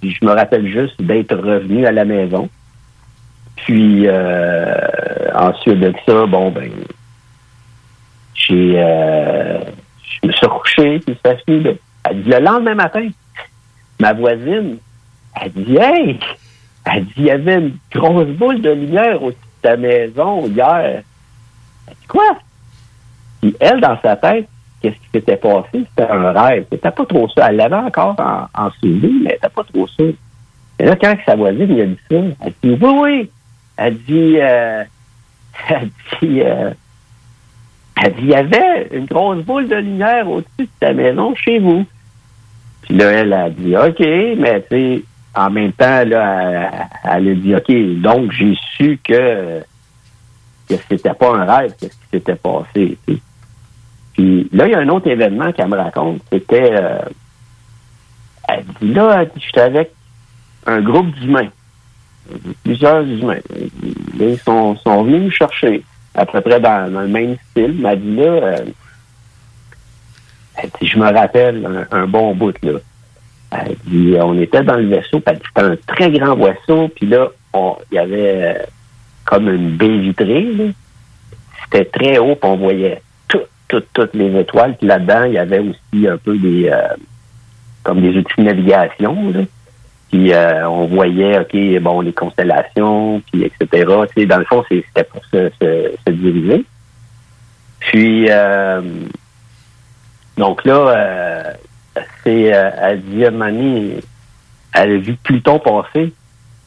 T: Puis je me rappelle juste d'être revenu à la maison. Puis euh, ensuite de ça, bon, ben, j'ai, euh, je me suis recouché, puis ça finit là. Elle dit, le lendemain matin, ma voisine, elle dit, hey, elle dit, il y avait une grosse boule de lumière au-dessus de ta maison hier. Elle dit, quoi? Puis elle, dans sa tête, qu'est-ce qui s'était passé? C'était un rêve. C'était pas trop ça. Elle l'avait encore en, en mais c'était pas trop ça. Et là, quand sa voisine lui a dit ça, elle dit, oui, oui. Elle dit, euh, elle dit, euh, elle dit, il y avait une grosse boule de lumière au-dessus de ta maison chez vous. Puis là, elle a dit, OK, mais tu sais, en même temps, là, elle, elle a dit, OK, donc j'ai su que, que c'était pas un rêve, qu'est-ce qui s'était passé. Puis là, il y a un autre événement qu'elle me raconte, c'était, euh, elle dit, là, dit, j'étais avec un groupe d'humains, plusieurs humains. Ils sont, venus me chercher, à peu près dans, le même style. Elle dit, là, euh, elle dit, je me rappelle un, bon bout, là. Elle dit, on était dans le vaisseau, puis c'était un très grand vaisseau, puis là, il y avait euh, comme une baie vitrée. C'était très haut, puis on voyait toutes, toutes, les étoiles, puis là-dedans, il y avait aussi un peu des, euh, comme des outils de navigation, là. Puis euh, on voyait, OK, bon, les constellations, puis etc. Tu dans le fond, c'était pour se, se, se diriger. Puis, euh, donc là, euh, c'est, euh, à donné, elle a vu Pluton passer.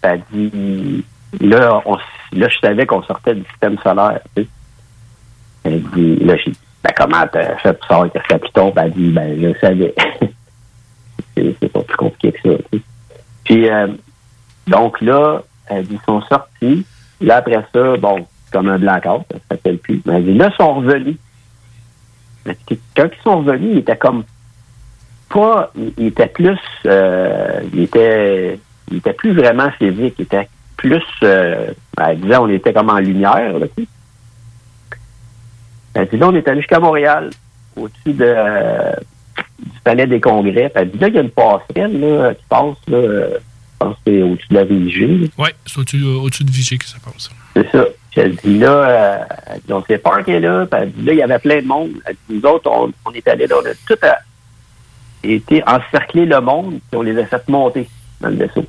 T: Elle dit, là, on, là je savais qu'on sortait du système solaire. Tu. Elle ben, comment t'as fait pour savoir que c'était Pluton? Ben, dit, ben, je savais. c'est pas plus compliqué que ça. Puis, euh, donc là, dit, ils sont sortis. Là, après ça, bon, comme un blackout, ça s'appelle plus. Mais elle là, ils sont revenus. Mais quand ils sont revenus, ils étaient comme pas, ils étaient plus, euh, ils étaient, ils étaient plus vraiment physiques, ils étaient plus, euh, elle on était comme en lumière, là. Elle dit, là, on est allé jusqu'à Montréal, au-dessus de, euh, du palais des congrès. Puis elle dit, là, il y a une passerelle, là, qui passe, là, euh, pense que c'est au-dessus de la Vigée.
B: Oui, c'est au-dessus euh, au-dessus de Vichy que ça passe.
T: C'est ça. Puis elle dit là, euh, elle dit, on s'est parqué là. Puis elle dit là, il y avait plein de monde. Elle dit, nous autres, on, on est allés là, on a tout à- été encercler le monde, puis on les a fait monter dans le vaisseau.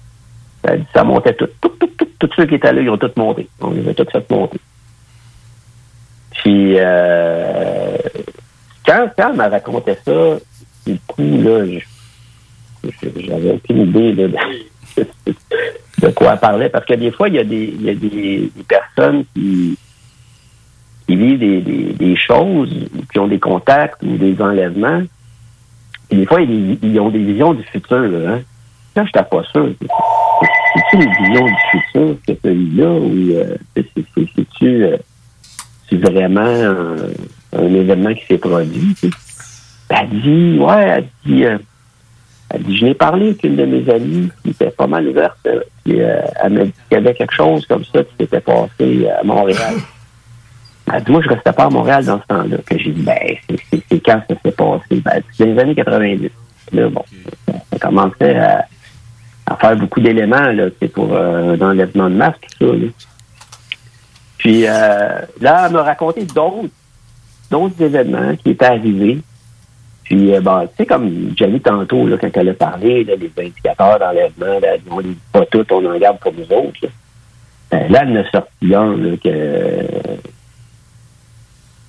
T: Elle dit, ça montait tout. Tout, tout, tout, tous ceux qui étaient là, ils ont tous monté. On les a tous fait monter. Puis euh, quand, quand elle m'a raconté ça, du coup, là, j'avais aucune idée là, de, de quoi elle parlait. Parce que des fois, il y a des, il y a des, personnes qui, qui vivent des, des, choses, qui ont des contacts ou des enlèvements. Et des fois, ils, ont des visions du futur. Là, hein. Là, je n'étais pas sûr. C'est-tu une vision du futur que tu as eu là ou euh, c'est- c'est- c'est- c'est-tu euh, c'est vraiment un, événement qui s'est produit? tu sais? Elle dit, ouais, elle dit, euh, elle dit, je n'ai parlé avec une de mes amies qui était pas mal ouverte. euh, euh, elle m'a dit qu'il y avait quelque chose comme ça qui s'était passé à Montréal. Elle dit, moi, je restais pas à Montréal dans ce temps-là. Que j'ai dit, ben, c'est- c'est c'est quand ça s'est passé? Ben, c'est dans les années 90. Là, bon, ça, ça commençait à, faire beaucoup d'éléments, là, sais, pour euh, un enlèvement de masque, tout ça, là. Puis, euh, là, elle m'a raconté d'autres, d'autres événements qui étaient arrivés. Puis, euh, bon, tu sais, comme dit tantôt, là, quand elle a parlé, là, des indicateurs d'enlèvement, on les dit pas tous, on en garde pour nous autres. Là, Ben, là elle en a sorti un, là, que,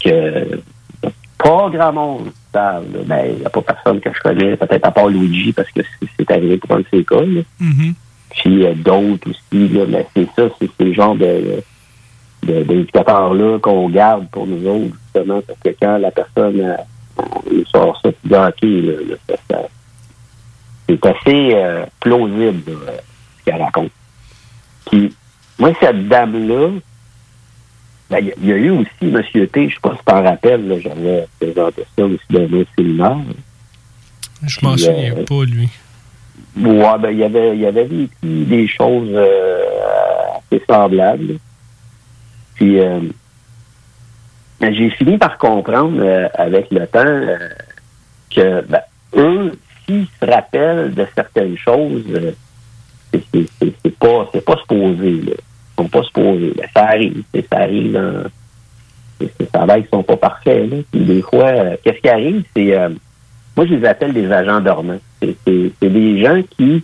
T: que pas grand monde savent. là. Ben, il n'y a pas personne que je connais, peut-être à part Luigi, parce que c'est- arrivé pour un de ses cas. là. Puis euh, d'autres aussi, là, mais c'est ça, c'est ce genre de- d'indicateurs-là qu'on garde pour nous autres, justement, parce que quand la personne euh, nous sort ça, dit, OK, là, là, ça- c'est assez euh, plausible, là, ce qu'elle raconte. Puis, moi, cette dame-là, ben, il y, a- il y a eu aussi M. T, je sais pas si tu t'en rappelles, j'avais présenté ça aussi dans un séminaire.
B: Je m'en souviens
T: euh,
B: pas, lui.
T: Ouais, ben, il y avait, il y avait vécu des choses euh, assez semblables. Puis, euh, ben, j'ai fini par comprendre euh, avec le temps euh, que, ben, eux, s'ils se rappellent de certaines choses, c'est- pas, c'est pas supposé, là. Ils sont pas supposés. Ben, ça arrive, ça arrive dans, ça va, sont pas parfaits, des fois, qu'est-ce qui arrive, c'est, moi, je les appelle des agents dormants. C'est- des gens qui,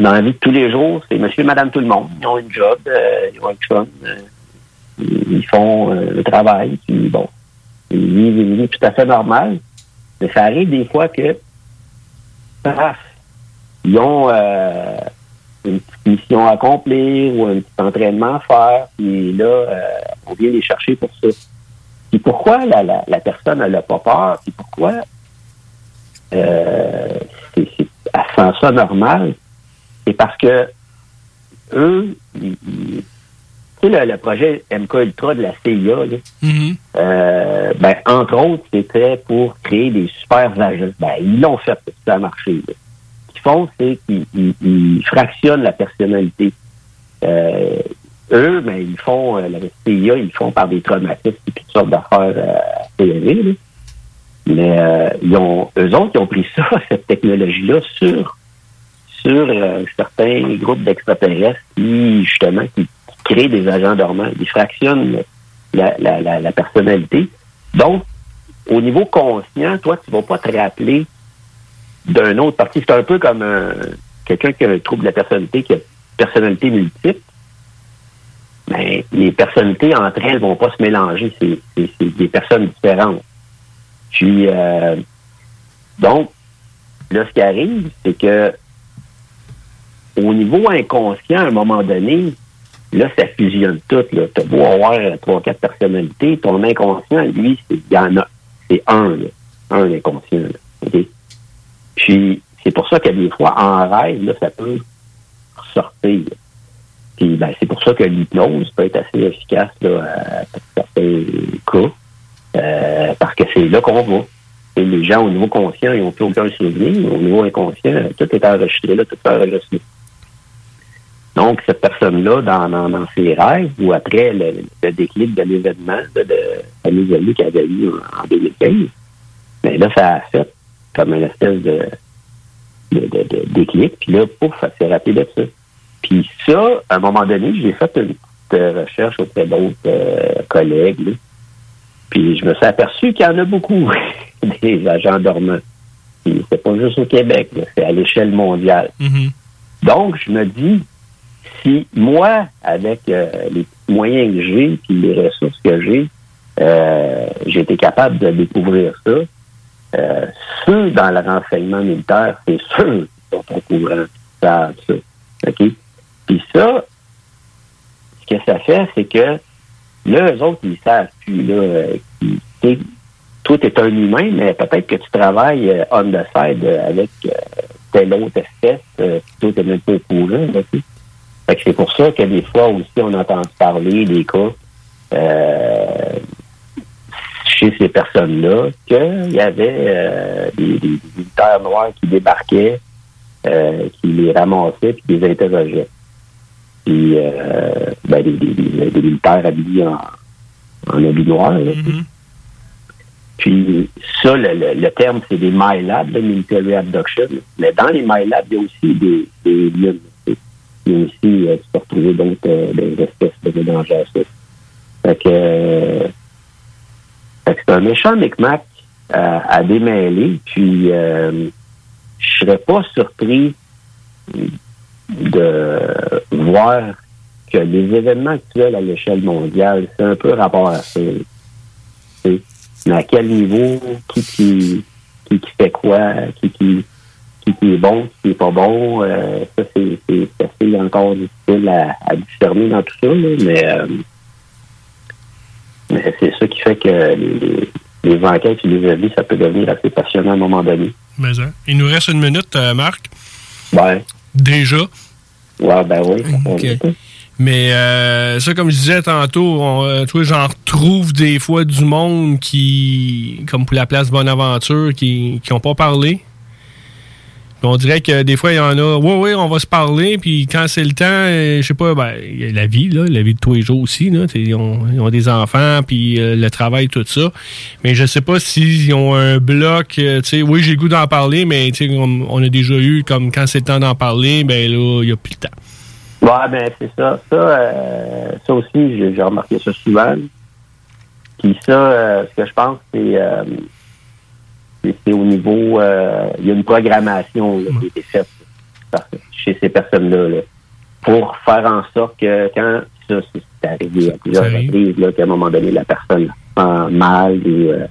T: dans la vie de tous les jours, c'est monsieur et madame tout le monde. Ils ont une job, euh, ils ont un chum, euh, ils font euh, le travail, puis bon, ils vivent une vie tout à fait normale. Mais ça arrive des fois que, paf, ils ont une petite mission à accomplir ou un petit entraînement à faire, puis là, on vient les chercher pour ça. Puis pourquoi la, personne n'a pas peur? Puis pourquoi euh, c'est, c'est- elle ça normal? C'est parce que eux, ils- ils- tu sais, le, le projet MK Ultra de la CIA, là, euh, ben, entre autres, c'était pour créer des super agents. Ben, ils l'ont fait, ça a marché. là. Ce qu'ils font, c'est qu'ils ils- ils fractionnent la personnalité. Euh, eux, ben, ils font, euh, la CIA, ils font par des traumatismes et toutes sortes d'affaires assez élevées. Mais ils ont, eux autres, ils ont pris ça, cette technologie-là, sur, sur euh, certains groupes d'extraterrestres qui, justement, qui, qui créent des agents dormants. Ils fractionnent la, personnalité. Donc, au niveau conscient, toi, tu vas pas te rappeler d'un autre parti. C'est un peu comme un- quelqu'un qui a un trouble de la personnalité, qui a une personnalité multiple. Mais les personnalités entre elles vont pas se mélanger. C'est des personnes différentes. Puis, euh, donc, là, ce qui arrive, c'est que au niveau inconscient, à un moment donné, là, ça fusionne tout. Tu beau avoir euh, trois, quatre personnalités, ton inconscient, lui, il y en a. C'est un, là. Un inconscient. là. Puis, c'est pour ça que des fois, en rêve, là, ça peut ressortir. Puis, ben, c'est pour ça que l'hypnose peut être assez efficace là, euh, pour certains cas. Euh, parce que c'est là qu'on va. Et les gens, au niveau conscient, ils n'ont plus aucun souvenir. Au niveau inconscient, euh, tout est enregistré là, tout est enregistré. Donc, cette personne-là, dans, dans, dans ses rêves, ou après le, le déclic de l'événement de, famille Jolie qu'il avait eu en, en 2015, mais là, ça a fait comme une espèce de, de, de, de déclic. Puis là, pouf, ça s'est raté de ça. Puis ça, à un moment donné, j'ai fait une petite euh, recherche auprès d'autres euh, collègues. là. Puis je me suis aperçu qu'il y en a beaucoup, des agents dormants. Puis c'est pas juste au Québec, c'est à l'échelle mondiale. Donc, je me dis, si moi, avec euh, les moyens que j'ai, puis les ressources que j'ai, euh, j'ai été capable de découvrir ça, euh, ceux dans le renseignement militaire, c'est ceux qui sont au courant, ça. OK? Puis ça, ce que ça fait, c'est que là, eux autres, ils savent plus, là, euh, qui- toi, tu es un humain, mais peut-être que tu travailles euh, on the side euh, avec telle autre espèce, toi, tu même pas au courant, là. Fait que c'est pour ça que des fois aussi, on entend parler des cas euh, chez ces personnes-là qu'il y avait euh, des, des militaires noirs qui débarquaient, euh, qui les ramassaient puis qui les interrogeaient. Puis, ben, des, des- des- des militaires habillés en, en habit noir. là, sais. Puis ça, le, le- le terme, c'est des MyLab, le Military Abduction. Mais dans les MyLab, il y a aussi des. Aussi, euh, tu peux retrouver d'autres euh, des espèces de mélanges à euh, fait que c'est un méchant micmac à démêler. Puis je serais pas surpris de voir que les événements actuels à l'échelle mondiale, c'est un peu rapport à ça. Mais à quel niveau, qui qui, qui, qui fait quoi, qui qui, qui, qui est bon, qui est pas bon, euh, ça c'est c'est assez encore difficile à, à discerner dans tout ça, là, mais, euh, mais c'est ça qui fait que les, enquêtes et les avis, ça peut devenir assez passionnant à un moment donné.
B: Mais, hein, Il nous reste une minute, euh, Marc.
T: Ouais.
B: Déjà.
T: Ouais, ben oui.
B: OK. Mais euh, ça, comme je disais tantôt, on, euh, tu vois, j'en retrouve des fois du monde qui, comme pour la place Bonaventure, qui n'ont pas parlé. On dirait que des fois, il y en a, oui, oui, on va se parler, puis quand c'est le temps, euh, je sais pas, ben, la vie, là, la vie de tous les jours aussi, là, ils, ont, des enfants, puis euh, le travail, tout ça. Mais je sais pas s'ils ont un bloc, euh, tu sais, oui, j'ai le goût d'en parler, mais tu sais, on a déjà eu, comme quand c'est le temps d'en parler, ben là, il n'y a plus le temps.
T: Ouais, ben c'est ça. Ça, euh, ça aussi, j'ai remarqué ça souvent. Puis ça, ce que je pense, c'est c'est- au niveau... euh, Il y a une programmation là, qui a été faite chez ces personnes-là là, pour faire en sorte que quand ça, c'est arrivé à plusieurs reprises, qu'à un moment donné, la personne se sent mal ou euh,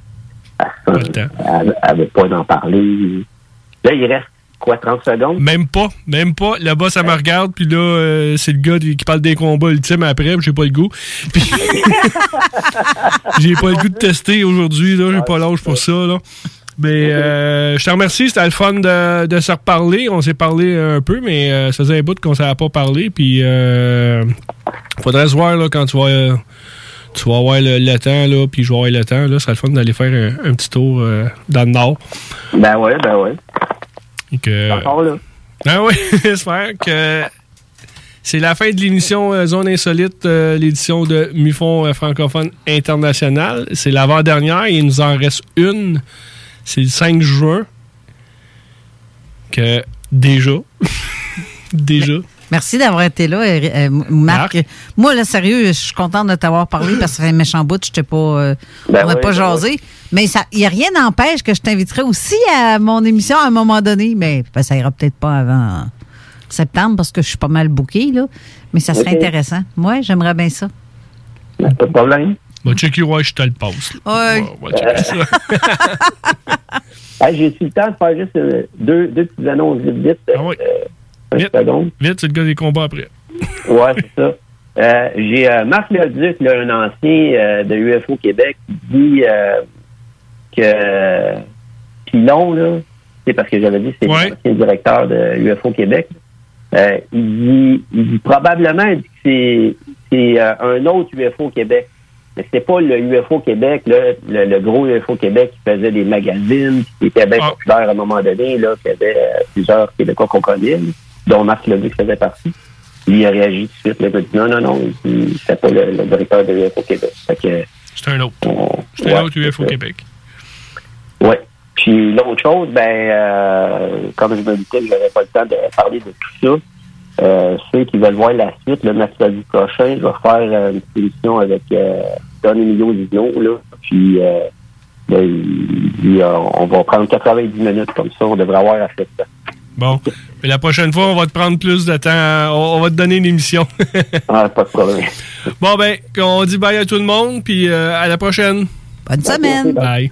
T: elle veut pas d'en parler. Là, il reste quoi, 30 secondes?
B: Même pas, même pas. Là-bas, ça me regarde, puis là, euh, c'est le gars qui parle des combats ultimes après, puis j'ai pas le goût. J'ai pas le goût de tester aujourd'hui, là, j'ai pas l'âge pour ça, là. Mais euh, je te remercie, c'était le fun de, de se reparler. On s'est parlé un peu, mais euh, ça faisait un bout qu'on ne savait pas parler. Puis euh, faudrait se voir là, quand tu vas, euh, tu vas avoir le, le temps, là, puis je vais avoir le temps. Là, ça serait le fun d'aller faire un, un petit tour euh, dans le nord.
T: Ben ouais, ben ouais.
B: Et que,
T: Encore là.
B: ah oui, j'espère que c'est la fin de l'émission euh, Zone Insolite, euh, l'édition de MUFON euh, francophone international. C'est l'avant-dernière, il nous en reste une. C'est le 5 juin. Que déjà. déjà.
C: Merci d'avoir été là, euh, Marc. Moi, là, sérieux, je suis contente de t'avoir parlé parce que fait un méchant bout, je t'ai pas, euh,
T: Ben
C: on n'a
T: oui,
C: pas
T: ben
C: jasé. Mais il n'y a rien n'empêche que je t'inviterai aussi à mon émission à un moment donné. Mais ben, ça ira peut-être pas avant septembre parce que je suis pas mal booké, là. Mais ça serait intéressant. Moi, j'aimerais bien ça.
T: Pas de problème.
B: Va checker, ouais, je te le passe.
C: Ouais.
B: Va checker ça.
T: Hey, J'ai eu le temps de faire juste euh, deux, deux petites annonces vite vite.
B: Ah oui.
T: Euh,
B: Vite. c'est le gars des combats après.
T: Ouais, c'est ça. Euh, J'ai euh, Marc Leduc, là, un ancien euh, de UFO Québec, qui dit euh, que Pilon, là, c'est parce que j'avais dit que c'est
B: Ouais.
T: l'ancien directeur de UFO Québec. Euh, il, dit, il dit probablement il dit que c'est c'est, euh, un autre UFO Québec. Mais c'est pas le UFO Québec, le, le gros UFO Québec qui faisait des magazines, qui était bien populaire à un moment donné, là, qui avait euh, plusieurs Québécois qu'on connaît, dont Marc Leduc faisait partie. Lui, il a réagi tout de suite. Il a dit non, non, non, c'est pas le, le directeur de l'UFO Québec.
B: C'est un autre. C'est un
T: ouais,
B: autre UFO. Québec.
T: Ouais. Puis l'autre chose, ben, euh, comme je me disais que j'avais pas le temps de parler de tout ça, euh, ceux qui veulent voir la suite, le mercredi prochain, je vais faire euh, une émission avec euh, Don Emilio Vision, là. Puis euh, ben, il- il, euh, on va prendre 90 minutes comme ça, on devrait avoir assez de temps.
B: Bon. Mais la prochaine fois, on va te prendre plus de temps. On, on va te donner une émission.
T: ah, pas de problème.
B: Bon, ben, on dit bye à tout le monde, puis euh, à la prochaine.
C: Bonne semaine.
B: Bye.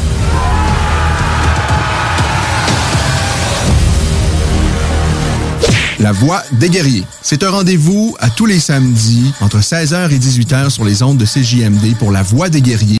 Y: La Voix des guerriers. C'est un rendez-vous à tous les samedis entre 16h et 18h sur les ondes de CJMD pour La Voix des guerriers.